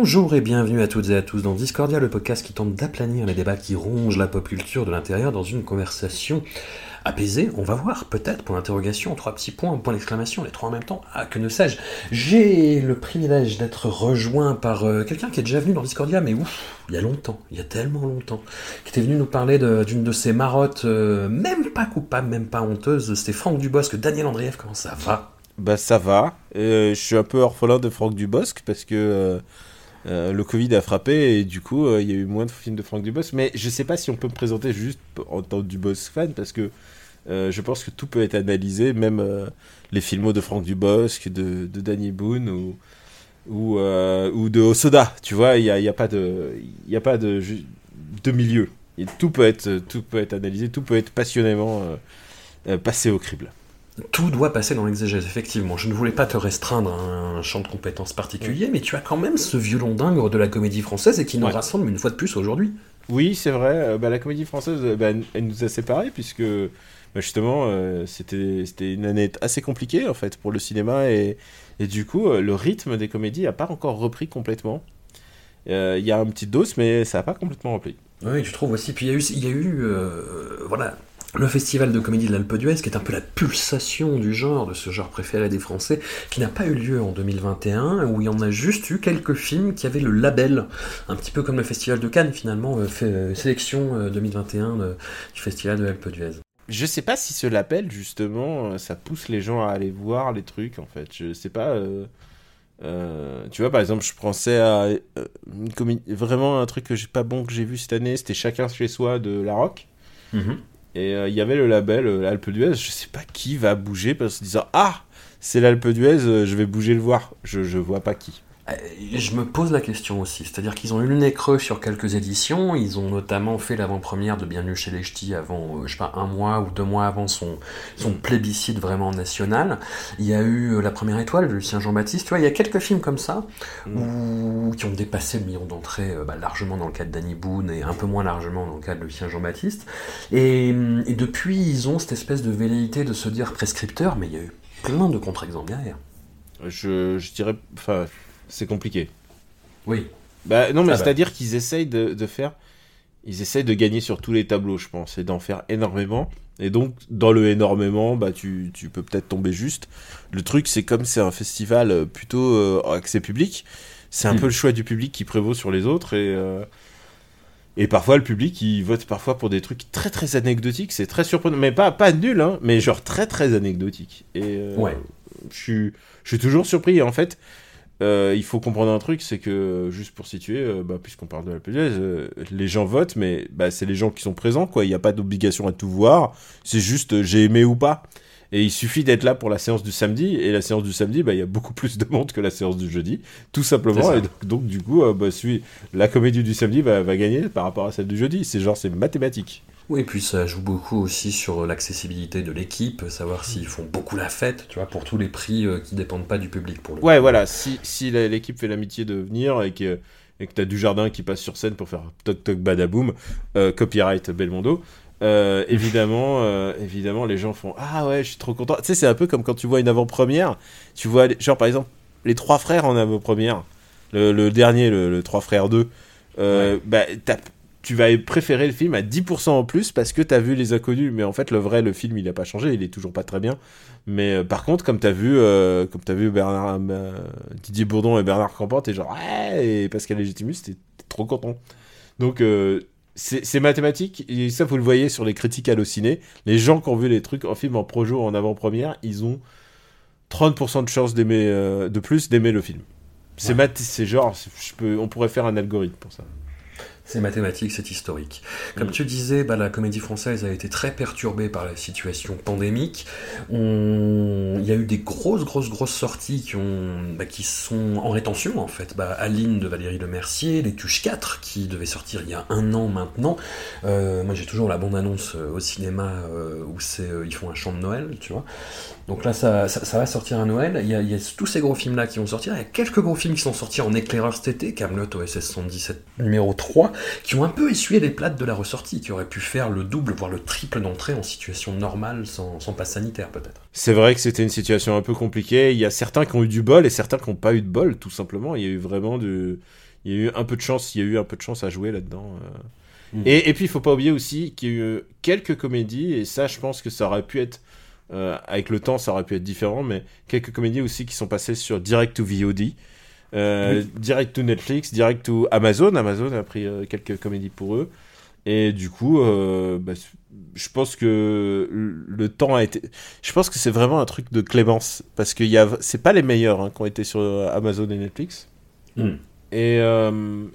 Bonjour et bienvenue à toutes et à tous dans Discordia, le podcast qui tente d'aplanir les débats qui rongent la pop culture de l'intérieur dans une conversation apaisée. On va voir, peut-être, pour l'interrogation, trois petits points, point d'exclamation, les trois en même temps. Ah, que ne sais-je J'ai le privilège d'être rejoint par euh, quelqu'un qui est déjà venu dans Discordia, mais ouf, il y a longtemps, il y a tellement longtemps, qui était venu nous parler d'une de, ses marottes, euh, même pas coupable, même pas honteuse. C'était Franck Dubosc. Daniel Andrieff, comment ça va? Bah ça va. Euh, je suis un peu orphelin de Franck Dubosc parce que euh, le Covid a frappé et du coup euh, il y a eu moins de films de Franck Dubosc. Mais je sais pas si on peut me présenter juste en tant que Dubosc fan parce que euh, je pense que tout peut être analysé, même les films de Franck Dubosc, de, Danny Boone ou ou, de Osoda. Tu vois, il y a, y a pas de a pas de milieu. Tout peut être tout peut être analysé, tout peut être passionnément passé au crible. Tout doit passer dans l'exégèse, effectivement. Je ne voulais pas te restreindre à un champ de compétences particulier, mais tu as quand même ce violon d'ingre de la comédie française et qui nous Ouais. rassemble une fois de plus aujourd'hui. Oui, c'est vrai. euh, bah, la comédie française, euh, bah, elle nous a séparés puisque bah, justement, euh, c'était une année assez compliquée en fait pour le cinéma et, et du coup, le rythme des comédies n'a pas encore repris complètement. Euh, Il y a un petit dose, mais ça n'a pas complètement repris. Oui, tu trouves aussi. Puis il y a eu, il y a eu euh, voilà, le festival de comédie de l'Alpe d'Huez, qui est un peu la pulsation du genre, de ce genre préféré des Français, qui n'a pas eu lieu en 2021, où il y en a juste eu quelques films qui avaient le label, un petit peu comme le festival de Cannes finalement, euh, fait, euh, sélection euh, 2021 de- du festival de l'Alpe d'Huez. Je sais pas si ce label, justement, euh, ça pousse les gens à aller voir les trucs, en fait. Je sais pas. euh, euh, tu vois, par exemple, je pensais à euh, une vraiment un truc que j'ai pas bon que j'ai vu cette année, c'était Chacun chez soi de La Rock. Et euh, il y avait le label euh, l'Alpe d'Huez. Je sais pas qui va bouger parce que disant Ah, c'est l'Alpe d'Huez, euh, je vais bouger le voir. Je, je vois pas qui. Euh, Je me pose la question aussi, c'est-à-dire qu'ils ont eu le nez creux sur quelques éditions, ils ont notamment fait l'avant-première de Bienvenue chez les Ch'tis avant, euh, je sais pas, un mois ou deux mois avant son, son plébiscite vraiment national. Il y a eu euh, La Première Étoile de Lucien Jean-Baptiste, tu vois, il y a quelques films comme ça, où- qui ont dépassé le million d'entrées bah, largement dans le cas de Danny Boone et un peu moins largement dans le cas de Lucien Jean-Baptiste. Et, et depuis, ils ont cette espèce de velléité de se dire prescripteur, mais il y a eu plein de contre-exemples derrière. Je, je dirais. Enfin, c'est compliqué. Oui. Bah, non, mais Ah bah. c'est-à-dire qu'ils essayent de, de faire. Ils essayent de gagner sur tous les tableaux, je pense, et d'en faire énormément. Et donc, dans le énormément, bah, tu, tu peux peut-être tomber juste. Le truc, c'est comme c'est un festival euh, plutôt euh, accès public, c'est un Mm. peu le choix du public qui prévaut sur les autres. Et, euh, et parfois, le public, il vote parfois pour des trucs très très anecdotiques. C'est très surprenant. Mais pas, pas nul, hein, mais genre très très anecdotique. Et euh, Ouais. je suis, je suis toujours surpris. En fait, euh, il faut comprendre un truc, c'est que, juste pour situer, euh, bah, puisqu'on parle de la PGS, euh, les gens votent, mais bah, c'est les gens qui sont présents, quoi. Il n'y a pas d'obligation à tout voir. C'est juste euh, j'ai aimé ou pas. Et il suffit d'être là pour la séance du samedi, et la séance du samedi, bah, il y a beaucoup plus de monde que la séance du jeudi, tout simplement. Et donc, donc, du coup, euh, bah, celui- la comédie du samedi va, va gagner par rapport à celle du jeudi. C'est genre, c'est mathématique. Oui, et puis ça joue beaucoup aussi sur l'accessibilité de l'équipe, savoir s'ils font beaucoup la fête, tu vois, pour tous les prix euh, qui dépendent pas du public pour le Ouais, coup. voilà, si, si l'équipe fait l'amitié de venir et que, et que t'as du jardin qui passe sur scène pour faire toc toc badaboum, euh, copyright Belmondo, euh, évidemment, euh, évidemment, les gens font Ah ouais, je suis trop content. Tu sais, c'est un peu comme quand tu vois une avant-première, tu vois, genre par exemple, les trois frères en avant-première, le, le dernier, le, le trois frères 2, euh, bah, t'as- tu vas préférer le film à 10% en plus parce que t'as vu les inconnus. Mais en fait, le vrai, le film, il a pas changé, il est toujours pas très bien. Mais euh, par contre, comme t'as vu, euh, comme t'as vu Bernard, euh, Didier Bourdon et Bernard Campan, t'es genre ouais, et Pascal Légitimus, t'es trop content. Donc c'est mathématique, et ça vous le voyez sur les critiques Allociné. Les gens qui ont vu les trucs en film en projo, en avant-première, ils ont 30% de chance d'aimer, euh, de plus d'aimer le film. C'est Ouais. genre, je peux, on pourrait faire un algorithme pour ça. C'est mathématique, c'est historique. Comme Mm. tu disais, bah, la comédie française a été très perturbée par la situation pandémique. On- Il y a eu des grosses, grosses, grosses sorties qui, ont... bah, qui sont en rétention, en fait. Bah, Aline de Valérie Lemercier, Les Tuches 4, qui devait sortir il y a un an maintenant. Euh, moi, j'ai toujours la bande-annonce euh, au cinéma euh, où c'est, euh, ils font un chant de Noël, tu vois. Donc là, ça, ça, ça va sortir à Noël. Il y, a, il y a tous ces gros films-là qui vont sortir. Il y a quelques gros films qui sont sortis en éclaireur cet été. Camelot OSS 117 numéro 3 qui ont un peu essuyé les plates de la ressortie, qui auraient pu faire le double, voire le triple d'entrée en situation normale, sans, sans passe sanitaire peut-être. C'est vrai que c'était une situation un peu compliquée. Il y a certains qui ont eu du bol et certains qui n'ont pas eu de bol, tout simplement. Il y a eu vraiment du, il y a eu un peu de chance. Il y a eu un peu de chance à jouer là-dedans. euh. Mm. Et, et puis il faut pas oublier aussi qu'il y a eu quelques comédies et ça, je pense que ça aurait pu être euh, avec le temps, ça aurait pu être différent, mais quelques comédies aussi qui sont passées sur direct to VOD. Euh, Direct to Netflix, direct to Amazon. Amazon a pris euh, quelques comédies pour eux. Et du coup, bah, je pense que le temps a été. Je pense que c'est vraiment un truc de clémence parce que a, c'est pas les meilleurs hein, qui ont été sur Amazon et Netflix. Mm. Et,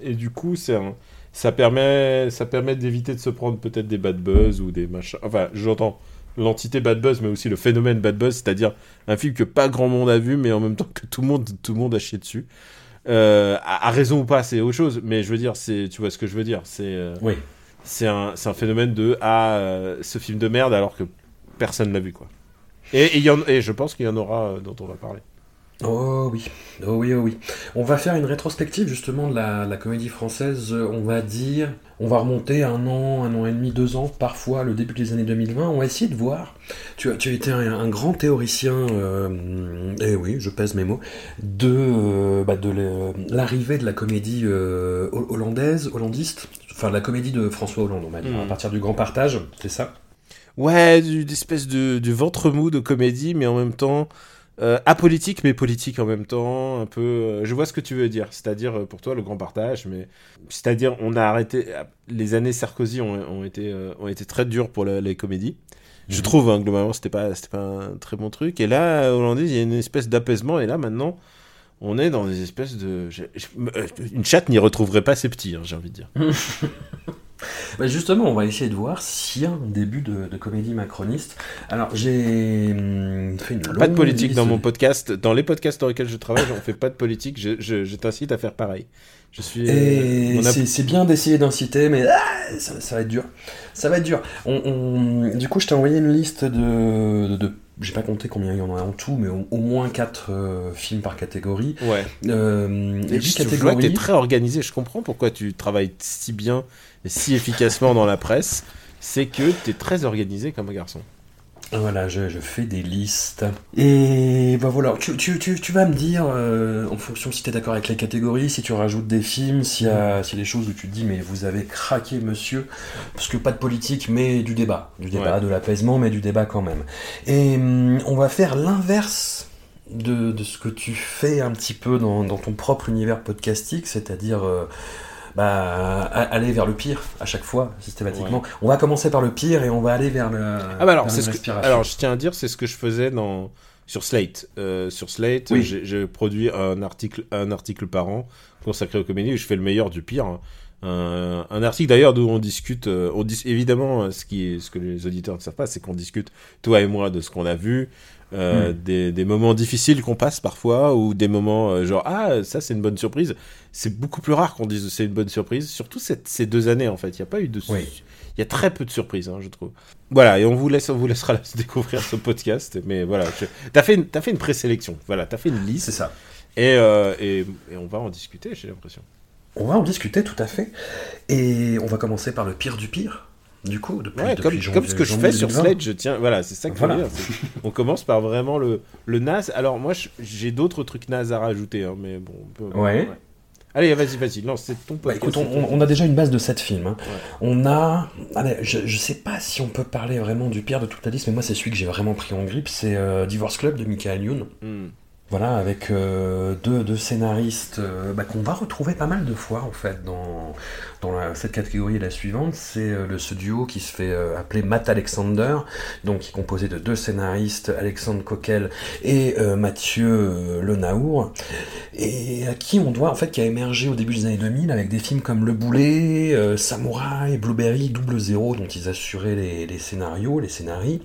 et du coup, c'est un- ça permet, ça permet d'éviter de se prendre peut-être des bad buzz ou des machins. Enfin, j'entends l'entité bad buzz, mais aussi le phénomène bad buzz, c'est-à-dire un film que pas grand monde a vu, mais en même temps que tout le monde, tout le monde a chié dessus. Euh, à, à raison ou pas, c'est autre chose. Mais je veux dire, c'est, tu vois ce que je veux dire. C'est, euh, Oui. c'est un, c'est un phénomène de ah euh, ce film de merde alors que personne l'a vu quoi. Et, y en, et je pense qu'il y en aura euh, dont on va parler. Oh oui, oh oui, oh oui. On va faire une rétrospective justement de la, la comédie française, euh, on va dire, on va remonter un an, un an et demi, deux ans, parfois le début des années 2020, on va essayer de voir. Tu as, tu as été un, un grand théoricien, euh, et oui, je pèse mes mots, de, euh, bah, de l'arrivée de la comédie euh, ho- hollandaise, hollandiste, enfin la comédie de François Hollande, on va dire, Mhm. à partir du grand partage, c'est ça? Ouais, d'espèce de, du ventre mou de comédie, mais en même temps euh, apolitique, mais politique en même temps. Un peu. euh, je vois ce que tu veux dire. C'est-à-dire euh, pour toi le grand partage, mais c'est-à-dire on a arrêté. Les années Sarkozy ont, ont été ont été très dures pour la- les comédies. Je Mhm. trouve hein, globalement c'était pas c'était pas un très bon truc. Et là hollandaise il y a une espèce d'apaisement et là maintenant. On est dans des espèces de. une chatte n'y retrouverait pas ses petits, hein, j'ai envie de dire. Bah, justement, on va essayer de voir s'il y a un début de, de comédie macroniste. Alors, j'ai hum, fait une Pas de politique liste dans mon podcast. Dans les podcasts dans lesquels je travaille, on fait pas de politique. Je, je, je t'incite à faire pareil. Je suis. A- c'est c'est bien d'essayer d'inciter, mais ah, ça, ça va être dur. Ça va être dur. On, on- Du coup, je t'ai envoyé une liste de... de, de- J'ai pas compté combien il y en a en tout, mais au, au moins 4 films par catégorie. Ouais. Euh, Et puis, 10 tu t'es très organisé. Je comprends pourquoi tu travailles si bien et si efficacement dans la presse. C'est que t'es très organisé comme un garçon. Voilà, je, je fais des listes. Et bah voilà, tu, tu, tu, tu vas me dire, euh, en fonction si tu es d'accord avec les catégories, si tu rajoutes des films, s'il y, a, s'il y a des choses où tu te dis, mais vous avez craqué, monsieur, parce que pas de politique, mais du débat. Du débat, Ouais. de l'apaisement, mais du débat quand même. Et hum, on va faire l'inverse. De, de ce que tu fais un petit peu dans, dans ton propre univers podcastique, c'est-à-dire euh, bah, aller vers le pire à chaque fois, systématiquement. On va commencer par le pire et on va aller vers le. Ah bah alors, c'est ce que, alors je tiens à dire, c'est ce que je faisais dans sur Slate. Euh, sur Slate, Oui. j'ai produit un article un article par an consacré aux comédies où je fais le meilleur du pire. hein. Un, un article d'ailleurs d'où on discute, euh, on dis évidemment ce qui ce que les auditeurs ne savent pas, c'est qu'on discute toi et moi de ce qu'on a vu, euh, Mm. des, des moments difficiles qu'on passe parfois ou des moments euh, genre ah ça c'est une bonne surprise. C'est beaucoup plus rare qu'on dise c'est une bonne surprise, surtout cette, ces deux années en fait. Il n'y a pas eu de Oui. il y a très peu de surprises, hein, je trouve. Voilà, et on vous laisse, on vous laissera découvrir ce podcast. Mais voilà, je- t'as fait, une- t'as fait une présélection. Voilà, t'as fait une C'est liste ça. et, euh, et, et on va en discuter. J'ai l'impression. On va en discuter tout à fait. Et on va commencer par le pire du pire. Du coup, depuis, Ouais, depuis comme, janvier- comme ce que je fais sur 2020. Slate, je tiens. Voilà, c'est ça que je veux Voilà. dire, On commence par vraiment le, le naze. Alors moi, j'ai d'autres trucs nazes à rajouter, hein, mais bon. on peut- Ouais. Allez, vas-y, vas-y, lance, c'est ton Bah, podcast. écoute, on, a déjà une base de 7 films. hein. Ouais. On a. Allez, je, je sais pas si on peut parler vraiment du pire de toute la liste, mais moi, c'est celui que j'ai vraiment pris en grippe. C'est euh, Divorce Club de Michael Youn. Hmm. Voilà, avec euh, deux, deux scénaristes euh, bah, qu'on va retrouver pas mal de fois en fait dans, dans cette catégorie la suivante. C'est euh, ce duo qui se fait euh, appeler Matt Alexander, donc qui est composé de deux scénaristes, Alexandre Coquel et euh, Mathieu Lenaour, et à qui on doit en fait qui a émergé au début des années 2000 avec des films comme Le Boulet, Samouraï, Blueberry, Double Zéro, dont ils assuraient les, scénarios, les scénarii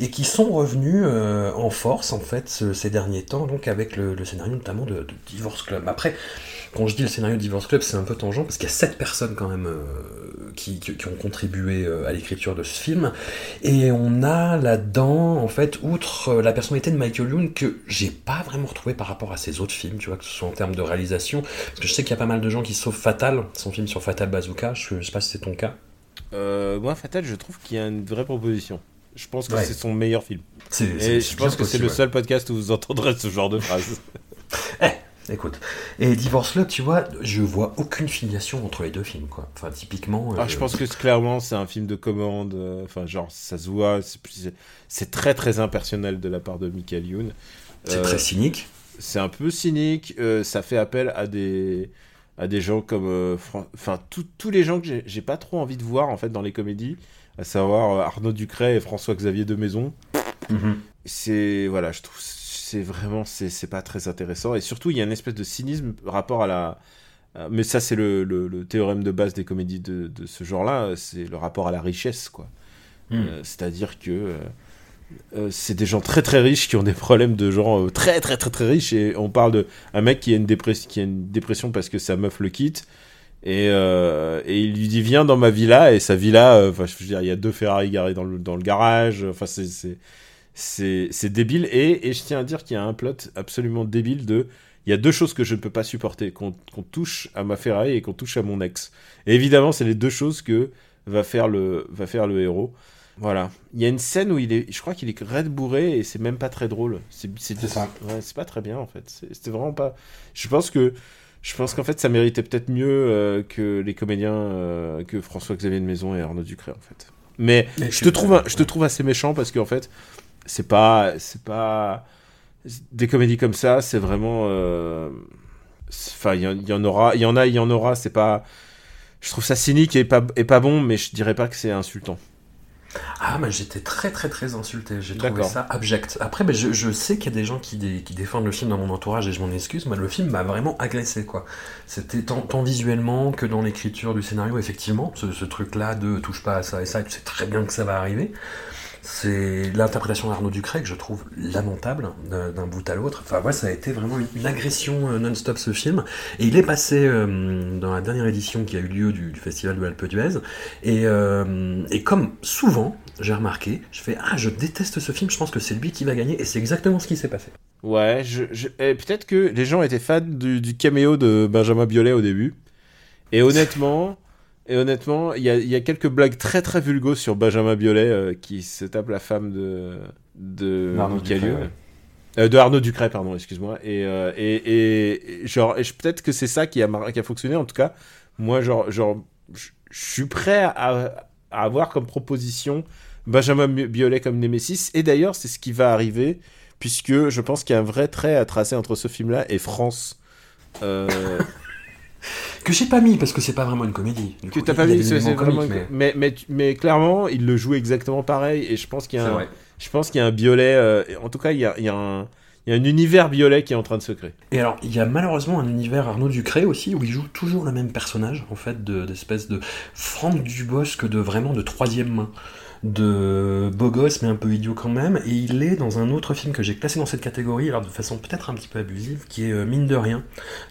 et qui sont revenus en force en fait ce- ces derniers temps, donc avec le, scénario notamment de Divorce Club. Après, quand je dis le scénario de Divorce Club, c'est un peu tangent parce qu'il y a sept personnes quand même euh, qui, qui- qui ont contribué euh, à l'écriture de ce film, et on a là-dedans en fait, outre euh, la personnalité de Michael Youn que j'ai pas vraiment retrouvé par rapport à ses autres films, tu vois, que ce soit en termes de réalisation, parce que je sais qu'il y a pas mal de gens qui sauvent Fatal, son film sur Fatal Bazooka, je, je sais pas si c'est ton cas. Euh, moi, Fatal, je trouve qu'il y a une vraie proposition. Je pense que Ouais. c'est son meilleur film. Et je pense que c'est le seul podcast où vous entendrez ce genre de phrase. Écoute, et Divorce Club, tu vois, je vois aucune filiation entre les deux films, quoi. Enfin, typiquement. Ah, euh, je pense que clairement, c'est un film de commande. euh, Enfin, genre, ça se voit. c'est- très, très impersonnel de la part de Michael Youn. c'est Euh, très cynique. c'est un peu cynique. euh, ça fait appel à des à des gens comme euh, Fran- enfin tous les gens que j'ai- pas trop envie de voir en fait dans les comédies, à savoir euh, Arnaud Ducret et François-Xavier de Maison. Mhm. C'est voilà, je trouve c'est vraiment c'est c'est pas très intéressant. Et surtout il y a une espèce de cynisme rapport à la euh, mais ça c'est le, le- le théorème de base des comédies de, de ce genre-là, c'est le rapport à la richesse quoi. Mm. Euh, C'est-à-dire que euh, c'est des gens très très riches qui ont des problèmes de gens euh, très très très très riches. Et on parle de un mec qui a une dépression qui a une dépression parce que sa meuf le quitte. Et, euh, et il lui dit viens dans ma villa. Et sa villa euh, enfin je veux dire il y a deux Ferrari garés dans le dans le garage. Enfin c'est c'est débile et, et je tiens à dire qu'il y a un plot absolument débile de il y a deux choses que je ne peux pas supporter qu'on touche à ma Ferrari et qu'on touche à mon ex et évidemment c'est les deux choses que va faire le va faire le héros voilà. Il y a une scène où il est, je crois qu'il est raide bourré et c'est même pas très drôle. C'est ça. Ouais, c'est pas très bien en fait. C'était vraiment pas. Je pense que, je pense qu'en fait ça méritait peut-être mieux euh, que les comédiens euh, que François-Xavier de Maison et Arnaud Ducré en fait. Mais Mais je te trouve, un- je te trouve assez méchant parce qu'en fait c'est pas, c'est pas des comédies comme ça. C'est vraiment, euh, enfin il y, y en aura, il y en a, il y en aura. C'est pas. Je trouve ça cynique et pas, et pas bon, mais je dirais pas que c'est insultant. Ah, mais j'étais très très très insulté. J'ai trouvé ça abject. Après, ben, je, je sais qu'il y a des gens qui, dé- qui défendent le film dans mon entourage et je m'en excuse. Moi, le film m'a vraiment agressé, quoi. C'était tant, tant visuellement que dans l'écriture du scénario, effectivement. Ce, ce truc-là de touche pas à ça et ça, tu sais très bien que ça va arriver. C'est l'interprétation d'Arnaud Ducret que je trouve lamentable d'un d'un bout à l'autre. Enfin, ouais, ça a été vraiment une, agression euh, non-stop ce film. Et il est passé euh, dans la dernière édition qui a eu lieu du, festival de Alpe d'Huez. Et, euh, et comme souvent, j'ai remarqué, je fais Ah, je déteste ce film, je pense que c'est lui qui va gagner. Et c'est exactement ce qui s'est passé. Ouais, je, et peut-être que les gens étaient fans du, du caméo de Benjamin Biolay au début. Et honnêtement, et honnêtement, il y y a quelques blagues très très vulgos sur Benjamin Biolay euh, qui se tape la femme de de Ducret, ouais. Euh, de Arnaud Ducret, pardon, excuse-moi. Et, euh, et, et, genre, peut-être que c'est ça qui a, qui a fonctionné. En tout cas, moi, genre, genre, je je suis prêt à, à avoir comme proposition Benjamin Biolay comme Nemesis. Et d'ailleurs, c'est ce qui va arriver, puisque je pense qu'il y a un vrai trait à tracer entre ce film-là et France. Que j'ai pas mis parce que c'est pas vraiment une comédie. Du que t'as pas c'est vraiment. mais- Mais... Mais, tu- mais clairement, il le joue exactement pareil. Et je pense qu'il y a un, vrai. je pense qu'il y a un Biolay. euh, en tout cas, il y a, il y a un. Il y a un univers Biolay qui est en train de se créer. Et alors, il y a malheureusement un univers Arnaud Ducré aussi, où il joue toujours le même personnage, en fait, de- d'espèce de, Franck Dubosc de vraiment de troisième main. De beau gosse, mais un peu idiot quand même. Et il est dans un autre film que j'ai classé dans cette catégorie, alors de façon peut-être un petit peu abusive, qui est euh, Mine de rien,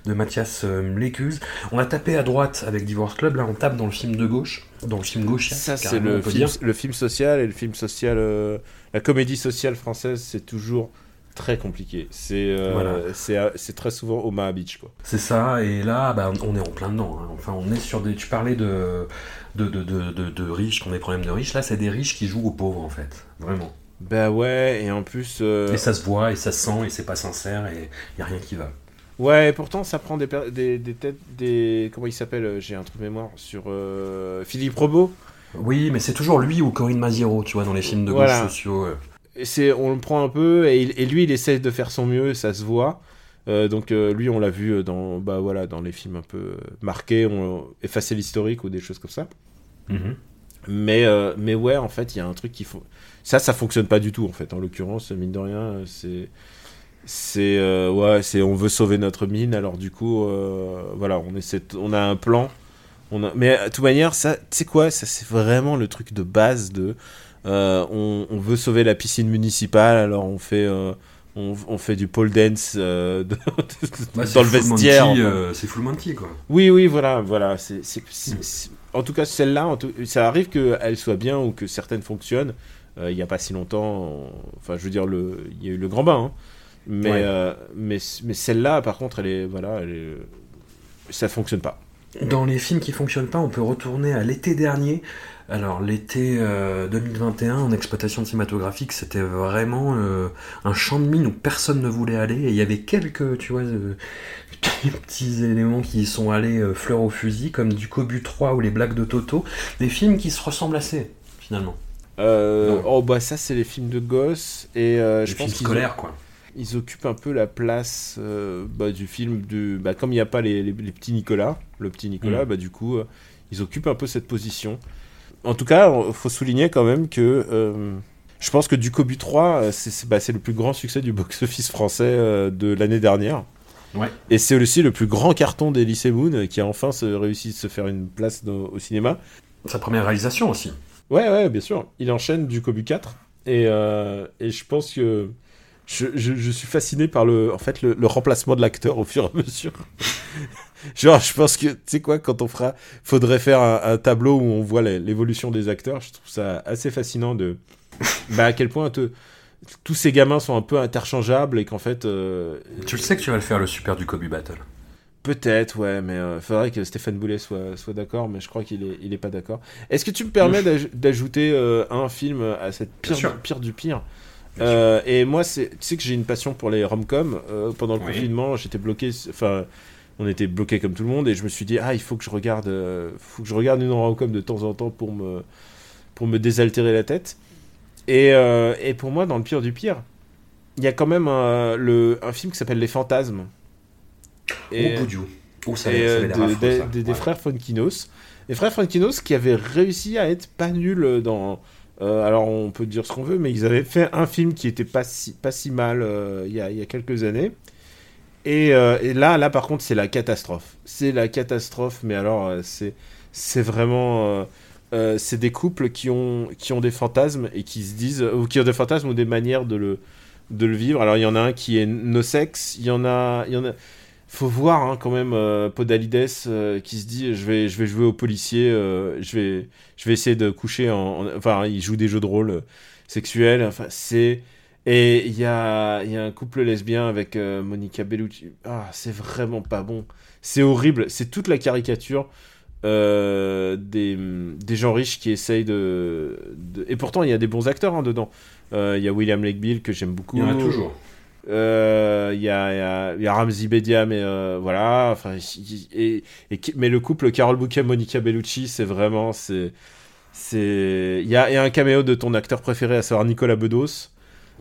de Mathias euh, Lécuse. On a tapé à droite avec Divorce Club, là on tape dans le film de gauche, dans le film gauche. Ça, c'est le, film- le film social et le film social. euh, la comédie sociale française, c'est toujours très compliqué. C'est euh, Voilà. c'est euh, c'est très souvent Omaha Beach. C'est ça, et là, bah, on est en plein dedans. hein. Enfin, on est sur des. Tu parlais de, de, de, de, riches, qui ont des problèmes de riches. Là, c'est des riches qui jouent aux pauvres, en fait. Vraiment. Bah ouais, et en plus. euh, Et ça se voit, et ça se sent, et c'est pas sincère, et il a rien qui va. Ouais, et pourtant, ça prend des, per- des, des têtes. Des... Comment il s'appelle euh, J'ai un truc de mémoire. Sur euh, Philippe Robot. Oui, mais c'est toujours lui ou Corinne Maziero, tu vois, dans les films de Voilà. gauche sociaux. euh. C'est, on le prend un peu et, il- et lui, il essaie de faire son mieux, ça se voit. Euh, donc euh, lui, on l'a vu dans, bah voilà, dans les films un peu euh, marqués, on effacer l'historique ou des choses comme ça. Mhm. Mais, euh, mais ouais, en fait, il y a un truc qui faut. Ça, ça fonctionne pas du tout, en fait. En l'occurrence, mine de rien, euh, c'est. C'est. euh, ouais, c'est. On veut sauver notre mine, alors du coup, euh, voilà, on, essaie on a un plan. On a, mais de toute manière, ça, tu sais quoi, ça, c'est vraiment le truc de base de. Euh, on, on veut sauver la piscine municipale, alors on fait. euh, on, fait du pole dance euh, de- Bah, dans le vestiaire. Euh, c'est Full Monty, quoi. Oui, oui, voilà, voilà. C'est, En tout cas, celle-là, ça arrive qu'elle soit bien ou que certaines fonctionnent. Euh, il n'y a pas si longtemps, on- enfin, je veux dire, le... il y a eu le grand bain, hein. mais, Ouais. mais, mais celle-là, par contre, elle est, voilà, elle est... ça fonctionne pas. Dans les films qui fonctionnent pas, on peut retourner à l'été dernier. Alors l'été euh, 2021 en exploitation cinématographique, c'était vraiment euh, un champ de mine où personne ne voulait aller et il y avait quelques, tu vois, euh, petits éléments qui sont allés euh, fleur au fusil, comme du Cobu 3 ou les Blagues de Toto, des films qui se ressemblent assez finalement. Euh, oh, bah, ça, c'est les films de gosses, et euh, je pense qu'ils quoi. ils occupent un peu la place euh, bah, du film du bah, comme il n'y a pas les, les- les petits Nicolas le petit Nicolas Mm. bah, du coup euh, ils occupent un peu cette position en tout cas il faut souligner quand même que euh, je pense que Ducobu 3 euh, c'est bah, c'est le plus grand succès du box-office français euh, de l'année dernière Ouais. et c'est aussi le plus grand carton des lycées Moon qui a enfin se- réussi à se faire une place dans- au cinéma Sa première réalisation aussi. Ouais, ouais, bien sûr. Il enchaîne du Kobu 4. Et, euh, et je pense que je, je, je suis fasciné par le, en fait, le, le remplacement de l'acteur au fur et à mesure. Genre, je pense que, tu sais quoi, quand on fera, faudrait faire un, un tableau où on voit l'évolution des acteurs. Je trouve ça assez fascinant de, bah, à quel point te- tous ces gamins sont un peu interchangeables et qu'en fait, euh, Tu le sais que tu vas le faire le super du Kobu Battle. Peut-être, ouais, mais il faudrait que Stéphane Boulet soit, soit d'accord, mais je crois qu'il est, il est pas d'accord. Est-ce que tu me permets d'aj- d'ajouter euh, un film à cette pire, du, pire du pire? Euh, Et moi, c'est- tu sais que j'ai une passion pour les rom-coms. Euh, pendant le Oui. confinement, j'étais bloqué, enfin, on était bloqué comme tout le monde, et je me suis dit, ah, il faut que je regarde, euh, faut que je regarde une rom-com de temps en temps pour me, pour me désaltérer la tête. Et, euh, et pour moi, dans le pire du pire, il y a quand même un, le, un film qui s'appelle Les Fantasmes. Et- Au bout du Oh, ça, et, ça de- des- ça. des, des Ouais. frères Fonkinos. Les frères Fonkinos qui avaient réussi à être pas nuls dans. euh, alors on peut dire ce qu'on veut, mais ils avaient fait un film qui était pas si, pas si mal euh, il y, a, il y a quelques années. Et, euh, et là, là par contre, c'est la catastrophe. C'est la catastrophe, mais alors euh, c'est vraiment. euh, c'est des couples qui ont, qui ont des fantasmes et qui se disent. Ou qui ont des fantasmes ou des manières de le, de le vivre. Alors il y en a un qui est no sexe, il y en a. Il y en a faut voir hein, quand même Podalides qui se dit je vais je vais jouer au policier je vais je vais essayer de coucher en, en- enfin il joue des jeux de rôle sexuels enfin c'est et il y a y a un couple lesbien avec euh, Monica Bellucci ah c'est vraiment pas bon c'est horrible c'est toute la caricature euh, des, des gens riches qui essayent de, de- et pourtant il y a des bons acteurs hein, dedans Euh, il y a William Lake Bill que j'aime beaucoup Il y en a toujours. Il y, a, y, a, y a Ramzi Bedia, mais voilà. Enfin, et, et, mais le couple Carol Bouquet, Monica Bellucci, c'est vraiment. c'est c'est Il y y a un caméo de ton acteur préféré, à savoir Nicolas Bedos.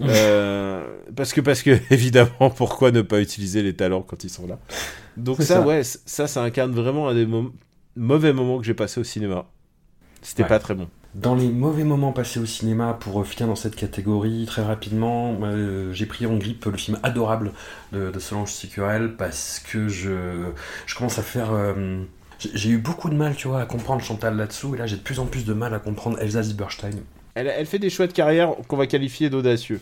Euh, parce que, parce que, évidemment, pourquoi ne pas utiliser les talents quand ils sont là? Donc, ça, ça. ouais, ça, ça incarne vraiment un des mauvais moments que j'ai passé au cinéma. C'était Ouais. pas très bon. Dans les mauvais moments passés au cinéma, pour euh, finir dans cette catégorie, très rapidement, euh, j'ai pris en grippe le film Adorable de, de Solange Sicurel parce que je, je commence à faire. euh, j'ai j'ai eu beaucoup de mal, tu vois, à comprendre Chantal là-dessous, et là j'ai de plus en plus de mal à comprendre Elsa Zieberstein. Elle, elle fait des choix de carrière qu'on va qualifier d'audacieux.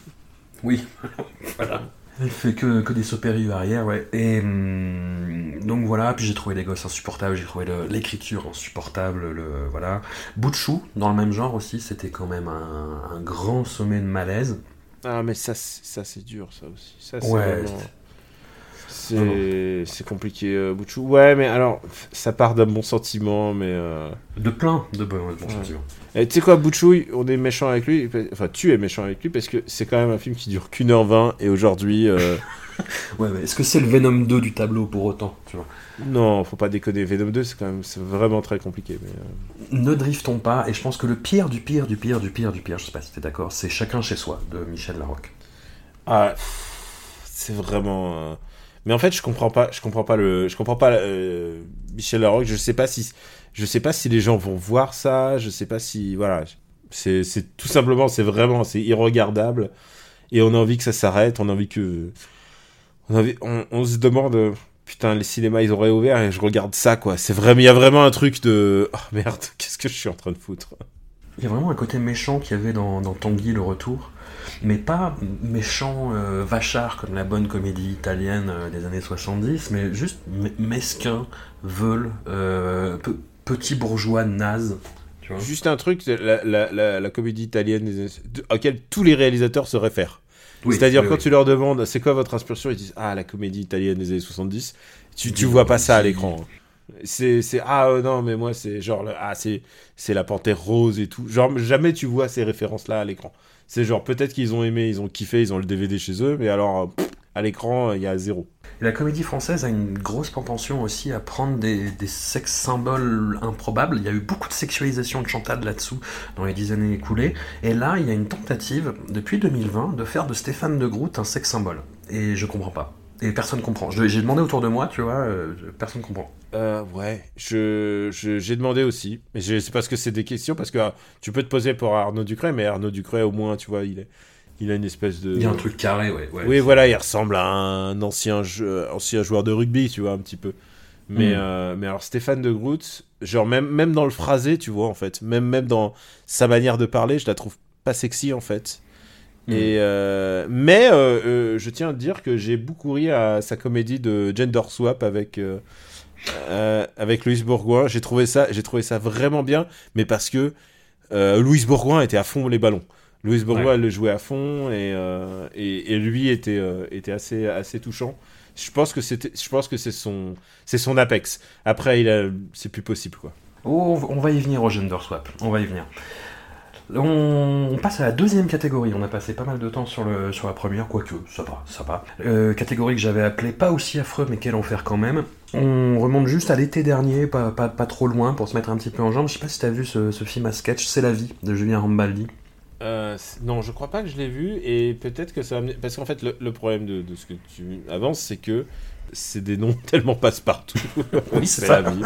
Oui, voilà. Elle fait que, que des sauts périlleux arrière, ouais. Et hum, donc voilà, puis j'ai trouvé les gosses insupportables, j'ai trouvé l'écriture insupportable, le voilà. Bout de chou, dans le même genre aussi, c'était quand même un, un grand sommet de malaise. Ah, mais ça, c'est- ça c'est dur, ça aussi. Ça, Ouais, vraiment- C'est c'est compliqué, euh, Bouchou. Ouais, mais alors, ça part d'un bon sentiment, mais. euh, De plein de bons, de bons Ouais. sentiments. Et tu sais quoi, Bouchou, on est méchant avec lui. Enfin, tu es méchant avec lui parce que c'est quand même un film qui dure qu'une heure vingt et aujourd'hui, euh, Ouais, mais est-ce que c'est le Venom 2 du tableau pour autant tu vois? Non, faut pas déconner. Venom 2, c'est quand même c'est vraiment très compliqué. Mais, euh, Ne driftons pas, et je pense que le pire du pire du pire du pire du pire, je sais pas si t'es d'accord, c'est Chacun chez soi de Michel Larocque. Ah, c'est vraiment. Mais en fait, je comprends pas. Je comprends pas le. Je comprends pas euh, Michel Larocque. Je sais pas si. Je sais pas si les gens vont voir ça. Je sais pas si. Voilà. C'est c'est tout simplement. C'est vraiment. C'est irregardable. Et on a envie que ça s'arrête. On a envie que. On, a on, se demande. Putain, les cinémas ils auraient ouvert et je regarde ça quoi. C'est vraiment. Il y a vraiment un truc de. Oh merde. Qu'est-ce que je suis en train de foutre? Il y a vraiment un côté méchant qu'il y avait dans, dans Tanguy le retour, mais pas méchant euh, vachard comme la bonne comédie italienne euh, des années 70, mais juste me- mesquin, veule, euh, pe- petit bourgeois naze. Tu vois Juste un truc. La, la, la, la comédie italienne des années- de- auquel tous les réalisateurs se réfèrent. Oui, C'est-à-dire oui, quand oui. tu leur demandes c'est quoi votre inspiration, ils disent ah la comédie italienne des années 70. Tu, tu vois pas ça à l'écran. C'est c'est ah euh, non mais moi c'est genre ah c'est c'est la panthère rose et tout. Genre jamais tu vois ces références là à l'écran. C'est genre peut-être qu'ils ont aimé, ils ont kiffé, ils ont le DVD chez eux, mais alors euh, à l'écran il y a zéro. La comédie française a une grosse propension aussi à prendre des, des sex symboles improbables. Il y a eu beaucoup de sexualisation de Chantal là-dessous dans les dix années écoulées. Et là, il y a une tentative, depuis 2020, de faire de Stéphane de Groot un sex symbole. Et je comprends pas. Et personne comprend. J'ai demandé autour de moi, tu vois, euh, personne comprend. Euh, ouais, je je- j'ai demandé aussi, mais je sais pas ce que c'est des questions parce que ah, tu peux te poser pour Arnaud Ducret, mais Arnaud Ducret au moins tu vois il est il a une espèce de Il y a un truc carré, ouais. ouais. Oui, voilà, il ressemble à un ancien, jeu- ancien joueur de rugby, tu vois, un petit peu. Mais, Mm. euh, mais alors, Stéphane de Groot, genre, même, même dans le phrasé, tu vois, en fait, même, même dans sa manière de parler, je la trouve pas sexy, en fait. Et, euh, mais euh, euh, je tiens à dire que j'ai beaucoup ri à sa comédie de Gender Swap avec, euh, euh, avec Louise Bourgoin. J'ai trouvé, ça- j'ai trouvé ça vraiment bien, mais parce que euh, Louise Bourgoin était à fond les ballons. Louise Bourgoin, Ouais. le jouait à fond et, euh, et, et lui était, euh, était assez, assez touchant. Je pense que c'était, je pense que c'est son, c'est son apex. Après, il c'est plus possible quoi. Oh, on va y venir au gender swap. On va y venir. On on passe à la deuxième catégorie. On a passé pas mal de temps sur, le, sur la première, quoique, ça va, ça va. Euh, catégorie que j'avais appelée pas aussi affreux, mais quel enfer quand même. On remonte juste à l'été dernier, pas, pas, pas trop loin, pour se mettre un petit peu en jambe. Je sais pas si t'as vu ce, ce film à sketch, C'est la vie, de Julien Rambaldi. Euh, non, je crois pas que je l'ai vu et peut-être que ça va amener- Parce qu'en fait, le, le problème de, de ce que tu avances, c'est que c'est des noms tellement passe-partout. Oui, c'est la vie.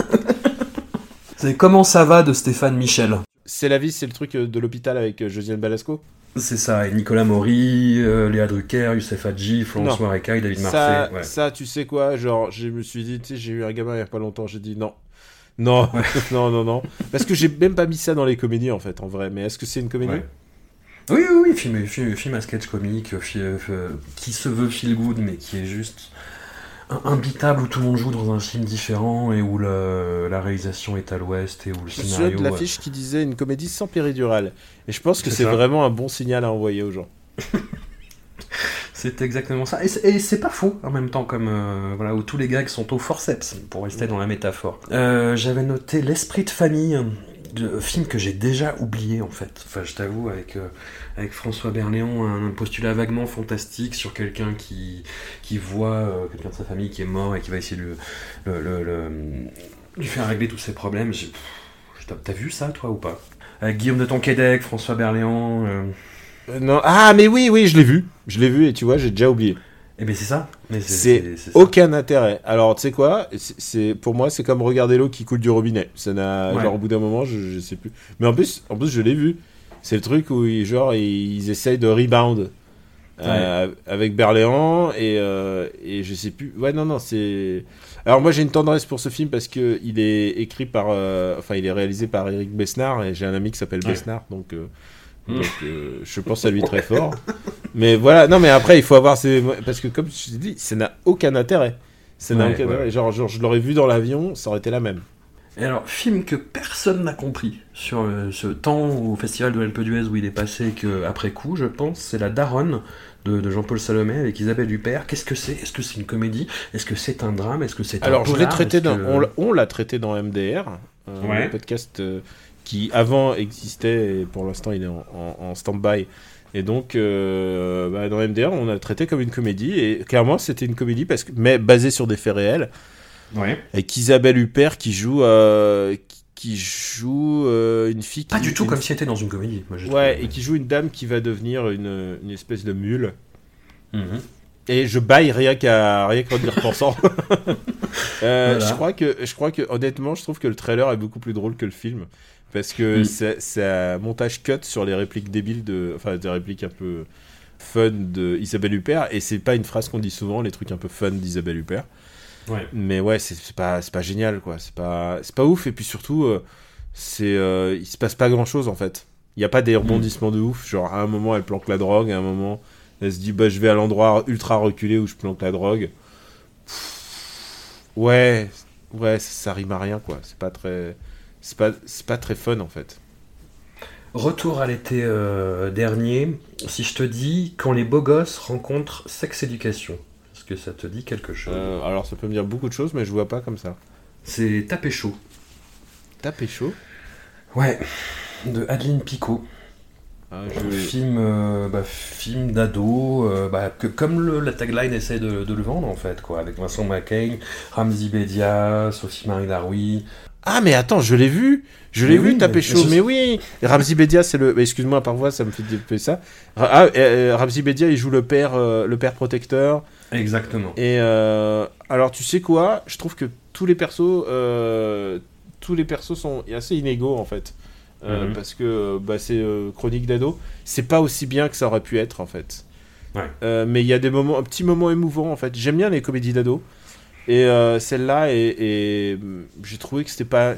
C'est Comment ça va de Stéphane Michel. C'est la vie, c'est le truc euh, de l'hôpital avec euh, Josiane Balasco. C'est ça, et Nicolas Maury, euh, Léa Drucker, Youssef Hadji, Florence Non. Morecaille, David Ça, Marseille. ouais. ça, tu sais quoi, genre, je me suis dit, tu sais, j'ai eu un gamin il y a pas longtemps, j'ai dit non. Non, non, non, non. Parce que j'ai même pas mis ça dans les comédies, en fait, en vrai. Mais est-ce que c'est une comédie Ouais. Oui, oui, oui, film, film, film à sketch comique, euh, qui se veut feel good, mais qui est juste imbitable, où tout le monde joue dans un film différent, et où la réalisation est à l'ouest, et où le Je me souviens scénario... de l'affiche qui disait une comédie sans péridurale. Et je pense que C'est vraiment un bon signal à envoyer aux gens. C'est exactement ça. Et c'est- Et c'est pas faux, en même temps, comme... euh, voilà, où tous les gags sont au forceps, pour rester dans la métaphore. Euh, J'avais noté L'Esprit de famille, de, film que j'ai déjà oublié, en fait. Enfin, je t'avoue, avec... euh, avec François Berléand, un postulat vaguement fantastique sur quelqu'un qui, qui voit euh, quelqu'un de sa famille qui est mort et qui va essayer de le, le- le- le- lui faire régler tous ses problèmes. J'ai- T'as vu ça, toi, ou pas? Avec Guillaume de Tonquédec, François Berléand. euh, Euh, non, ah, mais oui, oui, je l'ai vu. Je l'ai vu et tu vois, j'ai déjà oublié. Eh ben c'est ça. Mais C'est aucun intérêt. Alors, tu sais quoi? C'est- C'est pour moi, c'est comme regarder l'eau qui coule du robinet. Ça n'a Ouais. genre au bout d'un moment, je, je sais plus. Mais en plus, en plus, je l'ai vu. C'est le truc où ils, genre ils essayent de rebound euh, avec Berléand et euh, et je sais plus. Ouais, non, non, c'est. Alors moi, j'ai une tendresse pour ce film parce que il est écrit par, euh, enfin, il est réalisé par Eric Besnard et j'ai un ami qui s'appelle Ouais. Besnard, donc. Mm. donc, je pense à lui très fort. Mais voilà, non, mais après, il faut avoir ces. Parce que, comme je t'ai dit, ça n'a aucun intérêt. Ça n'a Ouais, aucun ouais. intérêt. Genre, genre, je l'aurais vu dans l'avion, ça aurait été la même. Et alors, film que personne n'a compris sur euh, ce temps au festival de l'Alpe d'Huez où il est passé que après coup, je pense, c'est La Daronne de, de Jean-Paul Salomé avec Isabelle Huppert. Qu'est-ce que c'est? Est-ce que c'est une comédie? Est-ce que c'est un drame? Est-ce que c'est un Alors, je l'ai polar? traité Est-ce dans. que- On l'a- traité dans MDR, euh, Ouais. le podcast euh, qui avant existait et pour l'instant il est en, en- en stand-by. Et donc, euh, bah, dans MDR, on a traité comme une comédie, et clairement, c'était une comédie, parce que, mais basée sur des faits réels, Ouais. avec Isabelle Huppert qui joue, euh, qui- joue euh, une fille qui. Pas du tout une- comme si c'était dans une comédie. Moi, Ouais, trouvé. et qui joue une dame qui va devenir une, une espèce de mule. Mhm. Et je baille rien qu'à rien qu'en y repensant. Euh, Voilà. Je crois que je crois que honnêtement, je trouve que le trailer est beaucoup plus drôle que le film parce que Mm. c'est c'est un montage cut sur les répliques débiles de enfin des répliques un peu fun de Isabelle Huppert et c'est pas une phrase qu'on dit souvent les trucs un peu fun d'Isabelle Huppert. Ouais. Mais ouais, c'est pas c'est pas génial quoi, c'est pas c'est pas ouf et puis surtout euh, c'est euh, il se passe pas grand-chose en fait. Il y a pas des rebondissements de ouf, genre à un moment elle planque la drogue, à un moment elle se dit bah je vais à l'endroit ultra reculé où je planque la drogue. Pff, Ouais, ouais, ça, ça rime à rien quoi, c'est pas très c'est pas c'est pas très fun en fait. Retour à l'été euh, dernier. Si je te dis quand les beaux gosses rencontrent sex éducation, que ça te dit quelque chose Euh, alors ça peut me dire beaucoup de choses mais je vois pas comme ça. C'est Tapé chaud. Tapé chaud. Ouais. De Adeline Picot. Ah, je... film, euh, bah, film d'ado, euh, bah, que comme le, la tagline essaie de, de le vendre en fait, quoi, avec Vincent McCain, Ramzi Bedia, Sophie Marie Laroui. Ah mais attends, je l'ai vu, je l'ai vu oui, taper mais- chaud, mais oui. Ramzi Bedia, c'est le. Excuse-moi par voix, ça me fait ça. Ah, euh, Ramzi Bedia, il joue le père, euh, le père protecteur. Exactement. Et euh, alors tu sais quoi, je trouve que tous les persos, euh, tous les persos sont assez inégaux en fait, Euh, Mhm. parce que bah, c'est chronique d'ado. C'est pas aussi bien que ça aurait pu être en fait. Ouais. Mais il y a des moments, un petit moment émouvant en fait. J'aime bien les comédies d'ado. Et celle-là, et, et, j'ai trouvé que c'était pas,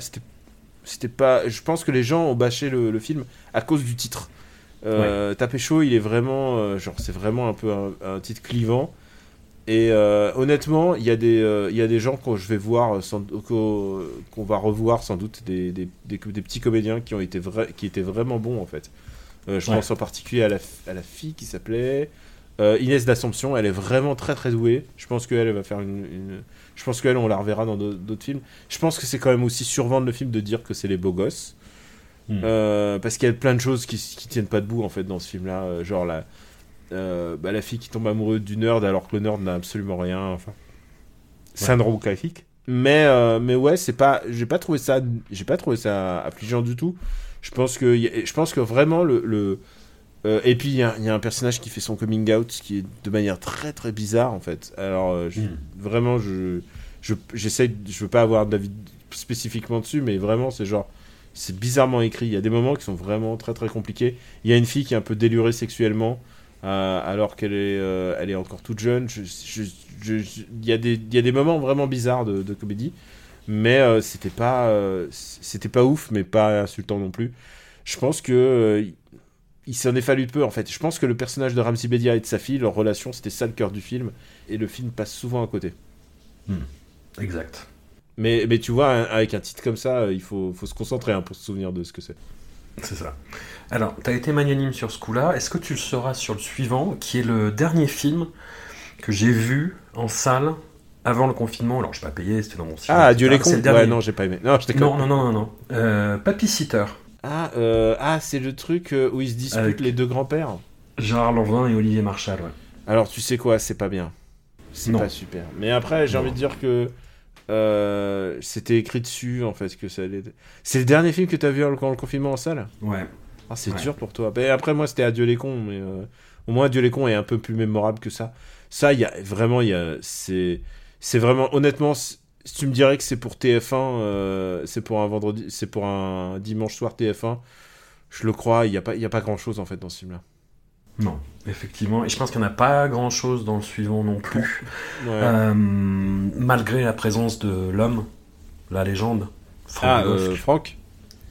c'était, pas. Je pense que les gens ont bâché le, le film à cause du titre. Euh, Tapé chaud, il est vraiment, genre, c'est vraiment un peu un, un titre clivant. Et euh, honnêtement, il y a des, euh, y a des gens que je vais voir, euh, qu'on va revoir sans doute, des, des, des, des petits comédiens qui ont été vra- qui étaient vraiment bons en fait. Euh, je Ouais. pense en particulier à la, à la fille qui s'appelait Inès d'Assomption. Elle est vraiment très très douée. Je pense qu'elle elle va faire une, une- je pense qu'elle on la reverra dans d'autres films. Je pense que c'est quand même aussi survendre le film de dire que c'est les beaux gosses. Mm. Euh, parce qu'il y a plein de choses qui, qui tiennent pas debout en fait dans ce film là genre la, euh, bah, la fille qui tombe amoureuse du nerd alors que le nerd n'a absolument rien enfin syndrome classique mais euh, mais ouais c'est pas j'ai pas trouvé ça j'ai pas trouvé ça affligeant du tout je pense que je pense que vraiment le, le euh, et puis il y, a il y a un personnage qui fait son coming out qui est de manière très très bizarre en fait alors euh, je- Mm. vraiment je je j'essaie je veux pas avoir d'avis spécifiquement dessus mais vraiment c'est genre c'est bizarrement écrit. Il y a des moments qui sont vraiment très très compliqués. Il y a une fille qui est un peu délurée sexuellement alors qu'elle est, euh, elle est encore toute jeune. Je- je- je- je- il, y a des, il y a des moments vraiment bizarres de, de comédie, mais euh, c'était pas, euh, c'était pas ouf, mais pas insultant non plus. Je pense que euh, il s'en est fallu peu en fait. Je pense que le personnage de Ramsey Bedia et de sa fille, leur relation, c'était ça le cœur du film, et le film passe souvent à côté. Exact. Mais, mais tu vois, avec un titre comme ça, euh, il faut, faut se concentrer hein, pour se souvenir de ce que c'est. C'est ça. Alors, t'as été magnanime sur ce coup-là. Est-ce que tu le seras sur le suivant, qui est le dernier film que j'ai vu en salle avant le confinement? Alors, je n'ai pas payé, c'était dans mon cinéma. Ah, Dieu les C'est cons le dernier. Ouais, non, j'ai pas aimé. Non, je. Non, non, non, non, non. Euh, Papy Sitter. Ah, euh, ah c'est le truc euh, où ils se disputent Avec- les deux grands-pères. Gérard Lanvin et Olivier Marchal, ouais. Alors, tu sais quoi, c'est pas bien. C'est pas super. Mais après, j'ai envie de dire que euh, c'était écrit dessus, en fait, que ça allait... C'est le dernier film que t'as vu quand le confinement en salle? Ouais. Ah, c'est Ouais. dur pour toi. Après, moi, c'était Adieu les cons, mais euh, au moins, Adieu les cons est un peu plus mémorable que ça. Ça, il y a vraiment, il y a... C'est... C'est vraiment... Honnêtement, si tu me dirais que c'est pour TF1, euh, c'est pour un vendredi... C'est pour un dimanche soir TF1, je le crois, il n'y a, pas- il y a pas grand-chose, en fait, dans ce film-là. Non, effectivement. Et je pense qu'il n'y en a pas grand-chose dans le suivant non plus. Ouais. Euh, malgré la présence de l'homme, la légende, Franck ah, euh, Franck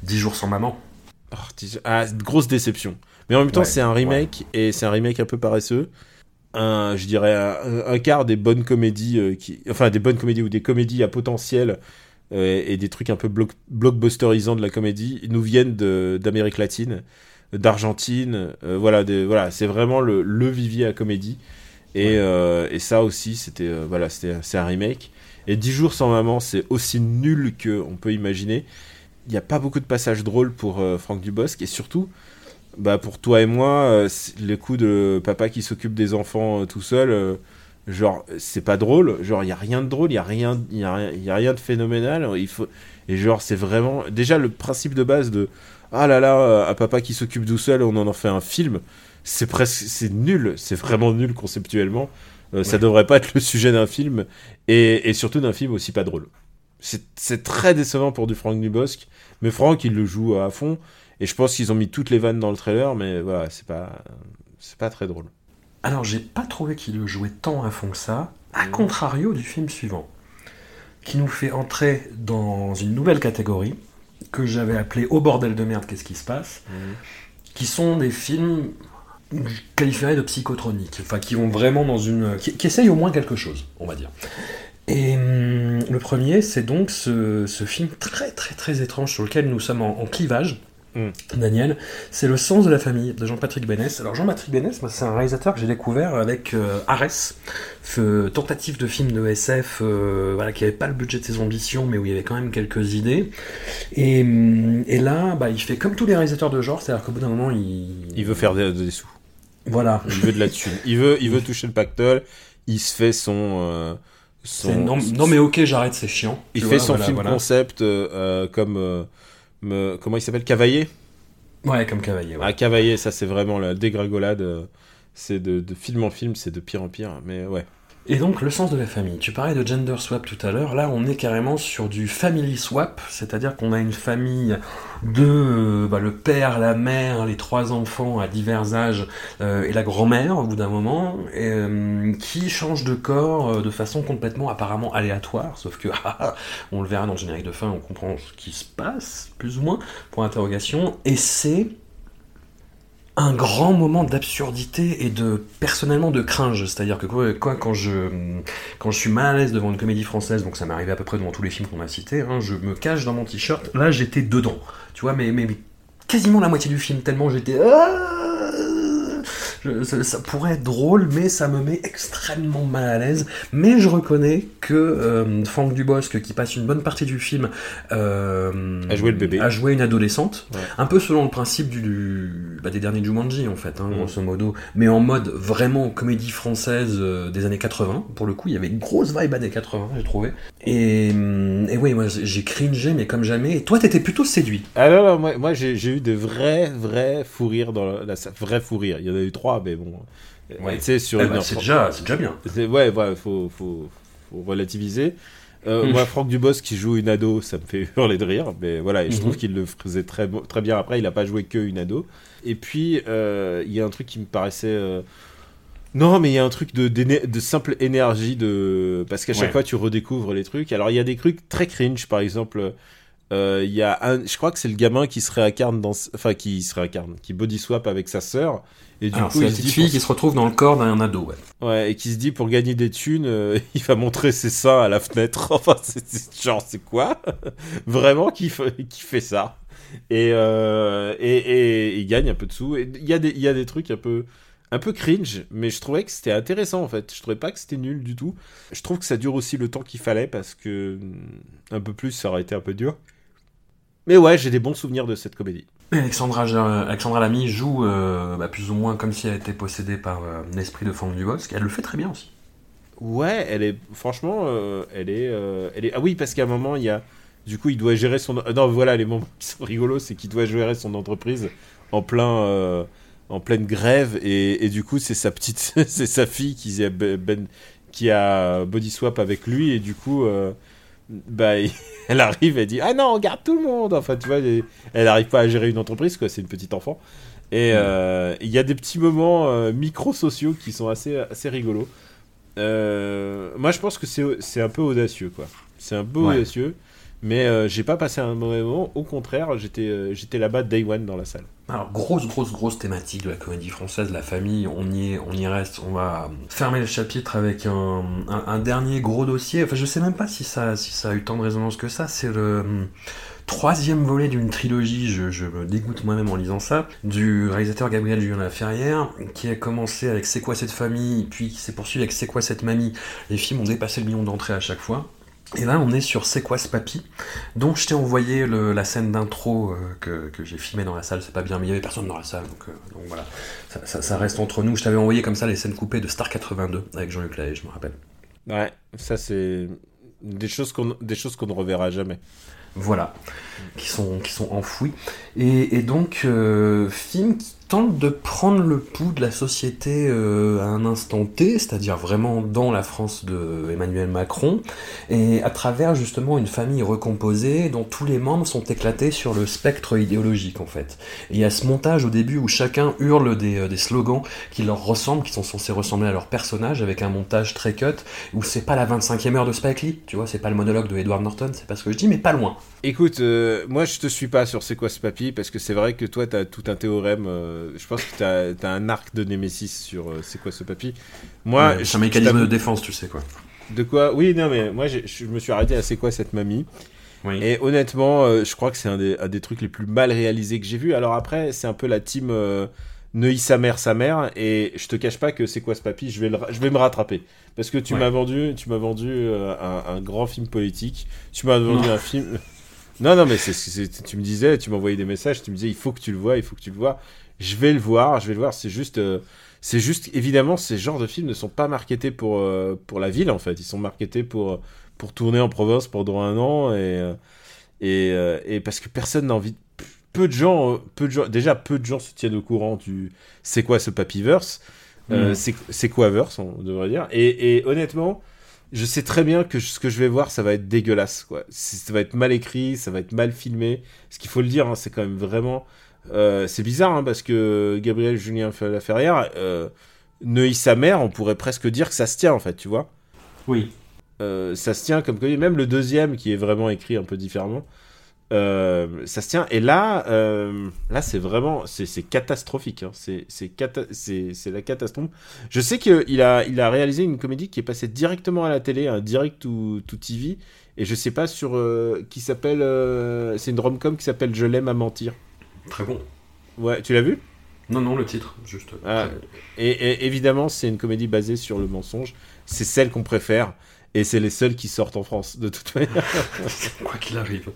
10 jours sans maman. Oh, dis- ah, grosse déception. Mais en même temps, Ouais, c'est un remake et c'est un remake un peu paresseux. Un, je dirais un, un quart des bonnes comédies, euh, qui, enfin des bonnes comédies ou des comédies à potentiel et des trucs un peu block, blockbusterisants de la comédie nous viennent d'Amérique latine, d'Argentine. euh, voilà, des- voilà, c'est vraiment le, le vivier à comédie. Et, euh, et ça aussi, c'était euh, voilà, c'est un remake. Et 10 jours sans maman, c'est aussi nul que on peut imaginer. il n'y a pas beaucoup de passages drôles pour euh, Franck Dubosc et surtout bah pour toi et moi le coup de papa qui s'occupe des enfants tout seul genre c'est pas drôle genre il y a rien de drôle il y a rien y a rien, il y a rien de phénoménal il faut et genre c'est vraiment déjà le principe de base de ah là là euh, un papa qui s'occupe tout seul on en en fait un film. C'est presque c'est nul c'est vraiment nul conceptuellement. Euh, ça Ouais. devrait pas être le sujet d'un film et, et surtout d'un film aussi pas drôle. C'est c'est très décevant pour du Franck Dubosc mais Franck il le joue à fond et je pense qu'ils ont mis toutes les vannes dans le trailer mais voilà c'est pas c'est pas très drôle. Alors, j'ai pas trouvé qu'il le jouait tant à fond que ça, à contrario du film suivant, qui nous fait entrer dans une nouvelle catégorie que j'avais appelée Au bordel de merde, qu'est-ce qui se passe qui sont des films qualifiés de psychotroniques, enfin qui vont vraiment dans une. qui, qui essayent au moins quelque chose, on va dire. Et hum, le premier, c'est donc ce, ce film très très très étrange sur lequel nous sommes en, en clivage. Mm. Daniel, c'est Le sens de la famille de Jean-Patrick Bénès. Alors Jean-Patrick Bénès, c'est un réalisateur que j'ai découvert avec euh, Arès, f- tentative de film de SF, euh, voilà, qui n'avait pas le budget de ses ambitions, mais où il y avait quand même quelques idées. Et, hum, et là, bah, il fait comme tous les réalisateurs de genre, c'est-à-dire qu'au bout d'un moment, il... il veut faire des, des sous Voilà. il veut de la thune il veut il veut toucher le pactole il se fait son euh, son non, non, mais ok, j'arrête, c'est chiant. il fait vois, son voilà, film voilà. concept euh, comme me- comment il s'appelle? Cavaillé? Ouais, comme Cavalier. ouais. Ah, Cavaillé, ça c'est vraiment la dégringolade. euh, C'est de, de film en film, c'est de pire en pire. Mais ouais. Et donc, le sens de la famille. Tu parlais de gender swap tout à l'heure. Là, on est carrément sur du family swap, c'est-à-dire qu'on a une famille de euh, bah, le père, la mère, les trois enfants à divers âges euh, et la grand-mère au bout d'un moment, euh, qui changent de corps de façon complètement apparemment aléatoire. Sauf que, ah, on le verra dans le générique de fin, on comprend ce qui se passe, plus ou moins, pour interrogation. Et c'est un grand moment d'absurdité et de personnellement de cringe. C'est-à-dire que quoi, quand je quand je suis mal à l'aise devant une comédie française, donc ça m'est arrivé à peu près devant tous les films qu'on a cités, hein, je me cache dans mon t-shirt. Là, j'étais dedans. Tu vois, mais, mais, mais quasiment la moitié du film, tellement j'étais. Ah Je- ça, ça pourrait être drôle, mais ça me met extrêmement mal à l'aise. Mais je reconnais que euh, Franck Dubosc, qui passe une bonne partie du film euh, A joué le bébé. a joué une adolescente, Ouais. un peu selon le principe du, du- bah, des derniers Jumanji en fait, hein, Mm. grosso modo, mais en mode vraiment comédie française euh, des années 80. Pour le coup, il y avait une grosse vibe années 80, j'ai trouvé. Et, et oui, moi j'ai cringé, mais comme jamais. Et toi, t'étais plutôt séduit. Ah non, non, moi, moi, j'ai eu de vrais, vrais fous rires dans la, la salle. Vrais fous rires. Il y en a eu trois, mais bon. Ouais. Tu sais, sur Eh une ben, heure c'est déjà, c'est déjà bien. C'est- Ouais, ouais, faut, faut, faut relativiser. Euh, Mm. Moi, Franck Dubosc qui joue une ado, ça me fait hurler de rire. Mais voilà, et je trouve qu'il le faisait très, très bien après. Il a pas joué que une ado. Et puis, euh, il y a un truc qui me paraissait. euh, Non, mais il y a un truc de, simple énergie. de Parce qu'à chaque Ouais. fois, tu redécouvres les trucs. Alors, il y a des trucs très cringe, par exemple. euh, Il y a un, je crois que c'est le gamin qui se réincarne dans, enfin qui se réincarne, qui body swap avec sa sœur, et du Alors, coup se petite fille pour- qui se retrouve dans le corps d'un ado, ouais. Ouais, et qui se dit pour gagner des thunes, euh, il va montrer ses seins à la fenêtre. Enfin, c'est genre, c'est quoi? Vraiment qui, fait- qui fait ça? Et, euh, et, et il gagne un peu de sous. Et Il y, a des- y a des trucs un peu, un peu cringe, mais je trouvais que c'était intéressant en fait. Je trouvais pas que c'était nul du tout. Je trouve que ça dure aussi le temps qu'il fallait parce que mm, un peu plus, ça aurait été un peu dur. Mais ouais, j'ai des bons souvenirs de cette comédie. Alexandra, Alexandra Lamy joue euh, bah, plus ou moins comme si elle était possédée par euh, l'esprit de Franck Dubosc. Elle le fait très bien aussi. Ouais, elle est franchement, euh, elle est, euh, elle est. Ah oui, parce qu'à un moment, il y a, du coup, il doit gérer son. Non, voilà, les moments qui sont rigolos, c'est qu'il doit gérer son entreprise en plein, en pleine grève, et, et du coup, c'est sa petite, c'est sa fille qui a, ben, qui a body swap avec lui, et du coup, bah, elle arrive, elle dit, ah non, on garde tout le monde. Enfin, tu vois, elle, elle arrive pas à gérer une entreprise, quoi. C'est une petite enfant. Et euh, il y a des petits moments euh, micro-sociaux qui sont assez, assez rigolos. Euh, moi, je pense que c'est c'est un peu audacieux, quoi. C'est un peu Ouais. audacieux, mais euh, j'ai pas passé un mauvais moment. Au contraire, j'étais euh, j'étais là-bas day one dans la salle. Alors, grosse, grosse, grosse thématique de la comédie française, la famille, on y est, on y reste. On va fermer le chapitre avec un, un- un dernier gros dossier. Enfin, je sais même pas si ça, si ça a eu tant de résonance que ça. C'est le hum, troisième volet d'une trilogie, je, je me dégoûte moi-même en lisant ça, du réalisateur Gabriel Julien Laferrière, qui a commencé avec C'est quoi cette famille, puis qui s'est poursuivi avec C'est quoi cette mamie. Les films ont dépassé le million d'entrées à chaque fois. Et là, on est sur C'est quoi ce papy? Donc, je t'ai envoyé le- la scène d'intro euh, que, que j'ai filmée dans la salle. C'est pas bien, mais il y avait personne dans la salle, donc, euh, donc voilà. Ça, ça- ça reste entre nous. Je t'avais envoyé comme ça les scènes coupées de Star 82 avec Jean-Luc Lahaye, je me rappelle. Ouais, ça c'est des choses qu'on qu'on ne reverra jamais. Voilà, qui sont, qui sont enfouis. Et, et donc, euh, film qui tente de prendre le pouls de la société euh, à un instant T, c'est-à-dire vraiment dans la France de Emmanuel Macron, et à travers justement une famille recomposée dont tous les membres sont éclatés sur le spectre idéologique en fait. Et il y a ce montage au début où chacun hurle des, euh, slogans qui leur ressemblent, qui sont censés ressembler à leur personnage, avec un montage très cut, où c'est pas la 25e heure de Spike Lee, tu vois, c'est pas le monologue de Edward Norton, c'est pas ce que je dis, mais pas loin. Écoute, euh, moi je te suis pas sur c'est quoi ce papy parce que c'est vrai que toi t'as tout un théorème. Euh, je pense que t'as as un arc de Némésis sur euh, c'est quoi ce papy? Moi, Ouais, c'est un mécanisme de défense, tu sais quoi. De quoi? Oui, non, mais moi je me suis arrêté à c'est quoi cette mamie? Oui. Et honnêtement, euh, je crois que c'est un des, un des trucs les plus mal réalisés que j'ai vu. Alors après, c'est un peu la team Neuilly sa mère, sa mère. Et je te cache pas que c'est quoi ce papy? Je vais, le je vais me rattraper. Parce que tu Ouais. m'as vendu, tu m'as vendu un, un grand film politique. Tu m'as vendu Non. un film. Non, non, mais tu me disais, tu m'envoyais des messages, tu me disais, il faut que tu le vois, il faut que tu le vois. Je vais le voir, je vais le voir. C'est juste, euh, c'est juste, évidemment, ces genres de films ne sont pas marketés pour, euh, pour la ville, en fait. Ils sont marketés pour, pour tourner en province pendant un an et, euh, et, euh, et parce que personne n'a envie. de- Peu de gens, euh, peu de gens, déjà peu de gens se tiennent au courant du c'est quoi ce papyverse, euh, Mhm. c'est quoi verse, on devrait dire. Et, et honnêtement, je sais très bien que ce que je vais voir, ça va être dégueulasse, quoi. Ça va être mal écrit, ça va être mal filmé. Ce qu'il faut le dire, hein, c'est quand même vraiment. Euh, c'est bizarre, hein, parce que Gabriel Julien Laferrière, euh, Neuilly sa mère, on pourrait presque dire que ça se tient, en fait, tu vois. Oui. Euh, ça se tient comme même le deuxième qui est vraiment écrit un peu différemment euh, ça se tient et là là c'est vraiment c'est catastrophique hein. c'est cata- la catastrophe je sais que il a il a réalisé une comédie qui est passée directement à la télé un direct to, to TV et je sais pas sur qui s'appelle c'est une rom-com qui s'appelle Je l'aime à mentir Très bon. ouais tu l'as vu? Non, non, le titre, juste. Ah, et, et évidemment, c'est une comédie basée sur le mensonge. C'est celle qu'on préfère. Et c'est les seules qui sortent en France, de toute manière. Quoi qu'il arrive.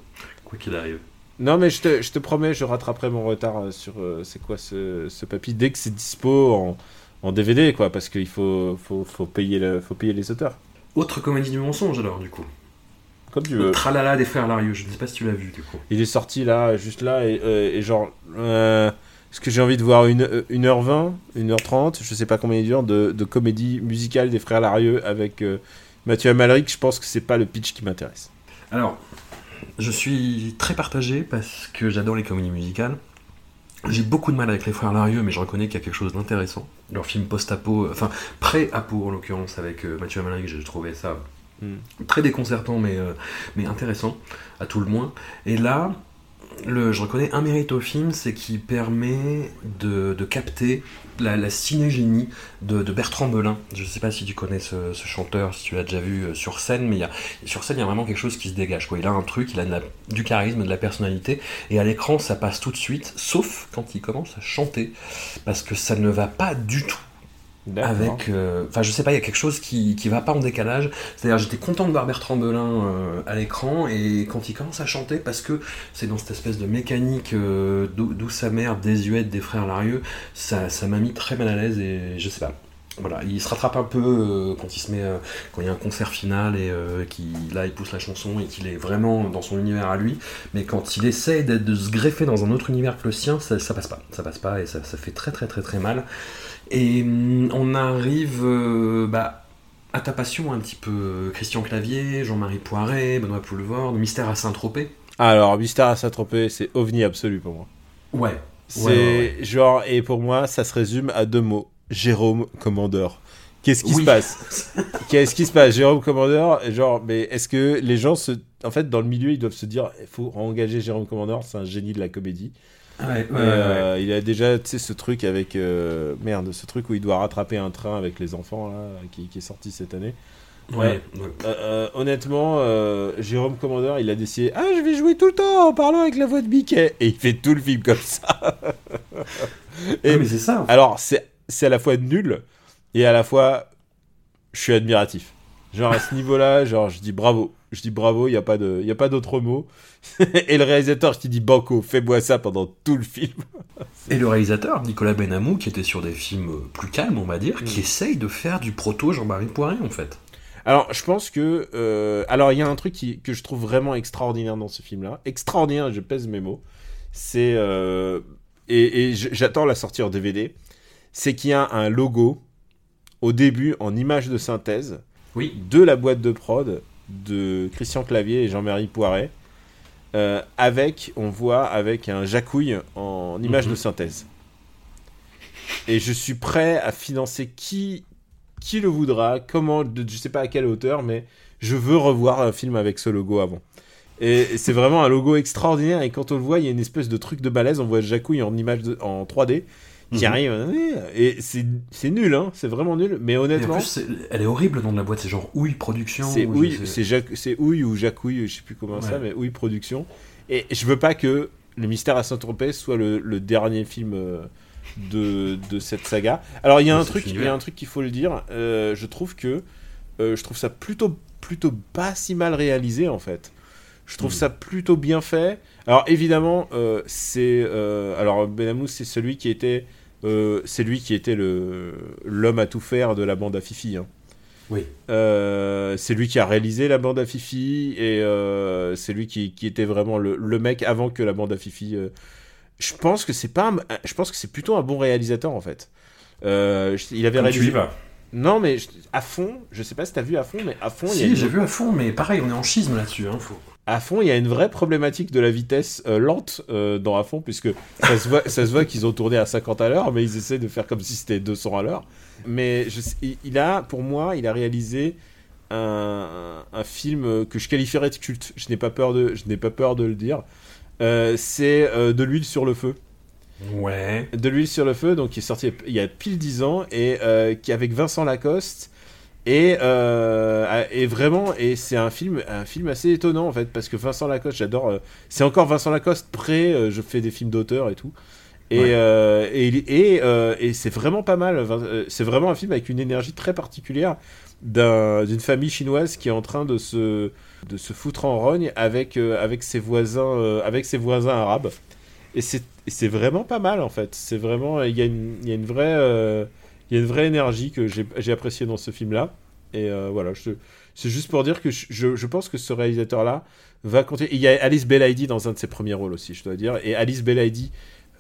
Quoi qu'il arrive. non, mais je te, je te promets, je rattraperai mon retard euh, sur euh, c'est quoi ce, ce papy dès que c'est dispo en, en DVD, quoi. Parce qu'il faut, faut, faut, payer le, faut payer les auteurs. Autre comédie du mensonge, alors, du coup. Comme tu Le veux. Tralala des frères Larieux, je ne sais pas si tu l'as vu, du coup. Il est sorti là, juste là, et, euh, et genre. euh, Est-ce que j'ai envie de voir une, euh, 1h20, 1h30, je sais pas combien il dure, de, de comédie musicale des frères Larieux avec euh, Mathieu Amalric Je pense que c'est pas le pitch qui m'intéresse. Alors, je suis très partagé parce que j'adore les comédies musicales. J'ai beaucoup de mal avec les frères Larieux, mais je reconnais qu'il y a quelque chose d'intéressant. Leur film post-apo, euh, enfin pré-apo en l'occurrence, avec euh, Mathieu Amalric, j'ai trouvé ça Mm. très déconcertant, mais, euh, mais intéressant, à tout le moins. Et là, je reconnais un mérite au film, c'est qu'il permet de, capter la, la cinégénie de, Bertrand Belin. Je ne sais pas si tu connais ce, chanteur, si tu l'as déjà vu euh, sur scène, mais sur scène, il y a vraiment quelque chose qui se dégage. Il a un truc, il a du charisme, de la personnalité, et à l'écran, ça passe tout de suite, sauf quand il commence à chanter, parce que ça ne va pas du tout Avec euh, enfin je sais pas il y a quelque chose qui, qui va pas en décalage c'est à dire j'étais content de voir Bertrand Belin euh, à l'écran et quand il commence à chanter parce que c'est dans cette espèce de mécanique euh, d'où sa mère désuète des frères Larieux ça ça m'a mis très mal à l'aise et je sais pas voilà, il se rattrape un peu euh, quand il se met, quand il y a un concert final et qu'il là il pousse la chanson et qu'il est vraiment dans son univers à lui. Mais quand il essaie de se greffer dans un autre univers que le sien, ça, ça passe pas, ça passe pas et ça, ça fait très très très très mal. Et hum, on arrive euh, bah, à ta passion un petit peu euh, Christian Clavier, Jean-Marie Poiret, Benoît Poulvord, Mystère à Saint-Tropez. Alors, Mystère à Saint-Tropez, c'est ovni absolu pour moi. Ouais. C'est Ouais, ouais, genre, et pour moi, ça se résume à deux mots Jérôme Commandeur. Qu'est-ce qui Oui. se passe? Qu'est-ce qui se passe? Jérôme Commandeur, genre, mais est-ce que les gens se. En fait, dans le milieu, ils doivent se dire il faut engager Jérôme Commandeur, c'est un génie de la comédie. Ouais, ouais, Et, ouais, euh, Il a déjà, ce truc avec. euh, merde, ce truc où il doit rattraper un train avec les enfants, là, qui, qui est sorti cette année. ouais. Euh, honnêtement, Jérôme Commandeur, il a décidé Ah, je vais jouer tout le temps en parlant avec la voix de Mickey. Et il fait tout le film comme ça. Et- Ah, mais c'est ça. alors, c'est c'est à la fois nul et à la fois je suis admiratif. Genre à ce niveau-là, genre je dis bravo. Je dis bravo, il n'y a pas de, y a pas d'autre mot. et le réalisateur qui dit Banco, fais-moi ça pendant tout le film. Et le réalisateur, Nicolas Benamou, qui était sur des films plus calmes, on va dire, qui essaye de faire du proto Jean-Marie Poiré, en fait. Alors, je pense que. euh, alors, il y a un truc qui- que je trouve vraiment extraordinaire dans ce film-là. Extraordinaire, je pèse mes mots. C'est. euh, et j'attends la sortie en DVD. C'est qu'il y a un logo au début en image de synthèse Oui. de la boîte de prod de Christian Clavier et Jean-Marie Poiret. Euh, avec, on voit, avec un jacouille en image Mhm. de synthèse. Et je suis prêt à financer qui, qui le voudra, comment, je sais pas à quelle hauteur, mais je veux revoir un film avec ce logo avant. Et c'est vraiment un logo extraordinaire, et quand on le voit, il y a une espèce de truc de balèze, on voit Jacouille en image de- en 3D, qui Mhm. arrive, euh, et c'est c'est nul, hein, c'est vraiment nul, mais en honnêtement, plus, c'est- elle est horrible le nom de la boîte, c'est genre Ouille Production. c'est ou Ouille, c'est Ouille ou Jacouille, je sais plus comment ça, mais Ouille Production. Et je veux pas que Le Mystère à Saint-Tropez soit le, le dernier film euh, de, de cette saga. Alors il y a un truc, il y univers. a un truc qu'il faut le dire. euh, je trouve que euh, je trouve ça plutôt plutôt pas si mal réalisé en fait. Je trouve Mm. ça plutôt bien fait. Alors évidemment, euh, c'est euh, alors Benamou, c'est celui qui était euh, c'est lui qui était le l'homme à tout faire de la bande à Fifi. hein. Oui. Euh, c'est lui qui a réalisé la bande à Fifi et euh, c'est lui qui, qui était vraiment le, le mec avant que la bande à Fifi. Je pense que c'est pas, un- je pense que c'est plutôt un bon réalisateur en fait. Je- il avait Comme tu réalisé. y vas. Non mais je- à fond, je sais pas si t'as vu à fond, mais à fond Si, j'ai vu à fond, mais pareil, on est en schisme là-dessus. Hein, faut... à fond, il y a une vraie problématique de la vitesse euh, lente euh, dans à fond, puisque ça se voit, ça se voit qu'ils ont tourné à 50 à l'heure, mais ils essaient de faire comme si c'était 200 à l'heure. Mais je il- a, pour moi, il a réalisé un, un film que je qualifierais de culte. Je n'ai pas peur de, je n'ai pas peur de le dire. Euh, c'est de l'huile sur le feu. Ouais. De l'huile sur le feu, donc qui est sorti il y a pile 10 ans et qui avec Vincent Lacoste. Et, euh, et vraiment, et c'est un film, un film assez étonnant en fait, parce que Vincent Lacoste, j'adore. euh, c'est encore Vincent Lacoste près. euh, je fais des films d'auteur et tout. Et, Ouais. et, et, et c'est vraiment pas mal. C'est vraiment un film avec une énergie très particulière d'un- d'une famille chinoise qui est en train de se, de se foutre en rogne avec, avec, ses voisins, avec ses voisins arabes. Et c'est vraiment pas mal en fait. C'est vraiment. Il y, y a une vraie. Euh, il y a une vraie énergie que j'ai appréciée dans ce film-là. Et euh, voilà, c'est juste pour dire que je, pense que ce réalisateur-là va compter. Il y a Alice Belaïdi dans un de ses premiers rôles aussi, je dois dire. Et Alice Belaïdi,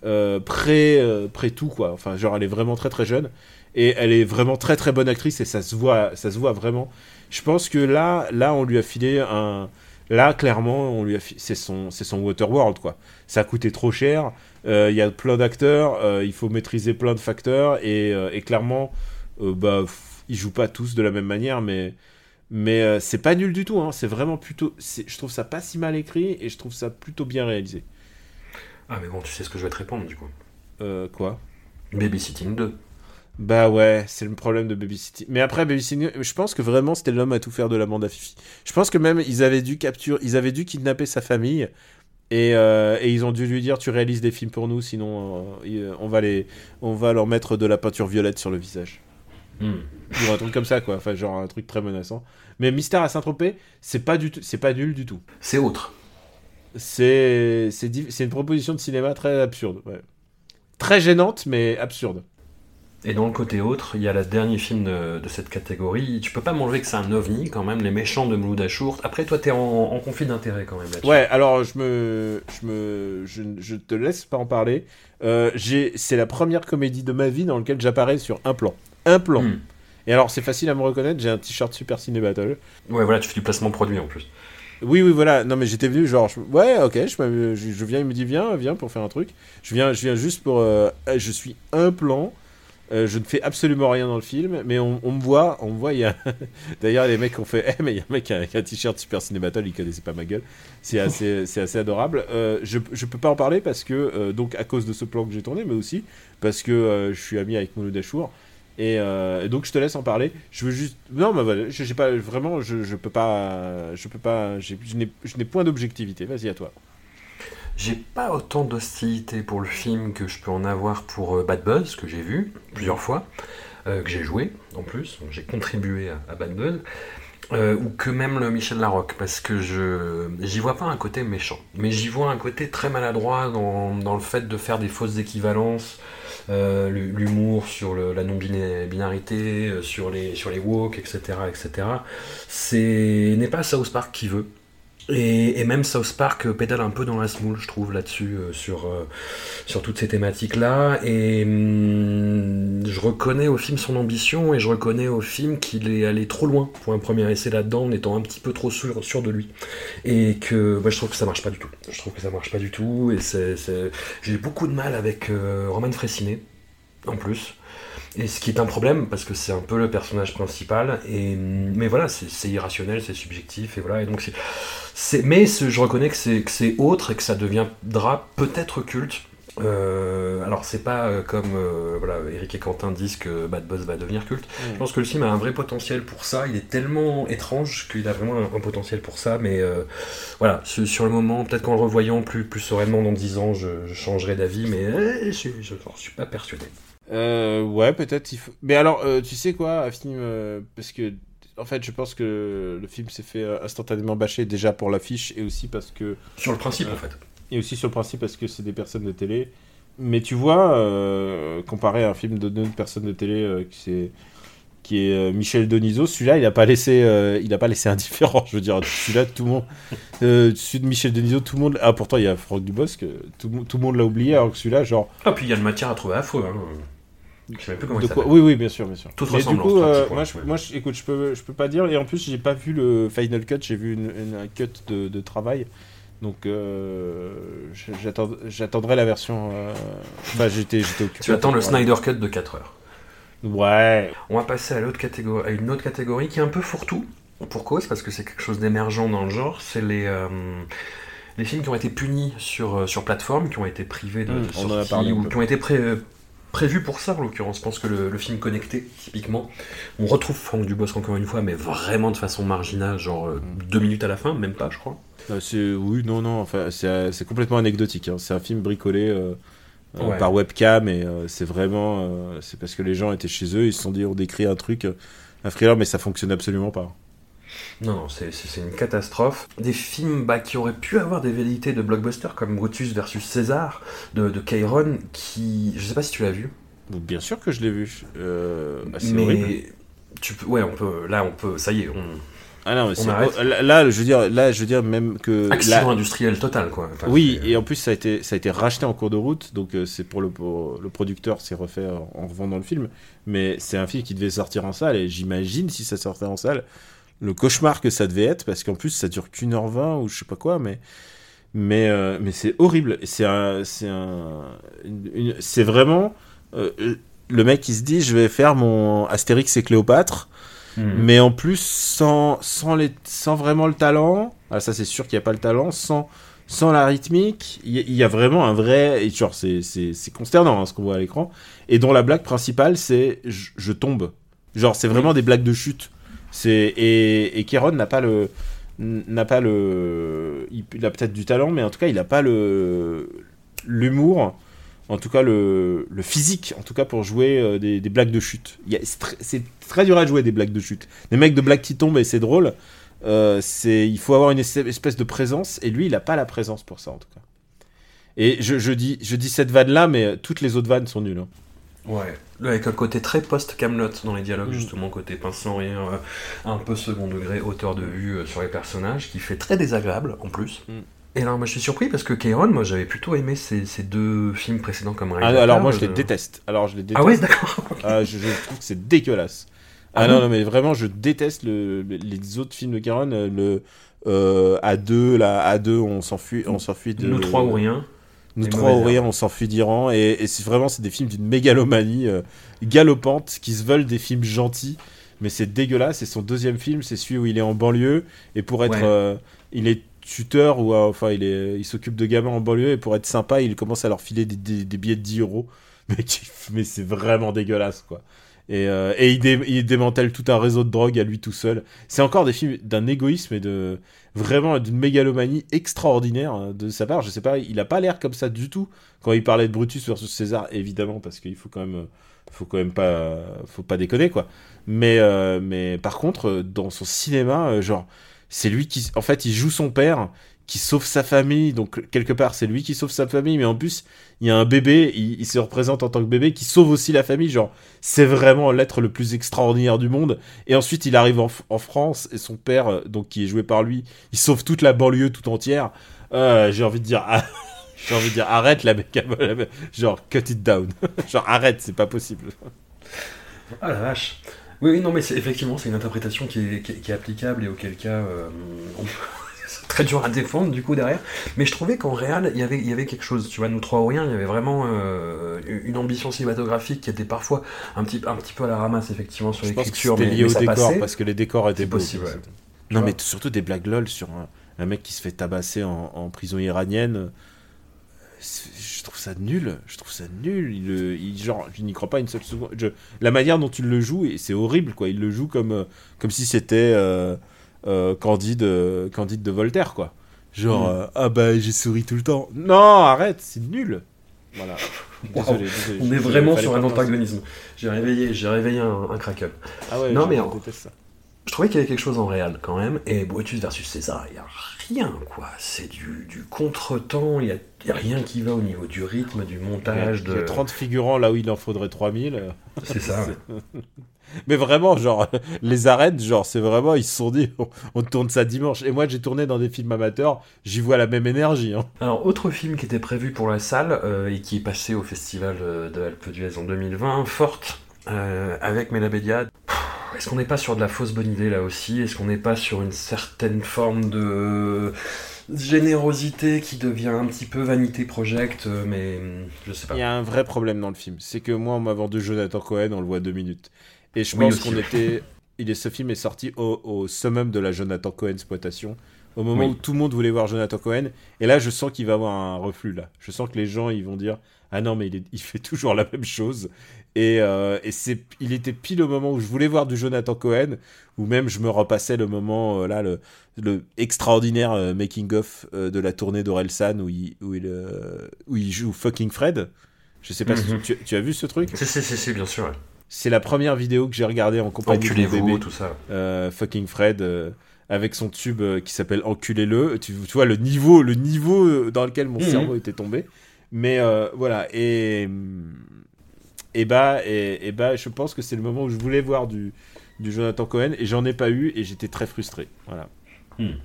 euh, près, euh, près tout, quoi. Enfin, genre, elle est vraiment très très jeune. Et elle est vraiment très très bonne actrice et ça se voit, ça se voit vraiment. Je pense que là, là, on lui a filé un. Là, clairement, on lui a c'est son, c'est son Waterworld, quoi. Ça a coûté trop cher. euh, Il y a plein d'acteurs. euh, il faut maîtriser plein de facteurs et, euh, et clairement, bah, ils jouent pas tous de la même manière, mais mais c'est pas nul du tout. Hein. C'est vraiment plutôt. Je trouve ça pas si mal écrit et je trouve ça plutôt bien réalisé. Ah, mais bon, tu sais ce que je vais te répondre du coup. Quoi? Babysitting 2. Bah ouais, c'est le problème de Babysitting. Mais après Babysitting, je pense que vraiment c'était l'homme à tout faire de la bande à Fifi. Je pense que même ils avaient dû capturer, ils avaient dû kidnapper sa famille et, euh, et ils ont dû lui dire tu réalises des films pour nous, sinon euh, il- on va les, on va leur mettre de la peinture violette sur le visage. Ou un truc comme ça quoi, enfin genre un truc très menaçant. Mais Mystère à Saint-Tropez, c'est pas du tout, c'est pas nul du tout. C'est autre. C'est, c'est, une proposition de cinéma très absurde. ouais. Très gênante mais absurde. Et dans le côté autre, il y a le dernier film de, de cette catégorie. Tu peux pas m'enlever que c'est un ovni quand même, Les Méchants de Mouloud Achour. Après, toi, t'es en, en conflit d'intérêt quand même là-dessus. Ouais, alors je me, je me, je, je te laisse pas en parler. Euh, c'est la première comédie de ma vie dans laquelle j'apparais sur un plan, un plan. Hmm. Et alors c'est facile à me reconnaître, j'ai un t-shirt Super Ciné Battle. Ouais, voilà, tu fais du placement produit en plus. Oui, oui, voilà. Non, mais j'étais venu genre, je- ouais, ok, je viens, il me dit viens, viens pour faire un truc. Je viens, je viens juste pour, euh, je suis un plan. Euh, je ne fais absolument rien dans le film, mais on, on me voit, on me voit. Il y a d'ailleurs les mecs ont fait, eh mais il y a un mec qui a, un t-shirt Super Ciné Battle, il connaissait pas ma gueule. C'est assez, c'est assez adorable. Euh, je, je peux pas en parler parce que euh, donc à cause de ce plan que j'ai tourné, mais aussi parce que je suis ami avec Mouloud Achour. Et, et donc je te laisse en parler. Je veux juste, non, mais voilà, je j'ai pas vraiment, je, je peux pas, je peux pas, j'ai- je n'ai, je n'ai point d'objectivité. Vas-y à toi. J'ai pas autant d'hostilité pour le film que je peux en avoir pour euh, Bad Buzz, que j'ai vu plusieurs fois, euh, que j'ai joué en plus, j'ai contribué à, Bad Buzz. Euh, ou que même le Michel Larocque, parce que je j'y vois pas un côté méchant, mais j'y vois un côté très maladroit dans, le fait de faire des fausses équivalences, l'humour sur la non-binarité, sur les, sur les woke, etc. etc. C'est n'est pas South Park qui veut. Et, même South Park pédale un peu dans la smoule, je trouve, là-dessus, euh, sur, euh, sur toutes ces thématiques-là. Et hum, je reconnais au film son ambition et je reconnais au film qu'il est allé trop loin pour un premier essai là-dedans, en étant un petit peu trop sûr, de lui. Et que je trouve que ça marche pas du tout. Je trouve que ça marche pas du tout. Et c'est, j'ai beaucoup de mal avec euh, Roman Fressinet, en plus. Et ce qui est un problème, parce que c'est un peu le personnage principal, et, mais voilà, c'est irrationnel, c'est subjectif, et voilà, et donc c'est. Mais je reconnais que c'est autre et que ça deviendra peut-être culte. Euh, alors c'est pas euh, comme euh, voilà, Eric et Quentin disent que Bad Buzz va devenir culte. Je pense que le film a un vrai potentiel pour ça. Il est tellement étrange qu'il a vraiment un, potentiel pour ça. Mais voilà, sur, le moment, peut-être qu'en le revoyant plus, plus sereinement dans 10 ans, je, changerai d'avis. Mais je, je, suis pas persuadé. Ouais, peut-être. Faut... Mais alors, tu sais quoi, un film. Parce que, en fait, je pense que le film s'est fait euh, instantanément bâcher déjà pour l'affiche et aussi parce que. Sur le principe, en fait. Et aussi sur le principe parce que c'est des personnes de télé. Mais tu vois, comparé à un film de deux personnes de télé qui c'est qui est Michel Denisot. Celui-là, il n'a pas laissé, il a pas laissé indifférent. Je veux dire, celui-là, tout le monde, celui de Michel Denisot, tout le monde. Ah, pourtant, il y a Franck Dubosc, tout, tout le monde l'a oublié, alors que celui-là, genre. Ah, puis il y a de matière à trouver affreux. Hein. Je savais plus comment de quoi... Oui, oui, bien sûr, bien sûr. Tout Mais du coup, euh, moi, je, moi je, écoute, je peux, je peux pas dire. Et en plus, j'ai pas vu le final cut. J'ai vu une, une, un cut de, de, travail. Donc, euh, j'attendrai la version. Euh... Enfin, j'étais occupé. Tu attends le Snyder Cut de 4 heures. Ouais. On va passer à, l'autre catégorie, à une autre catégorie qui est un peu fourre-tout. Pour cause, parce que c'est quelque chose d'émergent dans le genre. C'est les. Euh, les films qui ont été punis sur, sur plateforme, qui ont été privés de, mmh, sortie, ou qui ont été pré prévu pour ça en l'occurrence. Je pense que le, film connecté, typiquement, on retrouve Franck Dubosc encore une fois, mais vraiment de façon marginale, genre euh, deux minutes à la fin, même pas, je crois. Euh, c'est oui, non, non, enfin, c'est complètement anecdotique. Hein. C'est un film bricolé. Euh, par webcam et c'est vraiment c'est parce que les gens étaient chez eux ils se sont dit on décrit un truc un thriller mais ça fonctionne absolument pas non, non, c'est une catastrophe. Des films bah, qui auraient pu avoir des velléités de blockbuster, comme Brutus versus César, de, de Kairon, qui... Je sais pas si tu l'as vu. Bien sûr que je l'ai vu. Euh, bah, mais tu peux... Ouais, on peut... Là, on peut... Ça y est, on... Ah non, là, je veux dire, là, je veux dire même que accident industriel total, quoi. oui, et en plus ça a été, ça a été racheté en cours de route, donc euh, c'est pour le, le producteur, c'est refait en revendant le film, mais c'est un film qui devait sortir en salle, et j'imagine si ça sortait en salle, le cauchemar que ça devait être, parce qu'en plus ça dure qu'une heure vingt ou je sais pas quoi, mais mais euh, mais c'est horrible. C'est un c'est un c'est vraiment euh, le mec qui se dit je vais faire mon Astérix et Cléopâtre, hmm. mais en plus sans sans les sans vraiment le talent. Ah, ça c'est sûr qu'il n'y a pas le talent sans sans la rythmique, il y, a vraiment un vrai. Genre, c'est consternant hein, ce qu'on voit à l'écran. Et dont la blague principale, c'est je, je, tombe. Genre, c'est vraiment des blagues de chute. C'est et, et n'a pas le n'a pas le il, a peut-être du talent mais en tout cas il n'a pas le l'humour en tout cas le, le, physique en tout cas pour jouer euh, des, des, blagues de chute. C'est très, dur à jouer des blagues de chute. Des mecs de blagues qui tombent et c'est drôle euh, il faut avoir une espèce de présence et lui il n'a pas la présence pour ça en tout cas. Et je, je dis je dis cette vanne là mais toutes les autres vannes sont nulles hein. Ouais, avec un côté très post-Camelot dans les dialogues, mm. justement, côté pince sans rien, euh, un peu second degré, hauteur de vue euh, sur les personnages, qui fait très désagréable en plus. Mm. Et alors, moi je suis surpris parce que Kairon, moi j'avais plutôt aimé ces, ces, deux films précédents comme ah, alors, moi je les déteste. Alors, je les déteste. Ah ouais, d'accord. Ah, je, trouve que c'est dégueulasse. Ah, ah non, non, mais vraiment, je déteste le, les autres films de. Euh, le euh, A2, là, A2, on s'enfuit, on s'enfuit de. Nous trois ou rien. Nous trois ou rien, on s'enfuit d'Iran. Et, et c'est vraiment, c'est des films d'une mégalomanie euh, galopante qui se veulent des films gentils. Mais c'est dégueulasse. Et son deuxième film, c'est celui où il est en banlieue. Et pour être. Euh, il est tuteur ou euh, enfin il est il s'occupe de gamins en banlieue et pour être sympa il commence à leur filer des, des, billets de 10 euros mais, mais c'est vraiment dégueulasse quoi et, euh, il, démantèle tout un réseau de drogue à lui tout seul. C'est encore des films d'un égoïsme et de vraiment d'une mégalomanie extraordinaire hein, de sa part. Je sais pas, il a pas l'air comme ça du tout quand il parlait de Brutus versus César, évidemment, parce qu'il faut quand même faut quand même pas, faut pas déconner quoi. Mais, euh, mais par contre, euh, dans son cinéma, genre, c'est lui qui, en fait, il joue son père qui sauve sa famille. Donc quelque part, c'est lui qui sauve sa famille, mais en plus, il y a un bébé, il, se représente en tant que bébé qui sauve aussi la famille. Genre, c'est vraiment l'être le plus extraordinaire du monde. Et ensuite, il arrive en, en France et son père, euh, donc qui est joué par lui, il sauve toute la banlieue tout entière. Euh, J'ai envie de dire. ah, J'ai envie de dire arrête la mec, genre cut it down, genre arrête, c'est pas possible. Ah la vache. Oui, non, mais effectivement, c'est une interprétation qui est, applicable et auquel cas, euh, on- très dur à défendre du coup derrière. Mais je trouvais qu'en réel, il y avait, il y avait quelque chose. Tu vois, nous trois ou rien, il y avait vraiment euh, une ambition cinématographique qui était parfois un petit, un petit peu à la ramasse effectivement sur l'écriture, mais, lié mais au ça décor passait. parce que les décors étaient beaux. possible, quoi. ouais. Non, mais surtout des blagues lol sur un, un mec qui se fait tabasser en, en prison iranienne. Je trouve ça nul. Je trouve ça nul. Il, il- genre, je n'y crois pas une seule seconde. Je- la manière dont il le joue, et c'est horrible, quoi. Il le joue comme, euh, comme si c'était euh, euh, Candide, euh, Candide de Voltaire, quoi. Genre, Mm. euh, ah bah j'ai souri tout le temps. Non, arrête, c'est nul. Voilà. Désolé, désolé. On est vraiment sur un antagonisme. J'ai réveillé, j'ai réveillé un, un crack-up. Ah ouais, Non, je mais en- ça. Je trouvais qu'il y avait quelque chose en réel quand même. Et Brutus versus César, il n'y a rien quoi. C'est du, du contretemps, il n'y a, il y a rien qui va au niveau du rythme, du Il y a- montage. il y a de... 30 figurants là où il en faudrait 3000. C'est ça. Mais vraiment, genre, les arènes, genre, c'est vraiment, ils se sont dit, on, on tourne ça dimanche. Et moi, j'ai tourné dans des films amateurs, j'y vois la même énergie. Hein. Alors, autre film qui était prévu pour la salle euh, et qui est passé au festival euh, de Alpe d'Huez en 2020, Forte, euh, avec Mela Bédia. Pff, Est-ce qu'on n'est pas sur de la fausse bonne idée là aussi? Est-ce qu'on n'est pas sur une certaine forme de générosité qui devient un petit peu vanité project euh, Mais hum, je sais pas. Il y a un vrai problème dans le film. C'est que moi, on m'a vendu Jonathan Cohen, on le voit deux minutes. Et je Oui, pense qu'on était. Il est, ce film est sorti au, au summum de la Jonathan Cohen exploitation. Au moment Oui. où tout le monde voulait voir Jonathan Cohen. Et là, je sens qu'il va avoir un reflux là. Je sens que les gens, ils vont dire Ah non, mais il, est- il fait toujours la même chose. Et, euh, et c'est, il était pile au moment où je voulais voir du Jonathan Cohen, ou même je me repassais le moment, euh, là, le, le extraordinaire euh, making-of euh, de la tournée d'Orelsan où il, où, il, où il joue fucking Fred. Je sais pas si Mhm. tu, tu as vu ce truc? Si, si, si, si, bien sûr. ouais. C'est la première vidéo que j'ai regardée en compagnie de mon Enculez-vous, bébé, tout ça. euh, fucking Fred, euh, avec son tube euh, qui s'appelle Enculez-le. Tu, tu vois le niveau, le niveau dans lequel mon Mhm. cerveau était tombé. Mais euh, voilà, et, et bah, et, et bah, je pense que c'est le moment où je voulais voir du, du Jonathan Cohen et j'en ai pas eu et j'étais très frustré. Voilà. Mhm.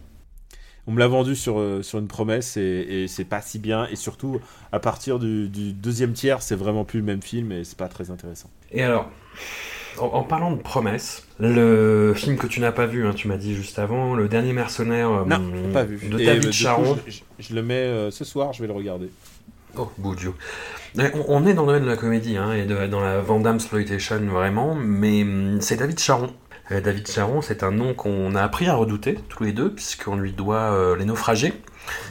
On me l'a vendu sur, euh, sur une promesse et, et c'est pas si bien. Et surtout, à partir du, du deuxième tiers, c'est vraiment plus le même film et c'est pas très intéressant. Et alors, en, en parlant de promesses, le film que tu n'as pas vu, hein, tu m'as dit juste avant, Le Dernier Mercenaire euh, Non, pas vu. de Et, David euh, coup, Charon. je, je- je le mets euh, ce soir, je vais le regarder. Oh, Boudio. Ouais, On, est dans le domaine de la comédie hein, et de- dans la Van Damme exploitation vraiment, mais hum, c'est David Charon. Euh, David Charon, c'est un nom qu'on a appris à redouter tous les deux, puisqu'on lui doit euh, Les Naufragés,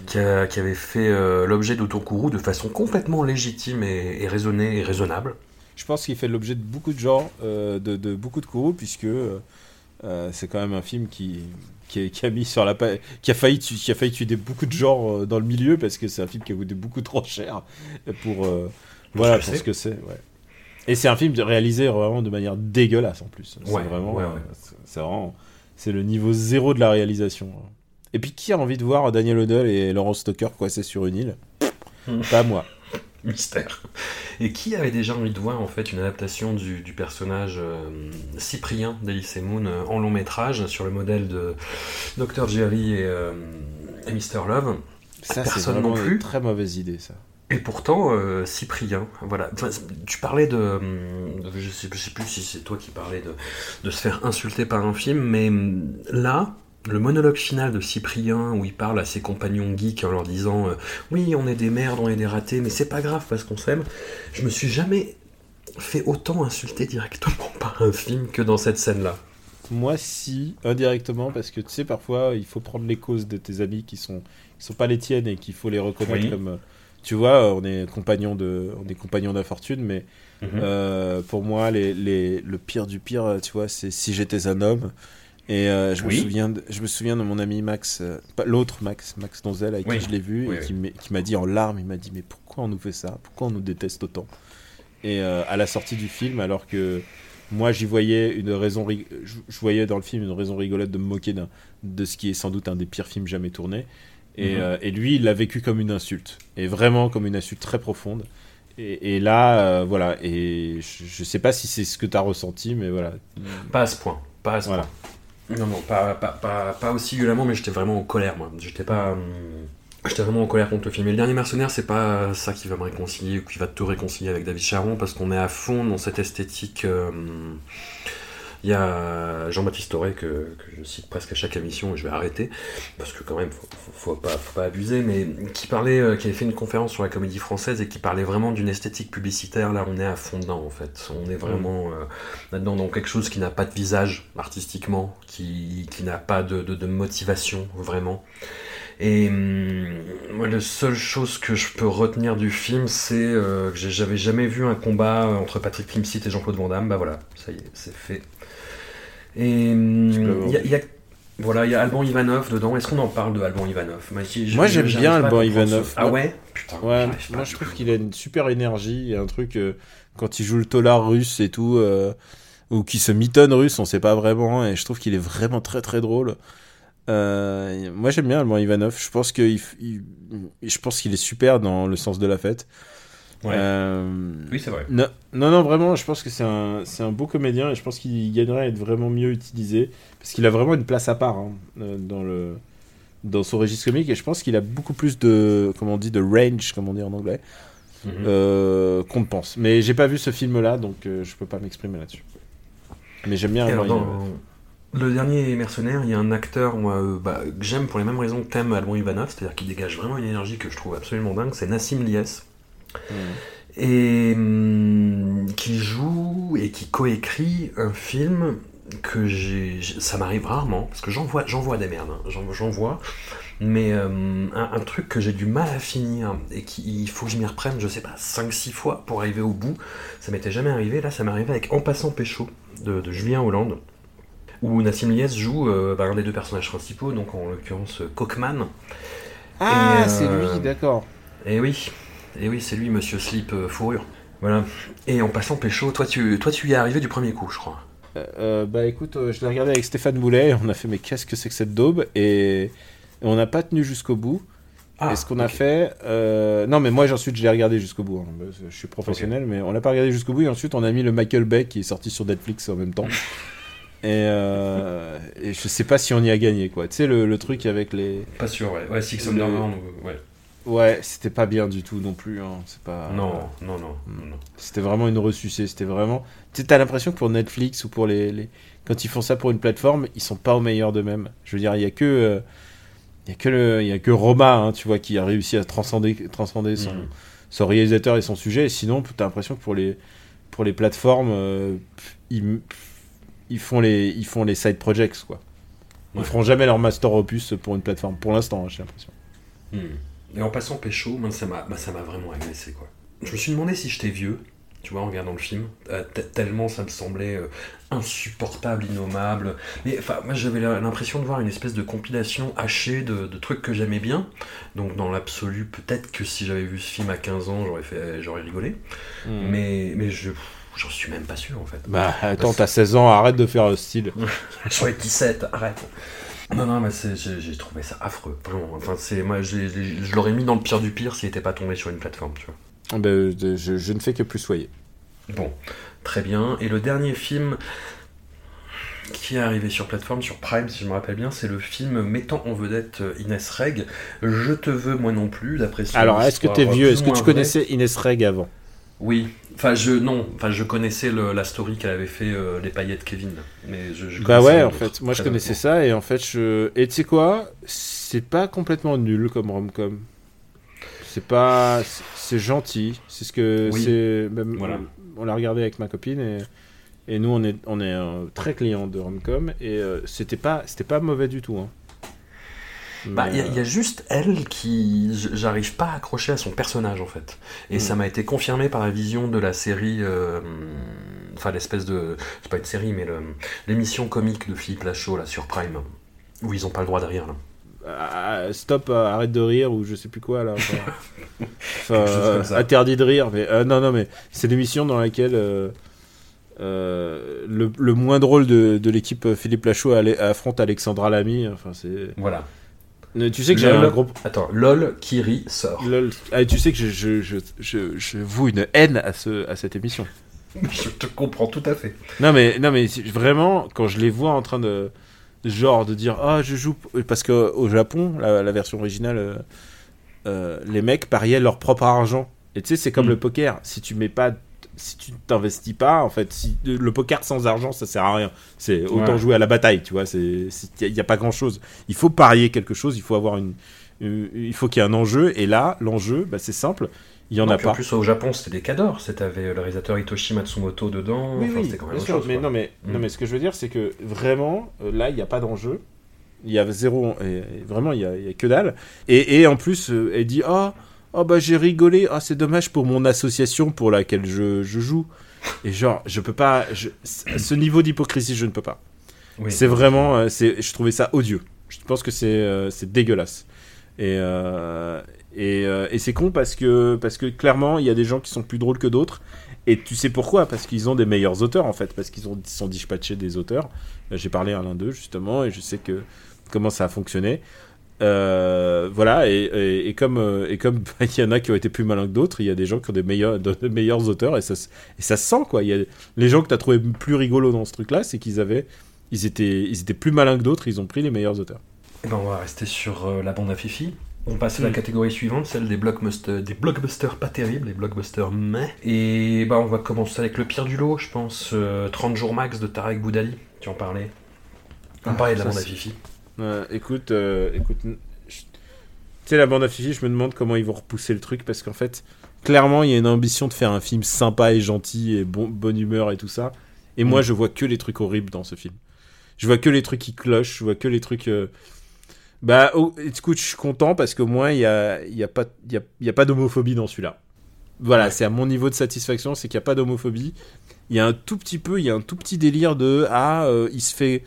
qui, a- qui avait fait euh, l'objet d'Autokourou de façon complètement légitime et, et raisonnée et raisonnable. Je pense qu'il fait l'objet de beaucoup de gens, euh, de, de beaucoup de courroux, puisque c'est quand même un film qui, qui, a- mis sur la qui a failli tu- qui a failli tuer beaucoup de gens euh, dans le milieu parce que c'est un film qui a coûté beaucoup trop cher pour euh, voilà pour c'est. ce que c'est. Ouais. Et c'est un film de- réalisé vraiment de manière dégueulasse en plus. C'est Ouais, vraiment, ouais, ouais. euh, c'est- c'est vraiment, c'est le niveau zéro de la réalisation. Et puis qui a envie de voir Daniel O'Donnell et Laurence Stoker coincés sur une île? Hmm. Pas moi. Mystère. Et qui avait déjà envie de voir en fait une adaptation du, du personnage euh, Cyprien d'Elysée Moon euh, en long métrage sur le modèle de Dr. Jerry et, euh, et Mr. Love? Ça c'est Personne vraiment non plus. une très mauvaise idée ça. Et pourtant, euh, Cyprien, voilà. Enfin, tu parlais de, de- je, sais, je sais plus si c'est toi qui parlais de, de se faire insulter par un film, mais hum, là, le monologue final de Cyprien où il parle à ses compagnons geeks en leur disant euh, oui, on est des merdes, on est des ratés, mais c'est pas grave parce qu'on s'aime. Je me suis jamais fait autant insulter directement par un film que dans cette scène-là. Moi, si, indirectement, parce que tu sais, parfois, il faut prendre les causes de tes amis qui sont, qui sont pas les tiennes et qu'il faut les reconnaître Oui. comme. Tu vois, on est compagnons de, on est compagnons d'infortune, mais euh, pour moi, les, les, le pire du pire, euh, tu vois, c'est si j'étais un homme. Et euh, je, Oui. me souviens de, je me souviens de mon ami Max, euh, l'autre Max, Max Donzel, avec Oui. qui je l'ai vu, Oui, et qui m'a- dit en larmes, il m'a dit, mais pourquoi on nous fait ça? Pourquoi on nous déteste autant? Et à la sortie du film, alors que moi j'y voyais une raison, je, voyais dans le film une raison rigolote de me moquer de ce qui est sans doute un des pires films jamais tournés. Et, Mhm. euh, et lui, il l'a vécu comme une insulte, et vraiment comme une insulte très profonde. Et, et là, euh, voilà, et je, je sais pas si c'est ce que tu as ressenti, mais voilà. Pas à ce point. Pas à ce Voilà. point. Non, non, pas, pas, pas, pas aussi violemment, mais j'étais vraiment en colère, moi. J'étais pas. hum, J'étais vraiment en colère contre le film. Et le dernier mercenaire, c'est pas ça qui va me réconcilier ou qui va te réconcilier avec David Charon, parce qu'on est à fond dans cette esthétique. euh, Il y a Jean-Baptiste Auré, que, que je cite presque à chaque émission, et je vais arrêter, parce que quand même, faut, faut, faut pas, faut pas abuser, mais qui parlait, euh, qui avait fait une conférence sur la comédie française et qui parlait vraiment d'une esthétique publicitaire. Là, on est à fond dedans, en fait. On est vraiment euh, là-dedans dans quelque chose qui n'a pas de visage artistiquement, qui, qui n'a pas de, de, de motivation, vraiment. Et hum, moi, la seule chose que je peux retenir du film, c'est euh, que j'avais jamais vu un combat entre Patrick Timsit et Jean-Claude Van Damme. Bah voilà, ça y est, c'est fait. Et il y a- il y a- voilà, il y a Alban Ivanov dedans. Est-ce qu'on en parle de Alban Ivanov? Moi, j'aime bien Alban Ivanov. ce- Ah ouais? Putain. Ouais, moi je trouve qu'il a une super énergie et un truc euh, quand il joue le tolard russe et tout, euh, ou qui se mitonne russe, on sait pas vraiment, et je trouve qu'il est vraiment très très drôle. Euh, moi j'aime bien Alban Ivanov, je pense qu'il il- je pense qu'il est super dans le sens de la fête. Ouais. Euh, Oui, c'est vrai. non, non, non, vraiment, je pense que c'est un, c'est un beau comédien et je pense qu'il gagnerait à être vraiment mieux utilisé parce qu'il a vraiment une place à part hein, euh, dans le dans son registre comique et je pense qu'il a beaucoup plus de comment on dit de range comme on dit en anglais Mhm. euh, qu'on ne pense. Mais j'ai pas vu ce film là donc euh, je peux pas m'exprimer là-dessus. Mais j'aime bien alors, dans le dernier mercenaire, il y a un acteur moi, euh, bah, que j'aime pour les mêmes raisons que t'aimes Alban Ivanov, c'est-à-dire qu'il dégage vraiment une énergie que je trouve absolument dingue, c'est Nassim Lies. Et hum, qui joue et qui coécrit un film que j'ai. Ça m'arrive rarement, parce que j'en vois, vois des merdes, hein, j'en, vois. Mais euh, un, un truc que j'ai du mal à finir et qu'il faut que je m'y reprenne, je sais pas, 5-6 fois pour arriver au bout. Ça m'était jamais arrivé, là ça m'est arrivé avec En passant pécho de, de Julien Hollande, où Nassim Lies joue euh, bah, un des deux personnages principaux, donc en l'occurrence euh, Cockman. Ah, euh, c'est lui, d'accord. Et oui, et oui, c'est lui, Monsieur Slip euh, Fourrure. Voilà. Et en passant pécho, toi tu, toi tu y es arrivé du premier coup, je crois. Euh, euh, bah écoute, euh, je l'ai regardé avec Stéphane Boulet, on a fait mais qu'est-ce que c'est que cette daube et, et on n'a pas tenu jusqu'au bout. Ah, et ce qu'on a fait, euh, non mais moi ensuite je l'ai regardé jusqu'au bout. hein, que je suis professionnel, mais on l'a pas regardé jusqu'au bout et ensuite on a mis le Michael Bay qui est sorti sur Netflix en même temps. Et, et je sais pas si on y a gagné quoi. Tu sais le, le truc avec les, Pas sûr, ouais. Ouais, Six Le- Underground, ou- ouais. Ouais, c'était pas bien du tout non plus. Hein. C'est pas. Non, non, non, Hmm. non. C'était vraiment une ressucée. C'était vraiment. Tu l'impression que pour Netflix ou pour les, les- Quand ils font ça pour une plateforme, ils sont pas au meilleur d'eux-mêmes. Je veux dire, il y a que. euh, Il y a que le, il y a que Roma, hein, tu vois, qui a réussi à transcender, transcender son, Mhm. son réalisateur et son sujet. Et sinon, t'as l'impression que pour les, pour les plateformes, euh, ils, ils font les, ils font les side projects, quoi. Ils Ouais. feront jamais leur master opus pour une plateforme. Pour l'instant, hein, j'ai l'impression. Hmm. Et en passant pécho, moi, ça m'a bah, vraiment agressé, quoi. Je me suis demandé si j'étais vieux, tu vois, en regardant le film, euh, te- tellement ça me semblait euh, insupportable, innommable. Mais enfin, moi, j'avais l'impression de voir une espèce de compilation hachée de, de trucs que j'aimais bien. Donc, dans l'absolu, peut-être que si j'avais vu ce film à 15 ans, j'aurais fait, j'aurais rigolé. Mais, mais je, j'en suis même pas sûr, en fait. Bah, attends, t'as 16 ans, arrête de faire le style. J'en ai 17, arrête. Non, non, mais j'ai trouvé ça affreux, vraiment. Enfin, moi, je l'aurais mis dans le pire du pire s'il n'était pas tombé sur une plateforme, tu vois. Ah bah, je, je- ne fais que plus soyer. Bon, très bien. Et le dernier film qui est arrivé sur plateforme, sur Prime, si je me rappelle bien, c'est le film mettant en vedette euh, Inès Reg. Je te veux, moi non plus, d'après son Alors, est-ce que histoire t'es vieux? Plus Est-ce que tu connaissais Inès Reg avant? Oui. Enfin, je, non. Enfin, je connaissais le- la story qu'elle avait fait, euh, Les paillettes Kevin. Mais je, je Bah ouais, en fait, moi je connaissais ça et en fait, je. Et tu sais quoi? C'est pas complètement nul comme rom-com. C'est pas. c'est- gentil. C'est ce que. Oui. c'est même- Voilà. On l'a regardé avec ma copine et. Et nous, on est, on est euh, très clients de rom-com et euh, c'était pas, c'était pas mauvais du tout. Hein. Bah, il y, a- il y euh, a juste elle qui. J'arrive pas à accrocher à son personnage en fait. Et Mm. ça m'a été confirmé par la vision de la série. euh, Enfin, l'espèce de. C'est pas une série, mais le- l'émission comique de Philippe Lachaud là sur Prime. Où ils ont pas le droit de rire là. ah, stop, euh, arrête de rire ou je sais plus quoi là. Enfin, enfin, Quelque chose comme euh, ça. interdit de rire. Mais euh, non, non, mais c'est l'émission dans laquelle euh, euh, le, le moins drôle de, de l'équipe Philippe Lachaud affronte Alexandra Lamy. Enfin, c'est. Voilà. Mais Tu sais que j'ai un gros. Attends, LOL, Kiri sort. Lol. Ah, tu sais que je, je, je, je, je voue une haine à, ce, à cette émission. Je te comprends tout à fait. Non mais non mais vraiment quand je les vois en train de genre de dire ah je joue p- parce que au Japon la, la version originale euh, euh, les mecs pariaient leur propre argent et tu sais c'est comme Mm. le poker si tu mets pas si tu t'investis pas en fait si le poker sans argent ça sert à rien c'est autant Ouais. jouer à la bataille tu vois c'est il y, a pas grand chose il faut parier quelque chose il faut avoir une, une- il faut qu'il y ait un enjeu et là l'enjeu bah, c'est simple il y en Non, a pas En plus, au Japon, c'était des cadors. C'était avec le réalisateur Hitoshi Matsumoto dedans. Oui, enfin, oui, c'était quand même bien sûr, chose, mais quoi. non, mais, Mm. non, mais ce que je veux dire, c'est que vraiment, euh, là, il n'y a pas d'enjeu. Il y a zéro. et- et vraiment, il y a, que dalle. Et, et en plus, euh, elle dit Oh, oh bah, j'ai rigolé. Ah, c'est dommage pour mon association pour laquelle je, je joue. Et genre, je peux pas. je- ce niveau d'hypocrisie, je ne peux pas. Oui. C'est vraiment. euh, c'est, je trouvais ça odieux. Je pense que c'est, euh, c'est dégueulasse. Et, euh, et, et c'est con parce que, parce que clairement, il y a des gens qui sont plus drôles que d'autres. Et tu sais pourquoi? Parce qu'ils ont des meilleurs auteurs en fait, parce qu'ils ont- sont dispatchés des auteurs. J'ai parlé à l'un d'eux justement, et je sais que comment ça a fonctionné. Euh, voilà, et, et, et comme euh, et comme il y en a qui ont été plus malins que d'autres, il y a des gens qui ont des meilleurs, de, meilleurs auteurs, et ça, se- et ça se sent quoi. Il y a les gens que tu as trouvé plus rigolos dans ce truc-là, c'est qu'ils avaient, ils étaient, ils étaient plus malins que d'autres, ils ont pris les meilleurs auteurs. Eh ben, on va rester sur euh, la bande à Fifi. On passe à la Mm. catégorie suivante, celle des blockbusters, des blockbusters pas terribles, les blockbusters mais. Et bah on va commencer avec le pire du lot, je pense. euh, 30 jours max de Tarek Boudali. Tu en parlais. On Ah, parlait de la bande à Fifi. Euh, écoute, euh, écoute, je- tu sais la bande à Fifi, je me demande comment ils vont repousser le truc parce qu'en fait, clairement, il y a une ambition de faire un film sympa et gentil et bon, bonne humeur et tout ça. Et moi, Mm. je vois que les trucs horribles dans ce film. Je vois que les trucs qui clochent, je vois que les trucs. euh, Bah, oh, écoute, je suis content parce que moi, il y a, y a pas, y a, y a pas d'homophobie dans celui-là. Voilà, c'est à mon niveau de satisfaction, c'est qu'il n'y a pas d'homophobie. Il y a un tout petit peu, il y a un tout petit délire de ah, il se fait,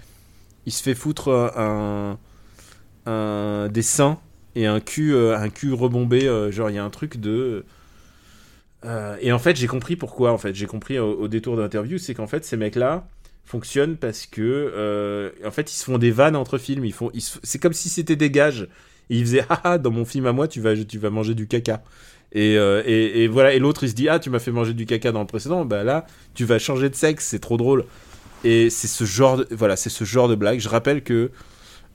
il se fait foutre un, un des seins et un cul, euh, un cul rebombé. euh, genre, il y a un truc de. euh, et en fait, j'ai compris pourquoi. En fait, j'ai compris au, détour d'interview, c'est qu'en fait, ces mecs-là fonctionnent parce que, euh, en fait, ils se font des vannes entre films. Ils font, c'est comme si c'était des gages. Et ils faisaient, ah, ah, dans mon film à moi, tu vas, tu vas manger du caca. Et, euh, et, et voilà. Et l'autre, il se dit, ah, tu m'as fait manger du caca dans le précédent. Bah là, tu vas changer de sexe. C'est trop drôle. Et c'est ce genre, de, voilà, c'est ce genre de blague. Je rappelle que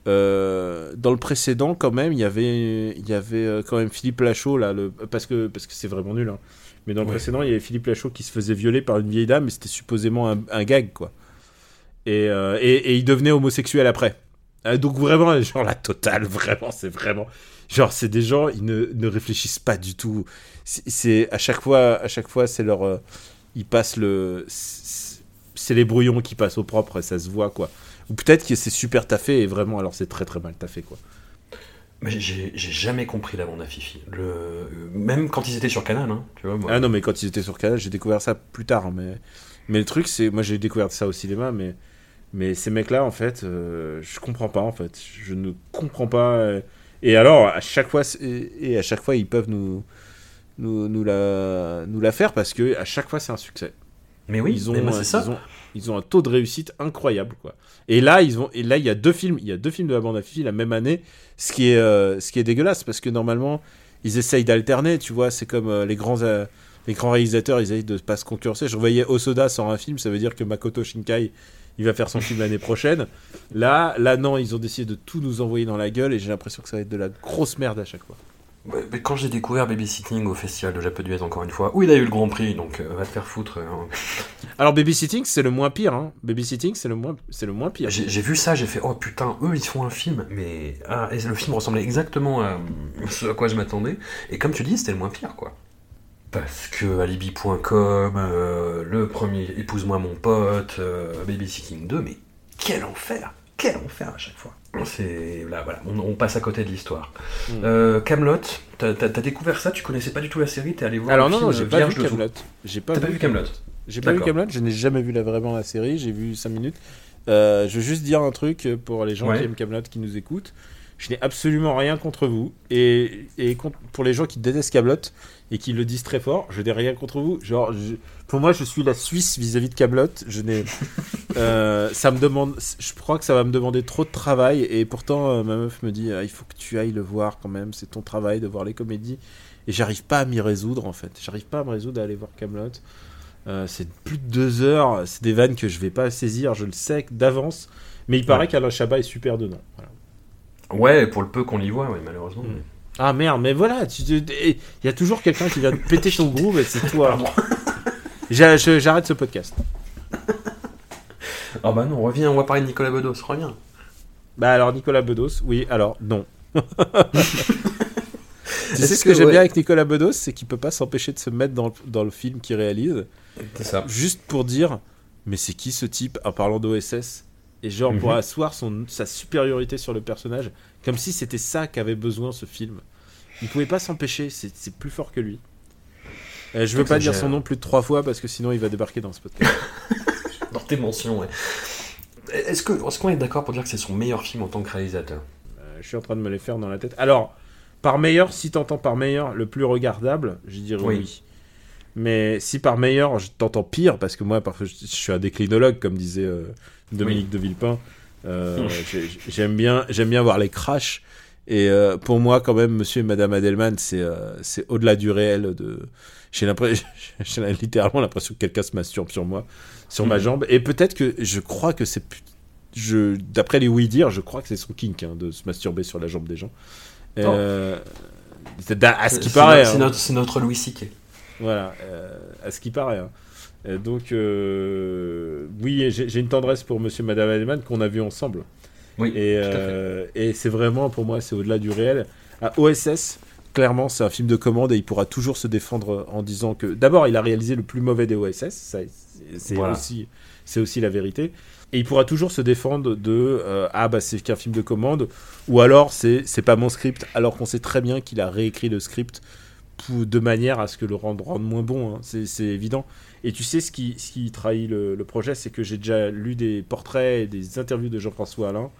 euh, dans le précédent, quand même, il y avait, il y avait euh, quand même Philippe Lachaud là, le, parce que parce que c'est vraiment nul. hein. Mais dans le Ouais. précédent, il y avait Philippe Lachaud qui se faisait violer par une vieille dame, mais c'était supposément un, un gag, quoi. Et, euh, et, et il devenait homosexuel après. Donc vraiment, genre la totale, vraiment, c'est vraiment, genre c'est des gens, ils ne, ne réfléchissent pas du tout. C'est- C'est à chaque fois, à chaque fois, c'est leur, euh, ils passent le, c'est les brouillons qui passent au propre, et ça se voit, quoi. Ou peut-être que c'est super taffé et vraiment, alors c'est très très mal taffé, quoi. Mais j'ai jamais compris la bande à Fifi. Le... Même quand ils étaient sur Canal, hein, tu vois. Moi. Ah non, mais quand ils étaient sur Canal, j'ai découvert ça plus tard. hein, Mais, mais le truc, c'est. Moi, j'ai découvert ça au cinéma, mais, mais ces mecs-là, en fait, euh, je comprends pas, en fait. Je ne comprends pas. euh, Et alors, à chaque fois, et à chaque fois, ils peuvent nous. Nous, nous, la, nous la faire parce que à chaque fois c'est un succès. Mais oui, ils ont, c'est ça. Ils ont, ils ont un taux de réussite incroyable quoi. Et là ils ont et là il y a deux films, il y a deux films de la bande à Fifi la même année, ce qui est euh, ce qui est dégueulasse parce que normalement ils essayent d'alterner, tu vois, c'est comme euh, les grands euh, les grands réalisateurs, ils essayent de pas se concurrencer. Je voyais Osoda sort un film, ça veut dire que Makoto Shinkai il va faire son film l'année prochaine. Là, là non, ils ont décidé de tout nous envoyer dans la gueule et j'ai l'impression que ça va être de la grosse merde à chaque fois. Mais quand j'ai découvert Babysitting au festival de Japon d'Huez, encore une fois, où il a eu le Grand Prix, donc euh, va te faire foutre. hein. Alors Babysitting, c'est le moins pire hein. Babysitting, c'est le moins c'est le moins pire. J'ai j'ai vu ça, j'ai fait oh putain, eux ils font un film, mais ah, et le film ressemblait exactement à ce à quoi je m'attendais. Et comme tu dis, c'était le moins pire quoi. Parce que Alibi.com, euh, le premier Épouse-moi mon pote, euh, Babysitting 2, mais quel enfer Quel enfer à chaque fois C'est là, voilà, on, on passe à côté de l'histoire. Mm. Euh, Camelot, t'as découvert ça? Tu connaissais pas du tout la série? T'es allé voir Alors le non film non, j'ai pas vu Camelot. J'ai pas T'as pas vu Camelot? J'ai pas vu. Camelot, je n'ai jamais vu la, vraiment la série, j'ai vu 5 minutes. Euh, je veux juste dire un truc pour les gens Ouais. qui aiment Camelot qui nous écoutent. Je n'ai absolument rien contre vous. Et, et contre- pour les gens qui détestent Camelot et qui le disent très fort, je n'ai rien contre vous. Genre, je- pour moi, je suis la Suisse vis-à-vis de Camelot. Je n'ai, euh, ça me demande, je crois que ça va me demander trop de travail. Et pourtant, euh, ma meuf me dit, Ah, il faut que tu ailles le voir quand même. C'est ton travail de voir les comédies. Et j'arrive pas à m'y résoudre en fait. J'arrive pas à me résoudre à aller voir Camelot. Euh, c'est plus de deux heures. C'est des vannes que je vais pas saisir. Je le sais d'avance. Mais il paraît Ouais. qu'Alain Chabat est super dedans. Voilà. Ouais, pour le peu qu'on y voit, ouais, malheureusement. Mm. Ah merde, mais voilà, il y a toujours quelqu'un qui vient de péter ton groove et c'est toi. J'arrête ce podcast. Ah bah non, reviens, on va parler de Nicolas Bedos, reviens. Bah alors Nicolas Bedos, oui, alors non. tu sais ce que, que, j'aime ouais. bien avec Nicolas Bedos, c'est qu'il peut pas s'empêcher de se mettre dans le, dans le film qu'il réalise, C'est ça. juste pour dire, mais c'est qui ce type en parlant d'OSS Et genre pour Mhm. asseoir son, sa supériorité sur le personnage, comme si c'était ça qu'avait besoin ce film. Il pouvait pas s'empêcher, c'est c'est plus fort que lui. Euh, je veux pas dire son nom plus de trois fois parce que sinon il va débarquer dans ce podcast. Dans tes mentions, ouais. Est-ce que- est-ce qu'on est d'accord pour dire que c'est son meilleur film en tant que réalisateur? Euh, je suis en train de me les faire dans la tête. Alors, par meilleur, si t'entends par meilleur le plus regardable, je dirais oui. Oui. Mais si par meilleur, je t'entends pire, parce que moi, parfois, je, je suis un déclinologue, comme disait euh, Dominique de Villepin. Euh, j'ai- j'aime bien, j'aime bien voir les crashs. Et euh, pour moi, quand même, Monsieur et Madame Adelman, c'est euh, c'est au-delà du réel. De, j'ai l'impression, j'ai littéralement l'impression que quelqu'un se masturbe sur moi, sur ma Mhm. jambe. Et peut-être que je crois que c'est, je, d'après les oui dire, je crois que c'est son kink hein, de se masturber sur la jambe des gens. À ce qui paraît. C'est hein. notre, c'est notre Louis C.K. Voilà, à ce qui paraît. hein. Euh, donc, euh, oui, j'ai une tendresse pour Monsieur et Madame Adelman qu'on a vu ensemble. Oui, Et, euh, et c'est vraiment, pour moi, c'est au-delà du réel. À OSS, clairement, c'est un film de commande et il pourra toujours se défendre en disant que. D'abord, il a réalisé le plus mauvais des OSS, c'est Voilà. aussi, la vérité. Et il pourra toujours se défendre de euh, Ah, bah, c'est qu'un film de commande, ou alors c'est pas mon script, alors qu'on sait très bien qu'il a réécrit le script pour- de manière à ce que le rende, rende moins bon, hein. c'est évident. Et tu sais ce qui, ce qui trahit le, le projet, c'est que j'ai déjà lu des portraits et des interviews de Jean-François Alain.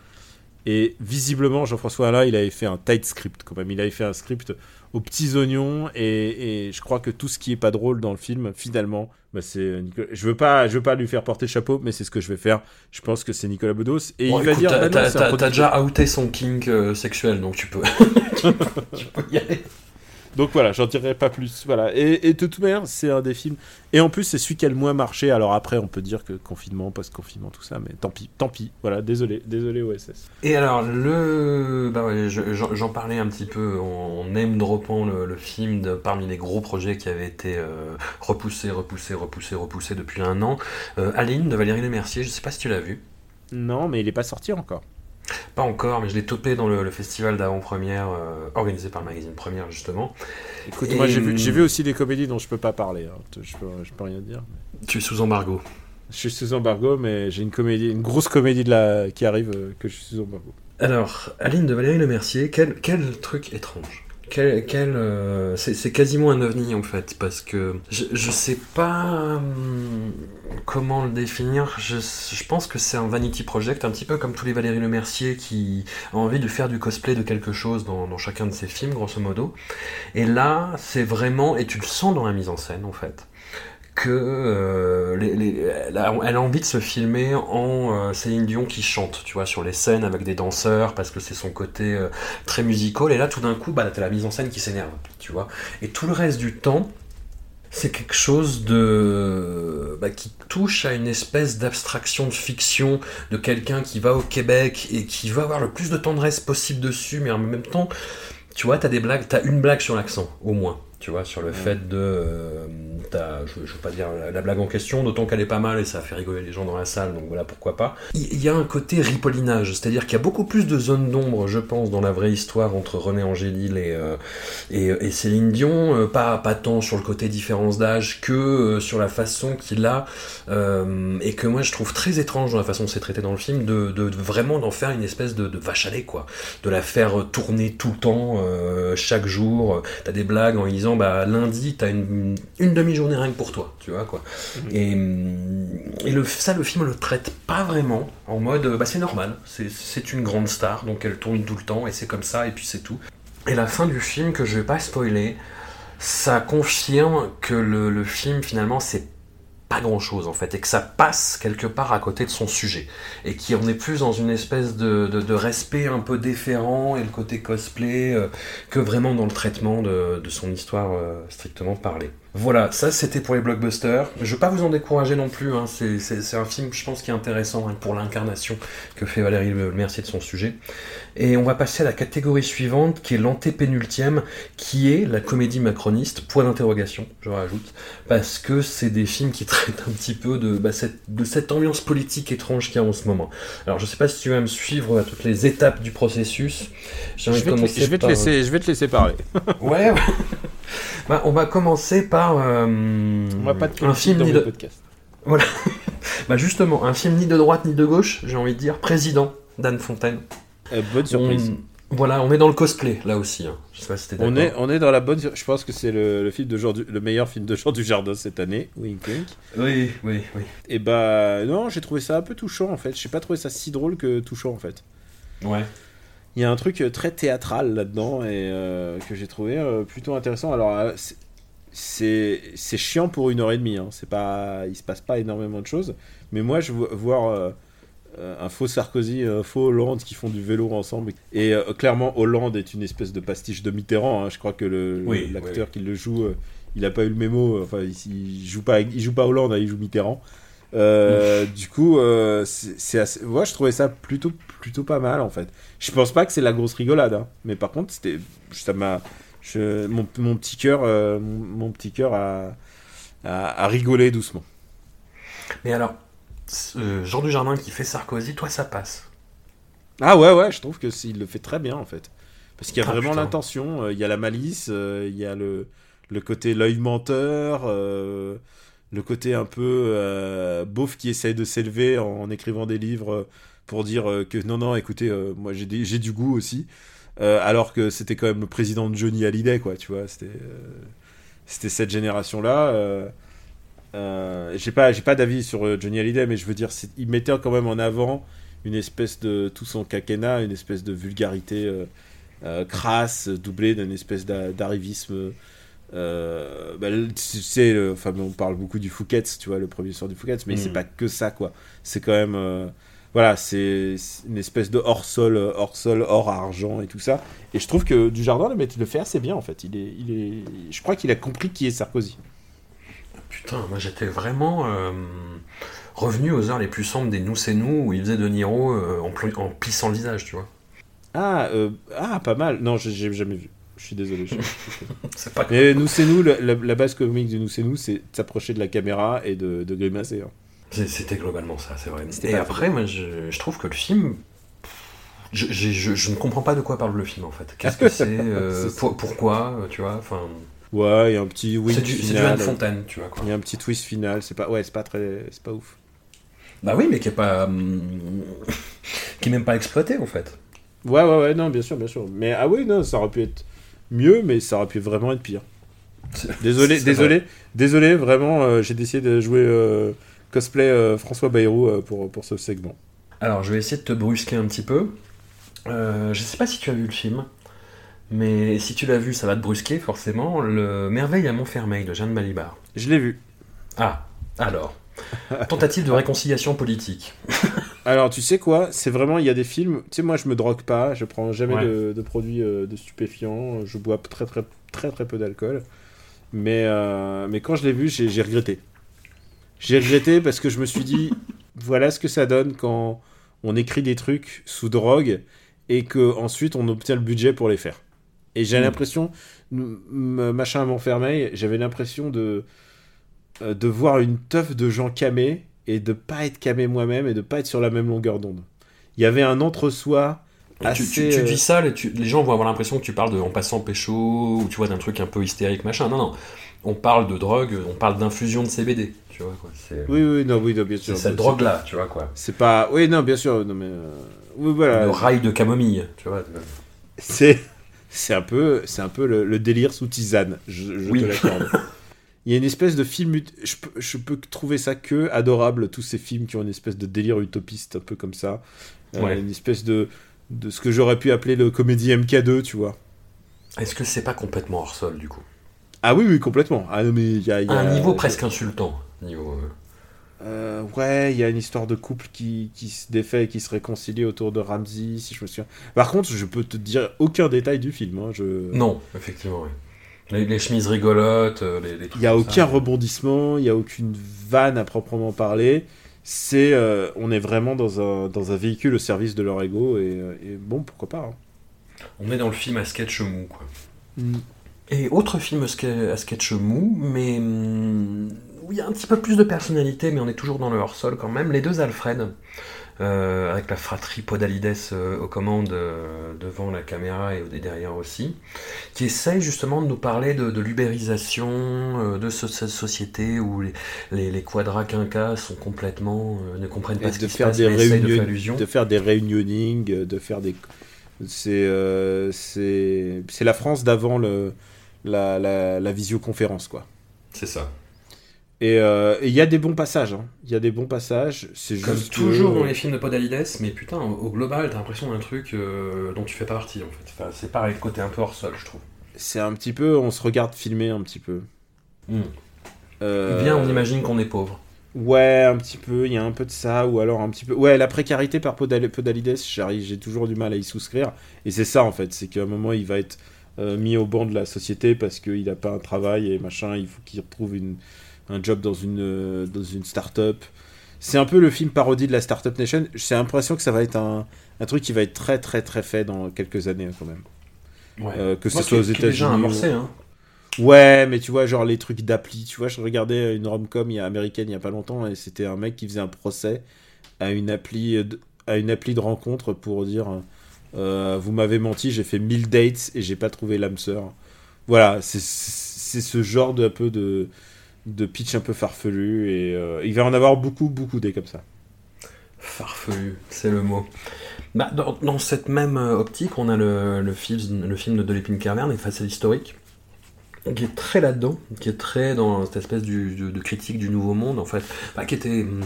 Et visiblement, Jean-François Alain, il avait fait un tight script quand même. Il avait fait un script aux petits oignons. Et, et je crois que tout ce qui est pas drôle dans le film, finalement, bah, c'est Nicolas- Je veux pas, je veux pas lui faire porter le chapeau, mais c'est ce que je vais faire. Je pense que c'est Nicolas Bedos. Et Bon, il va dire, t'as- bah déjà outé son kink euh, sexuel, donc tu peux, tu peux, tu peux y aller. Donc voilà, j'en dirai pas plus. Voilà. Et, et de toute manière, c'est un des films. Et en plus, c'est celui qui a le moins marché. Alors après, on peut dire que confinement, post-confinement, tout ça, mais tant pis, tant pis. Voilà, désolé, désolé OSS. Et alors, le, bah ouais, j'en parlais un petit peu en name droppant le, le film de, parmi les gros projets qui avaient été euh, repoussés, repoussés, repoussés, repoussés depuis un an. Euh, Aline de Valérie Lemercier, je sais pas si tu l'as vu. Non, mais il est pas sorti encore. Pas encore, mais je l'ai topé dans le, le festival d'avant-première euh, organisé par le magazine Première justement. Écoute, Et, moi j'ai vu, hum, j'ai vu aussi des comédies dont je peux pas parler. hein. Je, peux, je peux rien dire. Tu es sous embargo. Je suis sous embargo, mais j'ai une comédie, une grosse comédie de la qui arrive euh, que je suis sous embargo. Alors, Aline de Valérie Lemercier, quel, quel truc étrange? Quel, quel, euh, c'est quasiment un ovni en fait, parce que je, je sais pas hum, comment le définir. Je, je pense que c'est un vanity project, un petit peu comme tous les Valérie Lemercier qui a envie de faire du cosplay de quelque chose dans, dans chacun de ses films, grosso modo. Et là, c'est vraiment, et tu le sens dans la mise en scène en fait, que euh, elle, a, envie de se filmer en euh, Céline Dion qui chante, tu vois, sur les scènes avec des danseurs, parce que c'est son côté euh, très musical. Et là, tout d'un coup, bah, t'as la mise en scène qui s'énerve, tu vois. Et tout le reste du temps, c'est quelque chose de bah, qui touche à une espèce d'abstraction de fiction de quelqu'un qui va au Québec et qui veut avoir le plus de tendresse possible dessus, mais en même temps, tu vois, t'as des blagues, t'as une blague sur l'accent, au moins. Tu vois, sur le fait de. euh, je, je veux pas dire la, la blague en question, d'autant qu'elle est pas mal et ça fait rigoler les gens dans la salle, donc voilà pourquoi pas. Il y, a un côté ripollinage, c'est-à-dire qu'il y a beaucoup plus de zones d'ombre, je pense, dans la vraie histoire entre René Angélil et, euh, et, et Céline Dion, euh, pas, pas tant sur le côté différence d'âge que sur la façon qu'il a, et que moi je trouve très étrange dans la façon dont c'est traité dans le film, de, de- de vraiment d'en faire une espèce de, de vache à lait, quoi. De la faire tourner tout le temps, chaque jour. T'as des blagues en lui disant, bah lundi, t'as une, une demi-journée journée rien que pour toi, tu vois quoi. Et, hum, et le, ça, le film le traite pas vraiment en mode, bah c'est normal, c'est- c'est une grande star, donc elle tourne tout le temps et c'est comme ça et puis c'est tout. Et la fin du film, que je vais pas spoiler, ça confirme que le, le film finalement c'est pas grand chose en fait et que ça passe quelque part à côté de son sujet et qu'on est plus dans une espèce de, respect un peu déférent et le côté cosplay euh, que vraiment dans le traitement de, de son histoire euh, strictement parlée. Voilà, ça c'était pour les blockbusters. Je veux pas vous en décourager non plus, hein. c'est, un film je pense qui est intéressant hein, pour l'incarnation que fait Valérie Le Mercier de son sujet. Et on va passer à la catégorie suivante qui est l'antépénultième qui est la comédie macroniste, point d'interrogation, je rajoute parce que c'est des films qui traitent un petit peu de, bah, cette, de cette ambiance politique étrange qu'il y a en ce moment. Alors je sais pas si tu vas me suivre à toutes les étapes du processus. J'ai envie Je de vais, te, commencer je vais te par- laisser, je vais te laisser parler. Ouais. ouais. Bah, on va commencer par euh, On va pas te un film dans ni de... podcast. bah justement un film ni de droite ni de gauche, j'ai envie de dire Président d'Anne Fontaine. Euh, bonne surprise. On- Voilà, on est dans le cosplay là aussi. hein. Je sais pas si On est, on est dans la bonne. Je pense que c'est le, le film de Jean du- le meilleur film de Jean Dujardin cette année. Wink wink. Oui, oui, oui. Et bah non, j'ai trouvé ça un peu touchant en fait. J'ai pas trouvé ça si drôle que touchant en fait. Ouais. Il y a un truc euh, très théâtral là-dedans et euh, que j'ai trouvé euh, plutôt intéressant. Alors c'est- chiant pour une heure et demie. Hein. C'est pas, il se passe pas énormément de choses. Mais moi, je vois voir un faux Sarkozy, un faux Hollande qui font du vélo ensemble. Et euh, clairement, Hollande est une espèce de pastiche de Mitterrand. hein. Je crois que le Oui, l'acteur oui. qui le joue, euh, il a pas eu le mémo. Enfin, il, il joue pas, il joue pas Hollande, hein, il joue Mitterrand. Euh, du coup, euh, c'est c'est assez... moi je trouvais ça plutôt plutôt pas mal en fait. Je pense pas que c'est la grosse rigolade, hein. mais par contre c'était ça m'a je- mon, mon petit cœur euh, mon, petit cœur a, a, a rigolé doucement. Mais alors, ce Jean Dujardin qui fait Sarkozy, toi ça passe. Ah ouais ouais, je trouve que s'il le fait très bien en fait. Parce qu'il y a Ah, vraiment l'intention, euh, il y a la malice, euh, il y a le, le côté l'œil menteur, euh, le côté un peu euh, beauf qui essaye de s'élever en, écrivant des livres euh, pour dire euh, que non, non, écoutez, euh, moi j'ai du goût aussi. Alors que c'était quand même le président de Johnny Hallyday, quoi, tu vois, c'était cette génération-là. j'ai pas, pas d'avis sur Johnny Hallyday, mais je veux dire, il mettait quand même en avant une espèce de tout son quinquennat, une espèce de vulgarité crasse, doublée d'une espèce d'a- d'arrivisme. Euh, bah, tu sais, le- enfin, on parle beaucoup du Fouquet's, tu vois, le premier soir du Fouquet's, mais Mm. c'est pas que ça, quoi. C'est quand même, euh, voilà, c'est c'est une espèce de hors sol, euh, hors sol, hors argent et tout ça. Et je trouve que Dujardin le, le fait assez bien, en fait. Il est, il est, je crois qu'il a compris qui est Sarkozy. Putain, moi j'étais vraiment euh, revenu aux heures les plus sombres des Nous c'est nous où il faisait De Niro en, en plissant le visage, tu vois. Ah, ah, pas mal. Non, j'ai jamais vu. Je suis désolé. je- C'est pas Mais nous, c'est nous, la, base comique de nous, c'est nous, c'est de s'approcher de la caméra et de, de grimacer. hein. C'était globalement ça, c'est vrai. Et après, moi, je, je trouve que le film. Je, j'ai- je- je ne comprends pas de quoi parle le film en fait. Qu'est-ce que c'est euh, pour- Pourquoi euh, Tu vois Enfin, Ouais, il y a un petit wink c'est du. Anne Fontaine, tu vois quoi. Il y a un petit twist final. C'est pas, ouais, c'est pas très, c'est pas ouf. Bah oui, mais qui est pas, hum, qui est même pas exploité en fait. Ouais, ouais, ouais, non, bien sûr, bien sûr. Mais ah oui, non, ça aurait pu être mieux, mais ça aurait pu vraiment être pire. Désolé, désolé, désolé, vraiment, euh, j'ai décidé de jouer euh, cosplay euh, François Bayrou pour, pour ce segment. Alors, je vais essayer de te brusquer un petit peu. Je sais pas si tu as vu le film, mais si tu l'as vu, ça va te brusquer forcément. Le Merveille à Montfermeil de Jeanne Balibar. Je l'ai vu. Ah, alors. Tentative de réconciliation politique. Alors, tu sais quoi C'est vraiment, il y a des films. Tu sais, moi, je me drogue pas, je prends jamais Ouais. de, de produits euh, de stupéfiants, je bois très, très, très, très peu d'alcool. Mais, euh, mais quand je l'ai vu, j'ai regretté. J'ai regretté parce que je me suis dit, voilà ce que ça donne quand on écrit des trucs sous drogue et que ensuite on obtient le budget pour les faire. Et j'ai Mm. l'impression, machin à Montfermeil, j'avais l'impression de, de voir une teuf de gens camés et de pas être camé moi-même et de pas être sur la même longueur d'onde. Il y avait un entre-soi Et tu, tu- assez. tu euh, dis ça, les, tu- les gens vont avoir l'impression que tu parles de en passant pécho ou tu vois d'un truc un peu hystérique machin. Non, non. On parle de drogue, on parle d'infusion de CBD. Tu vois quoi. Oui, oui, non, oui, non, bien c'est sûr. cette C'est- drogue là, tu vois quoi. C'est pas. Oui, non, bien sûr. Non, mais. euh, Oui, voilà. Le rail de camomille, tu vois. C'est. C'est un peu, c'est un peu le, le délire sous tisane, je, je Oui. te l'accorde. il y a une espèce de film. Je peux, je peux trouver ça que adorable, tous ces films qui ont une espèce de délire utopiste, un peu comme ça. Euh. Une espèce de, de ce que j'aurais pu appeler le comédie MK2, tu vois. Est-ce que c'est pas complètement hors sol du coup? Ah oui, oui, complètement. Ah mais il y a. y a- un niveau presque insultant. Niveau, euh, Euh, ouais, il y a une histoire de couple qui, qui se défait et qui se réconcilie autour de Ramsey, si je me souviens. Par contre, je peux te dire aucun détail du film. hein, Je... Non, effectivement, oui. Les, les chemises rigolotes, euh, les, Il n'y a aucun ça. rebondissement, il n'y a aucune vanne à proprement parler. C'est, euh, on est vraiment dans un, dans un véhicule au service de leur ego et, euh, et bon, pourquoi pas. hein. On est dans le film à sketch mou, quoi. Et autre film à sketch mou, mais hum, où il y a un petit peu plus de personnalité, mais on est toujours dans le hors-sol quand même. Les deux Alfred, euh, avec la fratrie Podalides euh, aux commandes euh, devant la caméra et derrière aussi, qui essayent justement de nous parler de, de l'ubérisation euh, de ce- cette société où les, les, les sont complètement euh, ne comprennent pas Et ce de qui se faire passe, des mais essayent de réunions, faire allusion. de faire des réunionings, euh, de faire des, c'est, euh, c'est, c'est la France d'avant la, la visioconférence quoi. C'est ça. Et euh, et il y a des bons passages, hein. il y a des bons passages. C'est Comme juste que- toujours dans les films de Podalides, mais putain, au global, t'as l'impression d'un truc euh, dont tu fais pas partie en fait. Enfin, c'est pareil, le côté un peu hors sol, je trouve. c'est un petit peu, on se regarde filmer un petit peu. Euh, Bien, on imagine qu'on est pauvre. Ouais, un petit peu, il y a un peu de ça, ou alors un petit peu... Ouais, la précarité par Podal- Podalides, j'ai toujours du mal à y souscrire, et c'est ça en fait, c'est qu'à un moment il va être euh, mis au banc de la société parce qu'il n'a pas un travail et machin, il faut qu'il retrouve une, un job dans une, euh, dans une start-up. C'est un peu le film parodie de la Startup Nation, j'ai l'impression que ça va être un, un truc qui va être très très très fait dans quelques années quand même. Ouais. Euh, que ce Moi, soit aux est déjà États-Unis. amorcé, hein. Ouais, mais tu vois, genre les trucs d'appli, tu vois, je regardais une rom-com américaine il y a pas longtemps et c'était un mec qui faisait un procès à une appli de, à une appli de rencontre pour dire euh, vous m'avez menti, j'ai fait 1000 dates et j'ai pas trouvé l'âme sœur. Voilà, c'est c'est ce genre de un peu de de pitch un peu farfelu et euh, il va en avoir beaucoup beaucoup des comme ça. Farfelu, c'est le mot. Bah, dans, dans cette même euh, optique, on a le, le, film, le film de Delépine Carverne, Les Faciles historiques, qui est très là-dedans, qui est très dans cette espèce du- de, de critique du nouveau monde, en fait. Bah, qui était hum,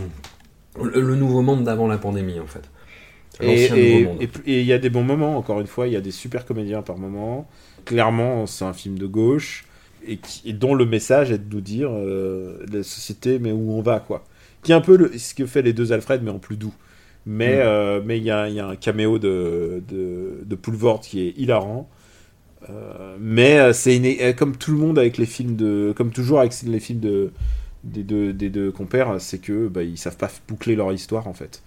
le, le nouveau monde d'avant la pandémie, en fait. Et et- et- et il y a des bons moments, encore une fois, il y a des super comédiens par moment. Clairement, c'est un film de gauche et, qui- et dont le message est de nous dire euh, la société, mais où on va, quoi. Qui est un peu le- ce que fait les deux Alfred, mais en plus doux. Mais Mm. euh, mais il y, y a un caméo de, de, de Poulvord qui est hilarant. Euh, mais c'est comme tout le monde avec les films de, comme toujours avec les films de des deux, des deux compères, c'est que bah, ils savent pas boucler leur histoire en fait.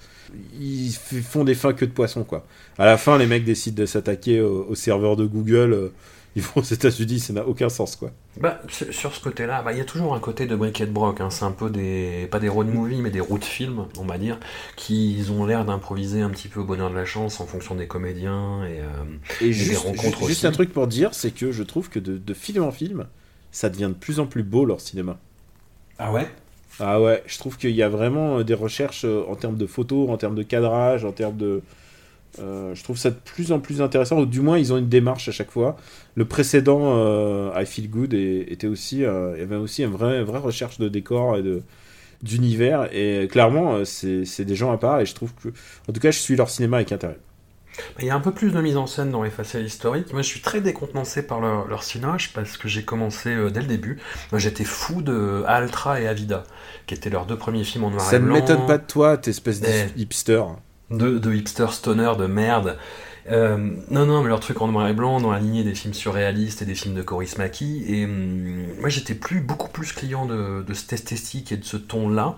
Ils font des fins que de poisson quoi. À la fin, les mecs décident de s'attaquer au, au serveur de Google. Ils vont aux États-Unis, ça n'a aucun sens quoi. Bah, sur ce côté-là, bah, il y a toujours un côté de Brick et de Brock. Hein. C'est un peu des, pas des road movies, mais des routes films, on va dire, qui ont l'air d'improviser un petit peu au bonheur de la chance en fonction des comédiens. Et, euh, Et des juste, rencontres ju- juste aussi. un truc pour dire, c'est que je trouve que de, de film en film, ça devient de plus en plus beau leur cinéma. Ah ouais? Ah ouais, je trouve qu'il y a vraiment euh, des recherches euh, en termes de photos, en termes de cadrage, en termes de... euh, je trouve ça de plus en plus intéressant, ou du moins ils ont une démarche à chaque fois. Le précédent, euh, I Feel Good, était aussi, euh, il y avait aussi une vraie, vraie recherche de décor et de d'univers, et clairement, euh, c'est des gens à part, et je trouve que... En tout cas, je suis leur cinéma avec intérêt. Il y a un peu plus de mise en scène dans les faciales historiques. Moi, je suis très décontenancé par leur, leur cinoche parce que j'ai commencé euh, dès le début. Moi, j'étais fou de Altra et Avida, qui étaient leurs deux premiers films en noir Ça et ne blanc. m'étonne pas de toi, t'es espèce de Eh. hipster. De, de hipster stoner de merde. Euh, non, non, mais leur truc en noir et blanc, dans la lignée des films surréalistes et des films de Coris Maki. Et hum, moi, j'étais plus, beaucoup plus client de, de cette esthétique et de ce ton-là.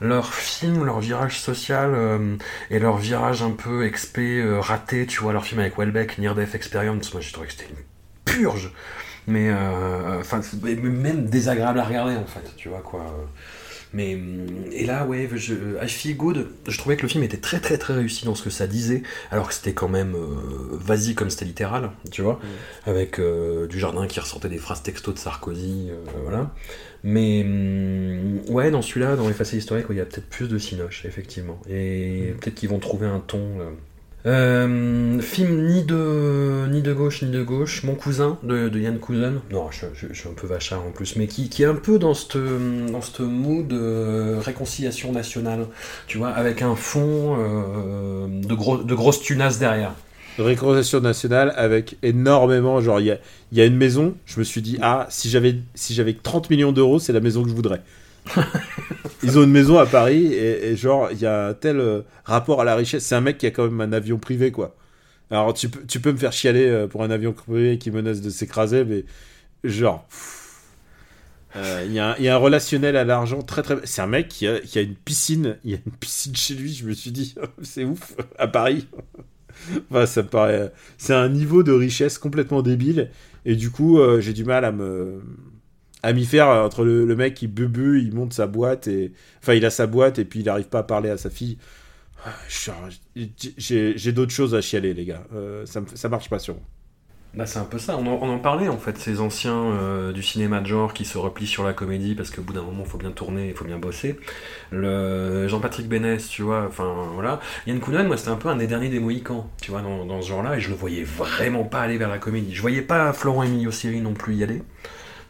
Leur film, leur virage social euh, et leur virage un peu expé, euh, raté, tu vois, leur film avec Welbeck, Near Death Experience, moi j'ai trouvé que c'était une purge. Mais, enfin, même désagréable à regarder en fait, tu vois quoi. Mais et là, ouais, je, I Feel Good, je trouvais que le film était très très très réussi dans ce que ça disait, alors que c'était quand même euh, vas-y comme c'était littéral, tu vois, avec euh, du jardin qui ressortait des phrases texto de Sarkozy, euh, voilà. Mais hum, ouais, dans celui-là, dans historiques, ouais, il y a peut-être plus de cinoche, effectivement, et peut-être qu'ils vont trouver un ton. Euh, Euh, film ni de, ni de gauche ni de gauche. Mon cousin de, de Yann Cousin. Non, je, suis un peu vachard en plus, mais qui, est un peu dans ce dans mood de réconciliation nationale. Tu vois, avec un fond euh, de, gros, de grosses tunasses derrière. Réconciliation nationale avec énormément. Genre, il y a, y a une maison, je me suis dit, ah, si j'avais si j'avais 30 millions d'euros, c'est la maison que je voudrais. Ils ont une maison à Paris et, genre, il y a un tel euh, rapport à la richesse. C'est un mec qui a quand même un avion privé, quoi. Alors, tu, tu peux me faire chialer euh, pour un avion privé qui menace de s'écraser, mais genre. euh, Il y, a un- relationnel à l'argent très très. C'est un mec qui a, qui a une piscine. Il y a une piscine chez lui. Je me suis dit, c'est ouf à Paris. Enfin, ça paraît. C'est un niveau de richesse complètement débile. Et du coup, j'ai du mal à me. À faire euh, entre le, mec qui bubu, il monte sa boîte et. Enfin, il a sa boîte et puis il n'arrive pas à parler à sa fille. Ah, J'ai d'autres choses à chialer, les gars. Euh, ça, ça marche pas sur moi. Bah, c'est un peu ça, on en, parlait en fait, ces anciens euh, du cinéma de genre qui se replient sur la comédie parce qu'au bout d'un moment il faut bien tourner, il faut bien bosser. Le Jean-Patrick Bénès, tu vois, enfin voilà. Yann Kounen, moi c'était un peu un des derniers des Mohicans, tu vois, dans, dans ce genre-là, et je le voyais vraiment pas aller vers la comédie. Je voyais pas Florent Emilio Siri non plus y aller.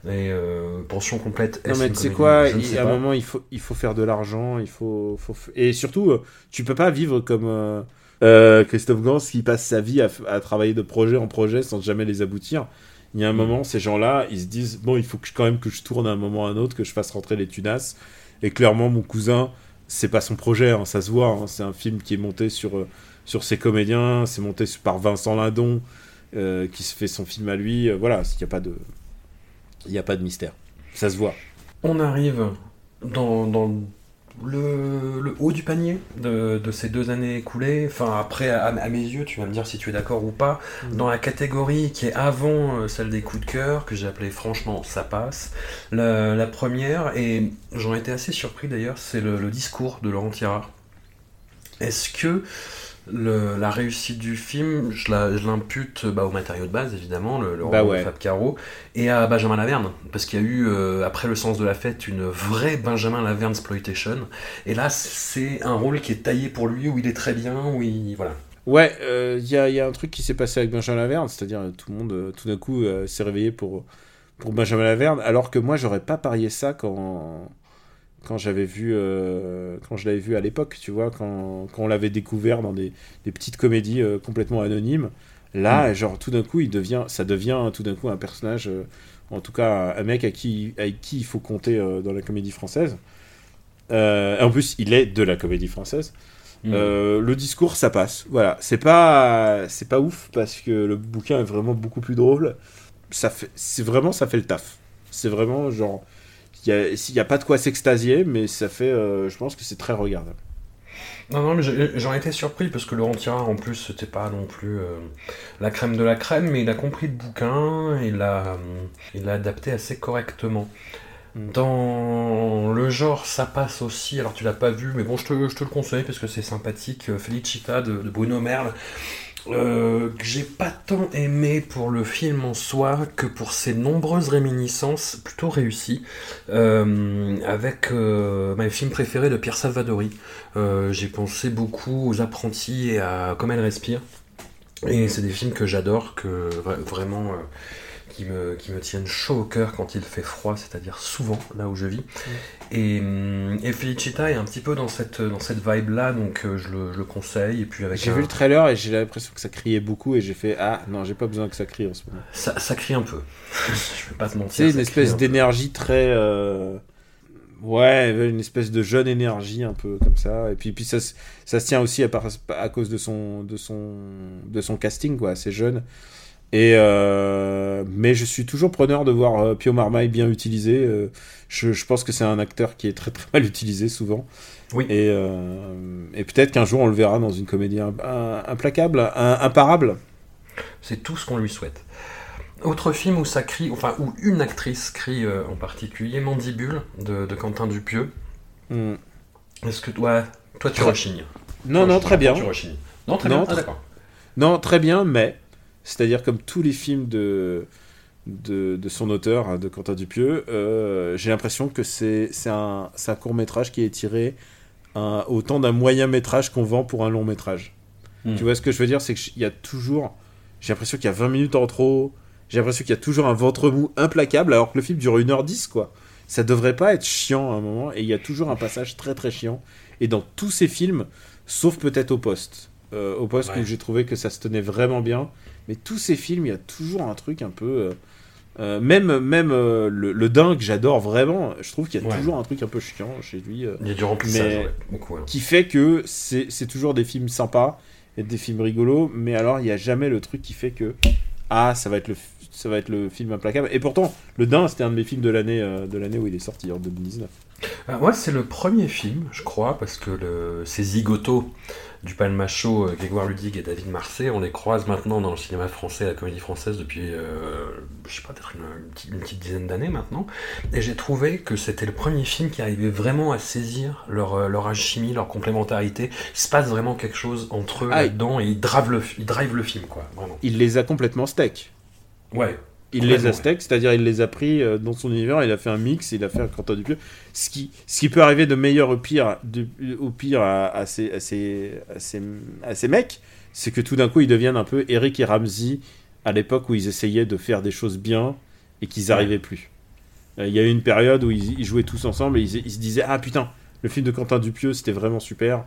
Et euh, pension complète. Non mais tu sais quoi, il- sais à un moment il faut, il faut faire de l'argent, il faut, faut et surtout euh, tu peux pas vivre comme euh, euh, Christophe Gans qui passe sa vie à, travailler de projet en projet sans jamais les aboutir. Il y a un Mm. moment, ces gens-là, ils se disent bon, il faut que quand même que je tourne à un moment ou à un autre, que je fasse rentrer les tunasses. Et clairement, mon cousin, c'est pas son projet, hein, ça se voit. hein, c'est un film qui est monté sur sur ses comédiens, c'est monté par Vincent Lindon euh, qui se fait son film à lui. voilà, il y a pas de, il y a pas de mystère. Ça se voit. On arrive dans, dans le, le haut du panier de, de ces deux années écoulées. Enfin, après, à, à mes yeux, tu vas me dire si tu es d'accord ou pas. Dans la catégorie qui est avant euh, celle des coups de cœur, que j'ai appelée franchement ça passe. La, la première, et j'en étais assez surpris d'ailleurs, c'est le, le discours de Laurent Tirard. Est-ce que le- la réussite du film, je l'impute bah, au matériau de base, évidemment, le, le Bah ouais. de Fab Caro, et à Benjamin Laverne, parce qu'il y a eu, euh, après le sens de la fête, une vraie Benjamin Laverne exploitation. Et là, c'est un rôle qui est taillé pour lui, où il est très bien, où il. Voilà. Ouais, il y, a, y a un truc qui s'est passé avec Benjamin Laverne, c'est-à-dire euh, tout le monde, euh, tout d'un coup, euh, s'est réveillé pour, pour Benjamin Laverne, alors que moi, j'aurais pas parié ça quand, quand j'avais vu, euh, quand je l'avais vu à l'époque, tu vois, quand, quand on l'avait découvert dans des, des petites comédies euh, complètement anonymes. Là, genre, tout d'un coup, il devient, ça devient tout d'un coup un personnage, euh, en tout cas, un mec à qui, avec qui il faut compter dans la comédie française. En plus, il est de la comédie française. Euh, le discours, ça passe. Voilà, c'est pas, c'est pas ouf parce que le bouquin est vraiment beaucoup plus drôle. Ça fait, c'est vraiment, ça fait le taf. C'est vraiment genre, il y a, pas de quoi s'extasier, mais ça fait, euh, je pense que c'est très regardable. Non, non, mais j'en étais surpris parce que Laurent Tirard, en plus, c'était pas non plus euh, la crème de la crème, mais il a compris le bouquin, il l'a euh, il l'a adapté assez correctement. Mm. Dans le genre, ça passe aussi, alors tu l'as pas vu, mais bon, je te, je te le conseille parce que c'est sympathique. Felicita de, de Bruno Merle, euh, que j'ai pas tant aimé pour le film en soi que pour ses nombreuses réminiscences plutôt réussies euh, avec euh, mes films préférés de Pierre Salvadori. J'ai pensé beaucoup aux apprentis et à Comme elle respire. Et c'est des films que j'adore, que vra- vraiment qui, me, qui me tiennent chaud au cœur quand il fait froid, c'est-à-dire souvent là où je vis. Et, hum, et Felicita est un petit peu dans cette, dans cette vibe-là, donc euh, je, le, je le conseille. Et puis avec J'ai un- vu le trailer et j'ai l'impression que ça criait beaucoup et j'ai fait ah non, j'ai pas besoin que ça crie en ce moment. ça, ça crie un peu. je vais pas te mentir. C'est une espèce un d'énergie très. euh, Ouais, une espèce de jeune énergie un peu comme ça. Et puis, puis ça, se- ça se tient aussi à, par- à cause de son, de, son, de son casting, quoi. C'est jeune. Et euh, mais je suis toujours preneur de voir euh, Pio Marmaille bien utilisé. Euh, je, je pense que c'est un acteur qui est très très mal utilisé souvent. Oui. Et, euh, et peut-être qu'un jour on le verra dans une comédie implacable, imparable. C'est tout ce qu'on lui souhaite. Autre film où ça crie, enfin où une actrice crie euh, en particulier, Mandibule de, de Quentin Dupieux. Hmm. Est-ce que toi, toi tu rechignes? Non, non, très bien. Tu rechignes. Non, très Non, bien. Très-. Non, très bien, mais c'est-à-dire comme tous les films de de, de son auteur, hein, de Quentin Dupieux, euh, j'ai l'impression que c'est un, un court métrage qui est tiré un- autant d'un moyen métrage qu'on vend pour un long métrage. Hmm. Tu vois ce que je veux dire? C'est qu'il y a toujours. J'ai l'impression qu'il y a 20 minutes en trop. J'ai l'impression qu'il y a toujours un ventre mou implacable, alors que le film dure 1h10, quoi. Ça devrait pas être chiant à un moment, et il y a toujours un passage très très chiant. Et dans tous ces films, sauf peut-être au poste. Euh, au poste Ouais. où j'ai trouvé que ça se tenait vraiment bien. Mais tous ces films, il y a toujours un truc un peu. euh, euh, même même euh, le, le dingue, j'adore vraiment. Je trouve qu'il y a Ouais. toujours un truc un peu chiant chez lui. euh, Il y a du remplissage, Mais- ouais, beaucoup. qui fait que c'est c'est toujours des films sympas et des films rigolos, mais alors il n'y a jamais le truc qui fait que ah ça va être le ça va être le film implacable. Et pourtant, Le Dain, c'était un de mes films de l'année de l'année où il est sorti en 2019. Ah, moi, c'est le premier film, je crois, parce que le... ces zigotos du Palmacho, euh, Grégoire Ludig et David Marseille, on les croise maintenant dans le cinéma français, la comédie française, depuis, euh, je sais pas, peut-être une, une petite- dizaine d'années maintenant. Et j'ai trouvé que c'était le premier film qui arrivait vraiment à saisir leur, euh, leur alchimie, leur complémentarité. Il se passe vraiment quelque chose entre eux Ah, là-dedans et ils drivent le, ils le film, quoi, vraiment. Il les a complètement steak. Ouais. Il les a c'est-à-dire il les a pris euh, dans son univers, il a fait un mix, il a fait un Quentin Dupieux. Ce qui, ce qui peut arriver de meilleur au pire, de- au pire à, à ces, à, ces, à, ces, à ces mecs, c'est que tout d'un coup ils deviennent un peu Eric et Ramsey à l'époque où ils essayaient de faire des choses bien et qu'ils n'arrivaient plus. Euh, Il y a eu une période où ils, ils jouaient tous ensemble et ils, ils se disaient Ah putain, le film de Quentin Dupieux c'était vraiment super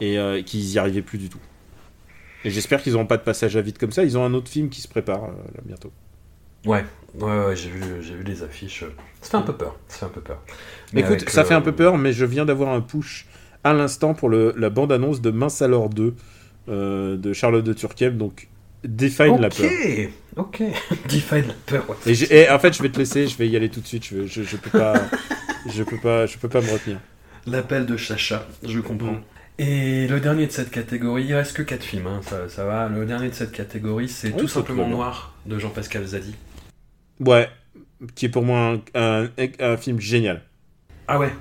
et euh, qu'ils y arrivaient plus du tout. Et j'espère qu'ils n'auront pas de passage à vide comme ça. Ils ont un autre film qui se prépare euh, là, bientôt. Ouais, ouais, ouais, j'ai vu, j'ai vu les affiches. Ça fait un peu peur. Ça fait un peu peur. Mais Écoute, avec, ça euh, fait un peu peur, mais je viens d'avoir un push à l'instant pour le, la bande-annonce de Mince alors 2 euh, de Charlotte de Turckheim, donc Define la peur. Ok, ok. Define la peur. ouais. Et, en fait, je vais te laisser, je vais y aller tout de suite. Je, je, je peux pas, je peux pas, je peux pas me retenir. L'appel de Chacha, je comprends. Mm. Et le dernier de cette catégorie, il reste que 4 films, hein, ça, ça va. Le dernier de cette catégorie, c'est Oui, tout simplement. Noir de Jean-Pascal Zadi. Ouais, qui est pour moi un, un- un film génial. Ah ouais,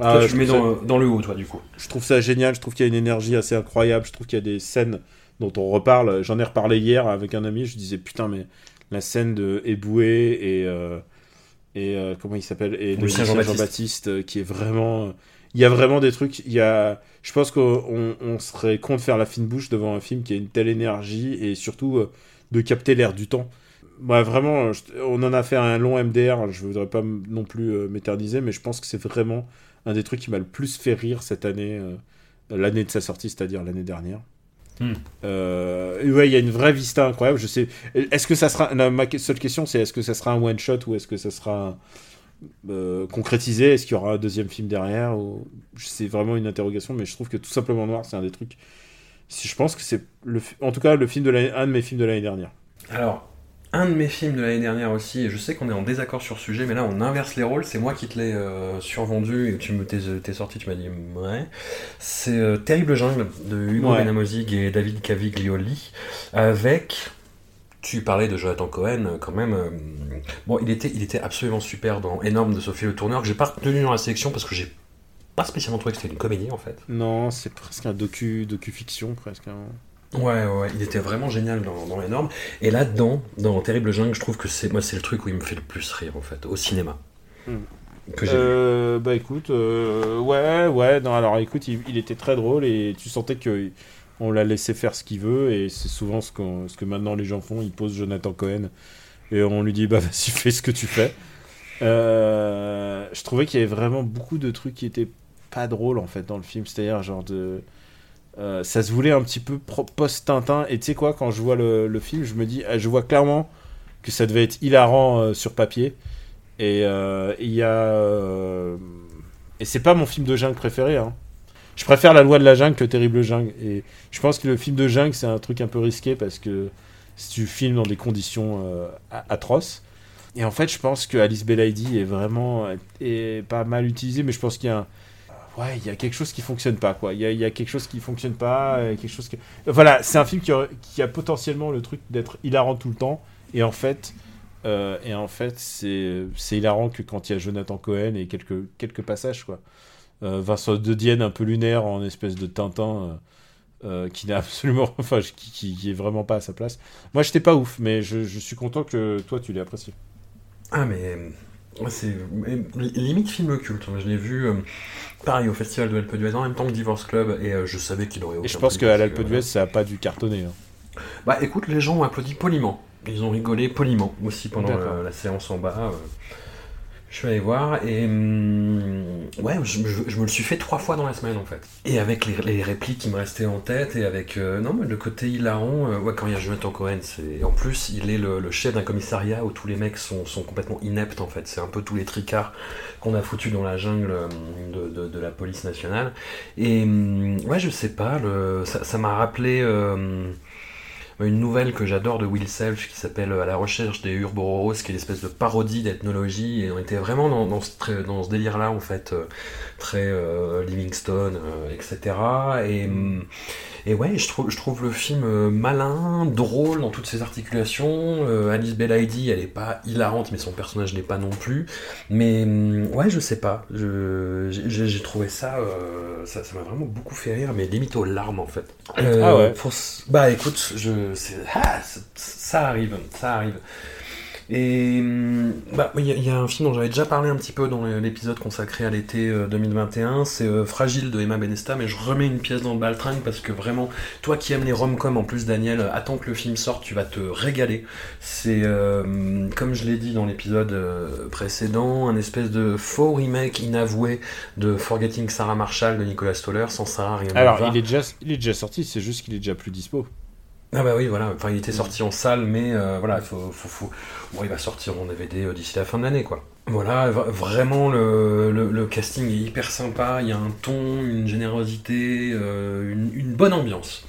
Ah, toi je tu le mets ça- dans, le haut, toi, du coup. Je trouve ça génial, je trouve qu'il y a une énergie assez incroyable, je trouve qu'il y a des scènes dont on reparle. J'en ai reparlé hier avec un ami, je disais putain, mais la scène de Eboué et. euh, et euh, comment il s'appelle? Et le Lucien Jean-Baptiste. Qui est vraiment. Il y a vraiment des trucs. Il y a. Je pense qu'on on- on serait con de faire la fine bouche devant un film qui a une telle énergie et surtout euh, de capter l'air du temps. Ouais, vraiment, je- on en a fait un long MDR. Je voudrais pas non plus euh, m'éterniser, mais je pense que c'est vraiment un des trucs qui m'a le plus fait rire cette année, euh, l'année de sa sortie, c'est-à-dire l'année dernière. Hmm. Euh, ouais, il y a une vraie vista incroyable. Je sais. Est-ce que ça sera. ma seule question, c'est est-ce que ça sera un one shot ou est-ce que ça sera euh, concrétisé? Est-ce qu'il y aura un deuxième film derrière ou... C'est vraiment une interrogation, mais je trouve que tout simplement Noir, c'est un des trucs. Si je pense que c'est le, en tout cas le film de un de mes films de l'année dernière. Alors, un de mes films de l'année dernière aussi, et je sais qu'on est en désaccord sur ce sujet, mais là on inverse les rôles, c'est moi qui te l'ai euh, survendu et tu me t'es, sorti, tu m'as dit ouais. C'est euh, Terrible Jungle de Hugo Ouais. Benamozig et David Caviglioli, avec. Tu parlais de Jonathan Cohen euh, quand même. euh, bon, il était, il était absolument super dans Énorme de Sophie Le Tourneur, que j'ai pas retenu dans la sélection parce que j'ai pas spécialement trouvé que c'était une comédie en fait. Non, c'est presque un docu, docu-fiction, presque. un- Ouais, ouais, il était vraiment génial dans, dans Énorme. Et là-dedans, dans Terrible Jungle, je trouve que c'est moi c'est le truc où il me fait le plus rire en fait, au cinéma. Hmm. Que. Euh, bah écoute, euh, ouais, ouais, non, alors écoute, il, il était très drôle et tu sentais que on l'a laissé faire ce qu'il veut et c'est souvent ce que maintenant les gens font, ils posent Jonathan Cohen et on lui dit bah vas-y fais ce que tu fais. Euh, je trouvais qu'il y avait vraiment beaucoup de trucs qui étaient pas drôles en fait dans le film, c'est-à-dire genre de... euh, ça se voulait un petit peu post-Tintin et tu sais quoi, quand je vois le, film, je me dis, ah, je vois clairement que ça devait être hilarant euh, sur papier. Et euh, il y a. euh, et c'est pas mon film de jungle préféré. Hein. Je préfère La loi de la jungle que Terrible jungle. Et je pense que le film de jungle, c'est un truc un peu risqué parce que si tu filmes dans des conditions euh, atroces. Et en fait, je pense que Alice Belaïdi est vraiment est pas mal utilisé, mais je pense qu'il y a un- Ouais, il y a quelque chose qui fonctionne pas, quoi. Il y a, quelque chose qui fonctionne pas, euh, quelque chose qui... Voilà, c'est un film qui a, potentiellement le truc d'être hilarant tout le temps, et en fait, euh, et en fait, c'est hilarant que quand il y a Jonathan Cohen et quelques, quelques passages, quoi. Euh, Vincent de Dienne un peu lunaire en espèce de Tintin qui n'a absolument, enfin, qui, qui, est vraiment pas à sa place. Moi, j'étais pas ouf, mais je, je suis content que toi tu l'aies apprécié. Ah mais C'est limite film culte. hein. Je l'ai vu euh, pareil au festival de l'Alpe d'Huez en même temps que Divorce Club et euh, je savais qu'il aurait aucun Et je pense qu'à l'Alpe d'Huez, ça a pas dû cartonner. hein. Bah écoute, les gens ont applaudi poliment. Ils ont rigolé poliment aussi pendant la, la séance en bas. euh. Je suis allé voir et hum, ouais, je, me le suis fait trois fois dans la semaine en fait. Et avec les, répliques qui me restaient en tête et avec euh, non mais le côté hilarant, euh, ouais quand il y a Jonathan Cohen, c'est en plus il est le, chef d'un commissariat où tous les mecs sont, sont complètement ineptes en fait. C'est un peu tous les tricards qu'on a foutus dans la jungle euh, de, de- la police nationale. Et hum, ouais je sais pas, ça m'a rappelé. euh, une nouvelle que j'adore de Will Self qui s'appelle À la recherche des Urboros, qui est l'espèce de parodie d'ethnologie, et on était vraiment dans, dans ce, trai- dans ce délire-là, en fait, euh, très euh, Livingstone, euh, etc. Et, hum, et ouais, je trouve, je trouve le film euh, malin, drôle dans toutes ses articulations. Euh, Alice Belaïdi, elle est pas hilarante, mais son personnage n'est pas non plus. Mais hum, ouais, je sais pas, j'ai trouvé ça, euh, ça, m'a vraiment beaucoup fait rire, mais limite aux larmes, en fait. Euh, Ah ouais. pour Bah écoute, je, ah, ça arrive, ça arrive. Et hum, bah, il y, y a un film dont j'avais déjà parlé un petit peu dans l'épisode consacré à l'été euh, 2021, c'est euh, Fragile de Emma Benesta, mais je remets une pièce dans le baltringue parce que vraiment, toi qui aimes les rom-coms en plus, Daniel, euh, attends que le film sorte, tu vas te régaler. C'est, euh, comme je l'ai dit dans l'épisode euh, précédent, un espèce de faux remake inavoué de Forgetting Sarah Marshall de Nicolas Stoller, sans Sarah rien Alors, il est, déjà, il est déjà sorti, c'est juste qu'il est déjà plus dispo. Ah bah oui, voilà. Enfin, il était sorti en salle, mais euh, voilà, il faut, faut, il va sortir en DVD euh, d'ici la fin de l'année, quoi. Voilà, vraiment, le, le, casting est hyper sympa. Il y a un ton, une générosité, euh, une bonne ambiance.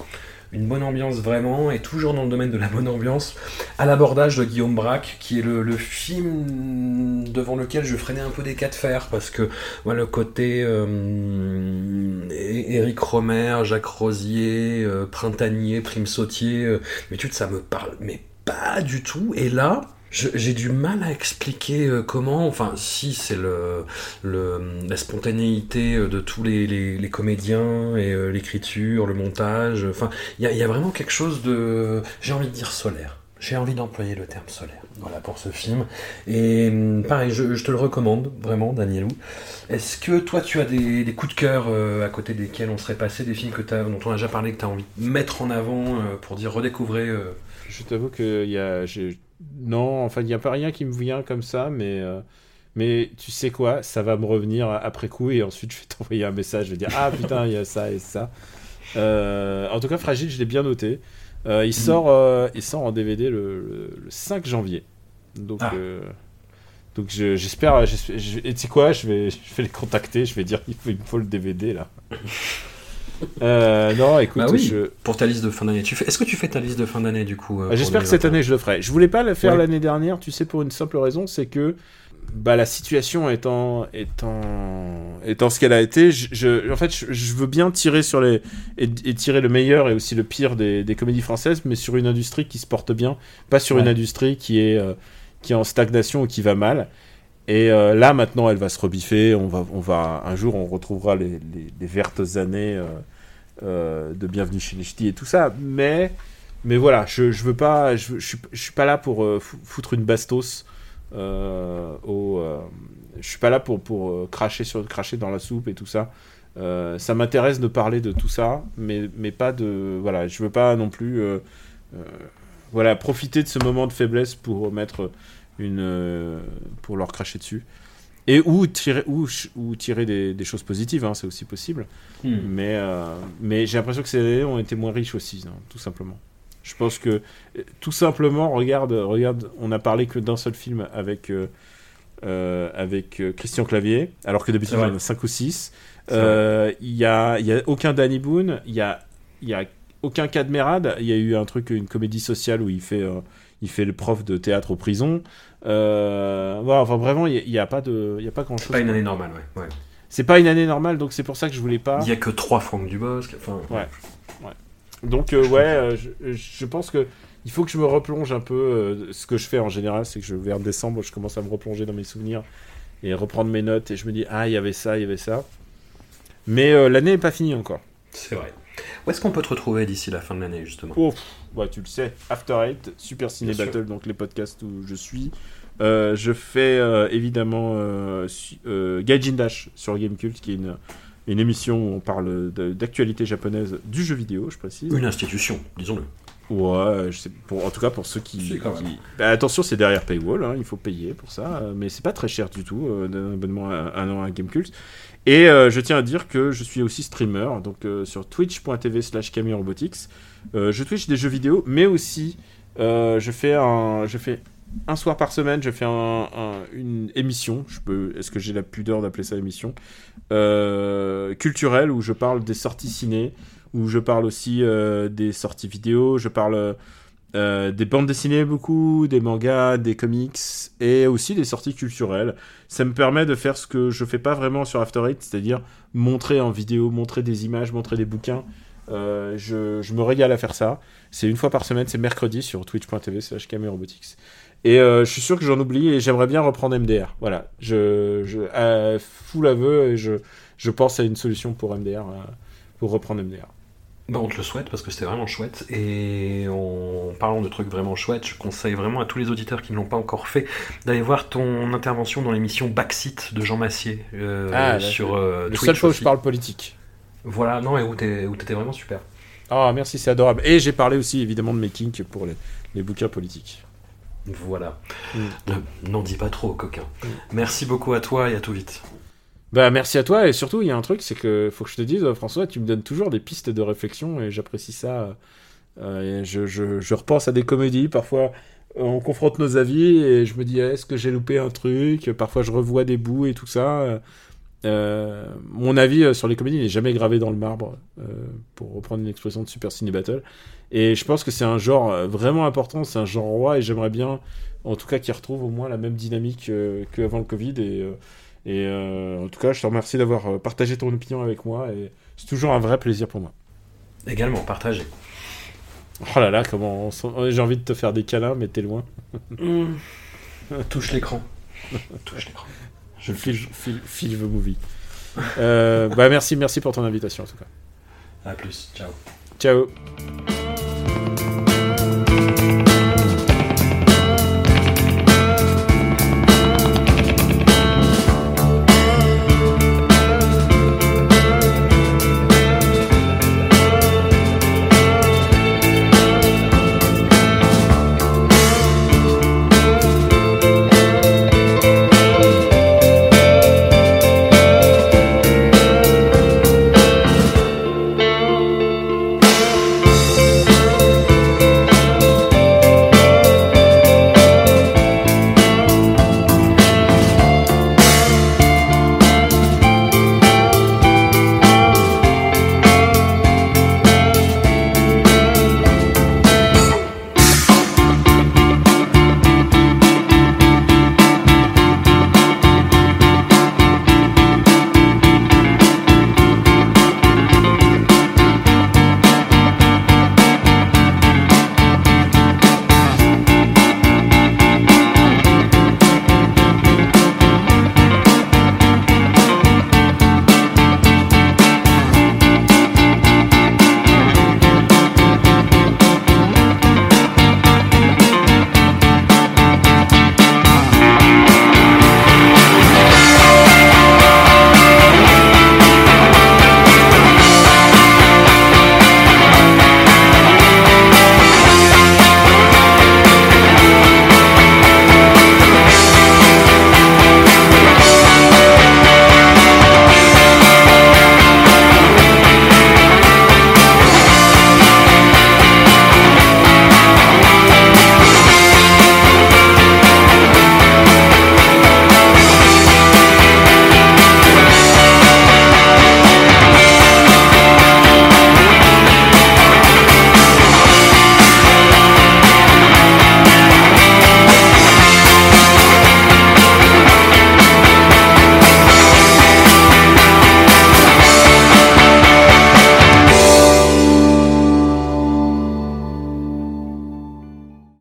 Une bonne ambiance vraiment, et toujours dans le domaine de la bonne ambiance, à l'abordage de Guillaume Braque, qui est le, film devant lequel je freinais un peu des cas de fer, parce que voilà, le côté euh, Éric Romer, Jacques Rosier, euh, Printanier, Prime Sautier, euh, d'habitude ça me parle, mais pas du tout. Et là, j'ai du mal à expliquer euh, comment, enfin si c'est le, le- la spontanéité euh, de tous les, les- les comédiens et euh, l'écriture, le montage, enfin il y y a vraiment quelque chose de, j'ai envie de dire solaire. J'ai envie d'employer le terme solaire, voilà, pour ce film. Et hum, pareil, je, je te le recommande, vraiment, Danielou. Est-ce que toi, tu as des, des coups de cœur à côté desquels on serait passé, des films que t'as- dont on a déjà parlé, que tu as envie de mettre en avant pour dire redécouvrez Je t'avoue que y a, j'ai- non, enfin, il n'y a pas rien qui me vient comme ça, mais, euh, mais tu sais quoi, ça va me revenir après coup et ensuite je vais t'envoyer un message, je vais dire ah putain, il y a ça et ça. Euh, en tout cas, Fragile, je l'ai bien noté. Euh, il, sort, euh, il sort en DVD le, le- le 5 janvier. Donc, Ah. donc j'espère. j'espère- je- et tu sais quoi, je vais, je vais les contacter, je vais dire il, faut, il me faut le DVD là. Euh, non, écoute, Bah oui, je, pour ta liste de fin d'année. Tu fais, est-ce que tu fais ta liste de fin d'année du coup euh, J'espère que cette 2021? année je le ferai. Je voulais pas le faire Ouais. l'année dernière, tu sais, pour une simple raison, c'est que bah, la situation étant, étant, étant ce qu'elle a été, je, je- en fait, je, je veux bien tirer sur les et, et tirer le meilleur et aussi le pire des, des comédies françaises, mais sur une industrie qui se porte bien, pas sur une industrie qui est, euh, qui est en stagnation ou qui va mal. Et euh, là, maintenant, elle va se rebiffer. On va, on va, un jour, on retrouvera les, vertes années euh, euh, de Bienvenue chez les Ch'tis et tout ça. Mais, mais voilà, je, je veux pas, je, suis, pas là pour fou- foutre une bastos. Au, je suis pas là pour, pour cracher sur, cracher dans la soupe et tout ça. Ça m'intéresse de parler de tout ça, mais, mais pas de, voilà, je veux pas non plus, voilà, profiter de ce moment de faiblesse pour mettre une, euh, pour leur cracher dessus. Et ou tirer, ou, tirer des, des choses positives, hein, c'est aussi possible. Hmm. Mais, euh, mais j'ai l'impression que ces années ont été moins riches aussi, hein, tout simplement. Je pense que, euh, tout simplement, regarde, regarde on a parlé que d'un seul film avec, euh, avec Christian Clavier, alors que d'habitude il y en a 5 ou 6. C'est Il n'y a, y a aucun Danny Boone, il y a, y a aucun cas de Mérade. Il y a eu un truc, une comédie sociale où il fait, il fait le prof de théâtre aux prisons. Euh, voilà, enfin, vraiment, il n'y a, pas de, il y a pas grand chose. Pas une année normale, ouais. ouais. C'est pas une année normale, donc c'est pour ça que je voulais pas. Il y a que trois Franck Dubosc. Enfin, Ouais. Donc euh, ouais, euh, je, je pense que il faut que je me replonge un peu. euh, ce que je fais en général, c'est que je vers décembre, je commence à me replonger dans mes souvenirs et reprendre mes notes et je me dis ah il y avait ça, il y avait ça. Mais l'année n'est pas finie encore. C'est vrai. Où est-ce qu'on peut te retrouver d'ici la fin de l'année, justement Oh, ouais, tu le sais, After Eight, Super Ciné Bien sûr. Battle, donc les podcasts où je suis. Euh, je fais euh, évidemment euh, euh, Gaijin Dash sur Gamecult, qui est une, une émission où on parle d'actualité japonaise du jeu vidéo, je précise. Une institution, disons-le. Ouais, je sais, pour, en tout cas pour ceux qui. Bah, attention, c'est derrière Paywall, hein, il faut payer pour ça, mais c'est pas très cher du tout d'un abonnement à un an à Gamecult. Et euh, je tiens à dire que je suis aussi streamer, donc euh, sur twitch.tv slash Robotics. Euh, je twitch des jeux vidéo, mais aussi je fais un, je fais un soir par semaine, je fais un- un- une émission. Je peux, est-ce que j'ai la pudeur d'appeler ça émission? Culturelle où je parle des sorties ciné, où je parle aussi des sorties vidéo, je parle euh, des bandes dessinées beaucoup, des mangas, des comics et aussi des sorties culturelles. Ça me permet de faire ce que je fais pas vraiment sur After Eight, c'est-à-dire montrer en vidéo, montrer des images, montrer des bouquins. Euh, je, me régale à faire ça. C'est une fois par semaine, c'est mercredi sur twitch.tv slash Robotics. Et euh, je suis sûr que j'en oublie et j'aimerais bien reprendre MDR. Voilà, je, je full aveu et je, je pense à une solution pour MDR, pour reprendre MDR. Bah, on te le souhaite parce que c'était vraiment chouette. Et en parlant de trucs vraiment chouettes, je conseille vraiment à tous les auditeurs qui ne l'ont pas encore fait d'aller voir ton intervention dans l'émission Backseat de Jean Massier euh, Ah, là, sur euh, Le seul fois où je parle politique. Voilà, non, et où t'étais vraiment super. Ah, merci, c'est adorable. Et j'ai parlé aussi évidemment de mes kinks pour les, les bouquins politiques. Voilà. Mm. Ne- N'en dis pas trop, coquin. Merci beaucoup à toi et à tout vite. Bah merci à toi et surtout il y a un truc c'est que faut que je te dise François tu me donnes toujours des pistes de réflexion et j'apprécie ça. Euh, je, je, repense à des comédies parfois on confronte nos avis et je me dis est-ce que j'ai loupé un truc? Parfois je revois des bouts et tout ça. Euh, mon avis euh, sur les comédies n'est jamais gravé dans le marbre pour reprendre une expression de Super Ciné Battle et je pense que c'est un genre vraiment important c'est un genre roi et j'aimerais bien en tout cas qu'il retrouve au moins la même dynamique qu'avant le Covid et et euh, en tout cas, je te remercie d'avoir euh, partagé ton opinion avec moi et c'est toujours un vrai plaisir pour moi. Également, partagé. Oh là là, comment on j'ai envie de te faire des câlins, mais t'es loin. Touche l'écran. Touche l'écran. Je le file, file, file the movie. Euh, bah merci, merci pour ton invitation en tout cas. À plus. Ciao. Ciao.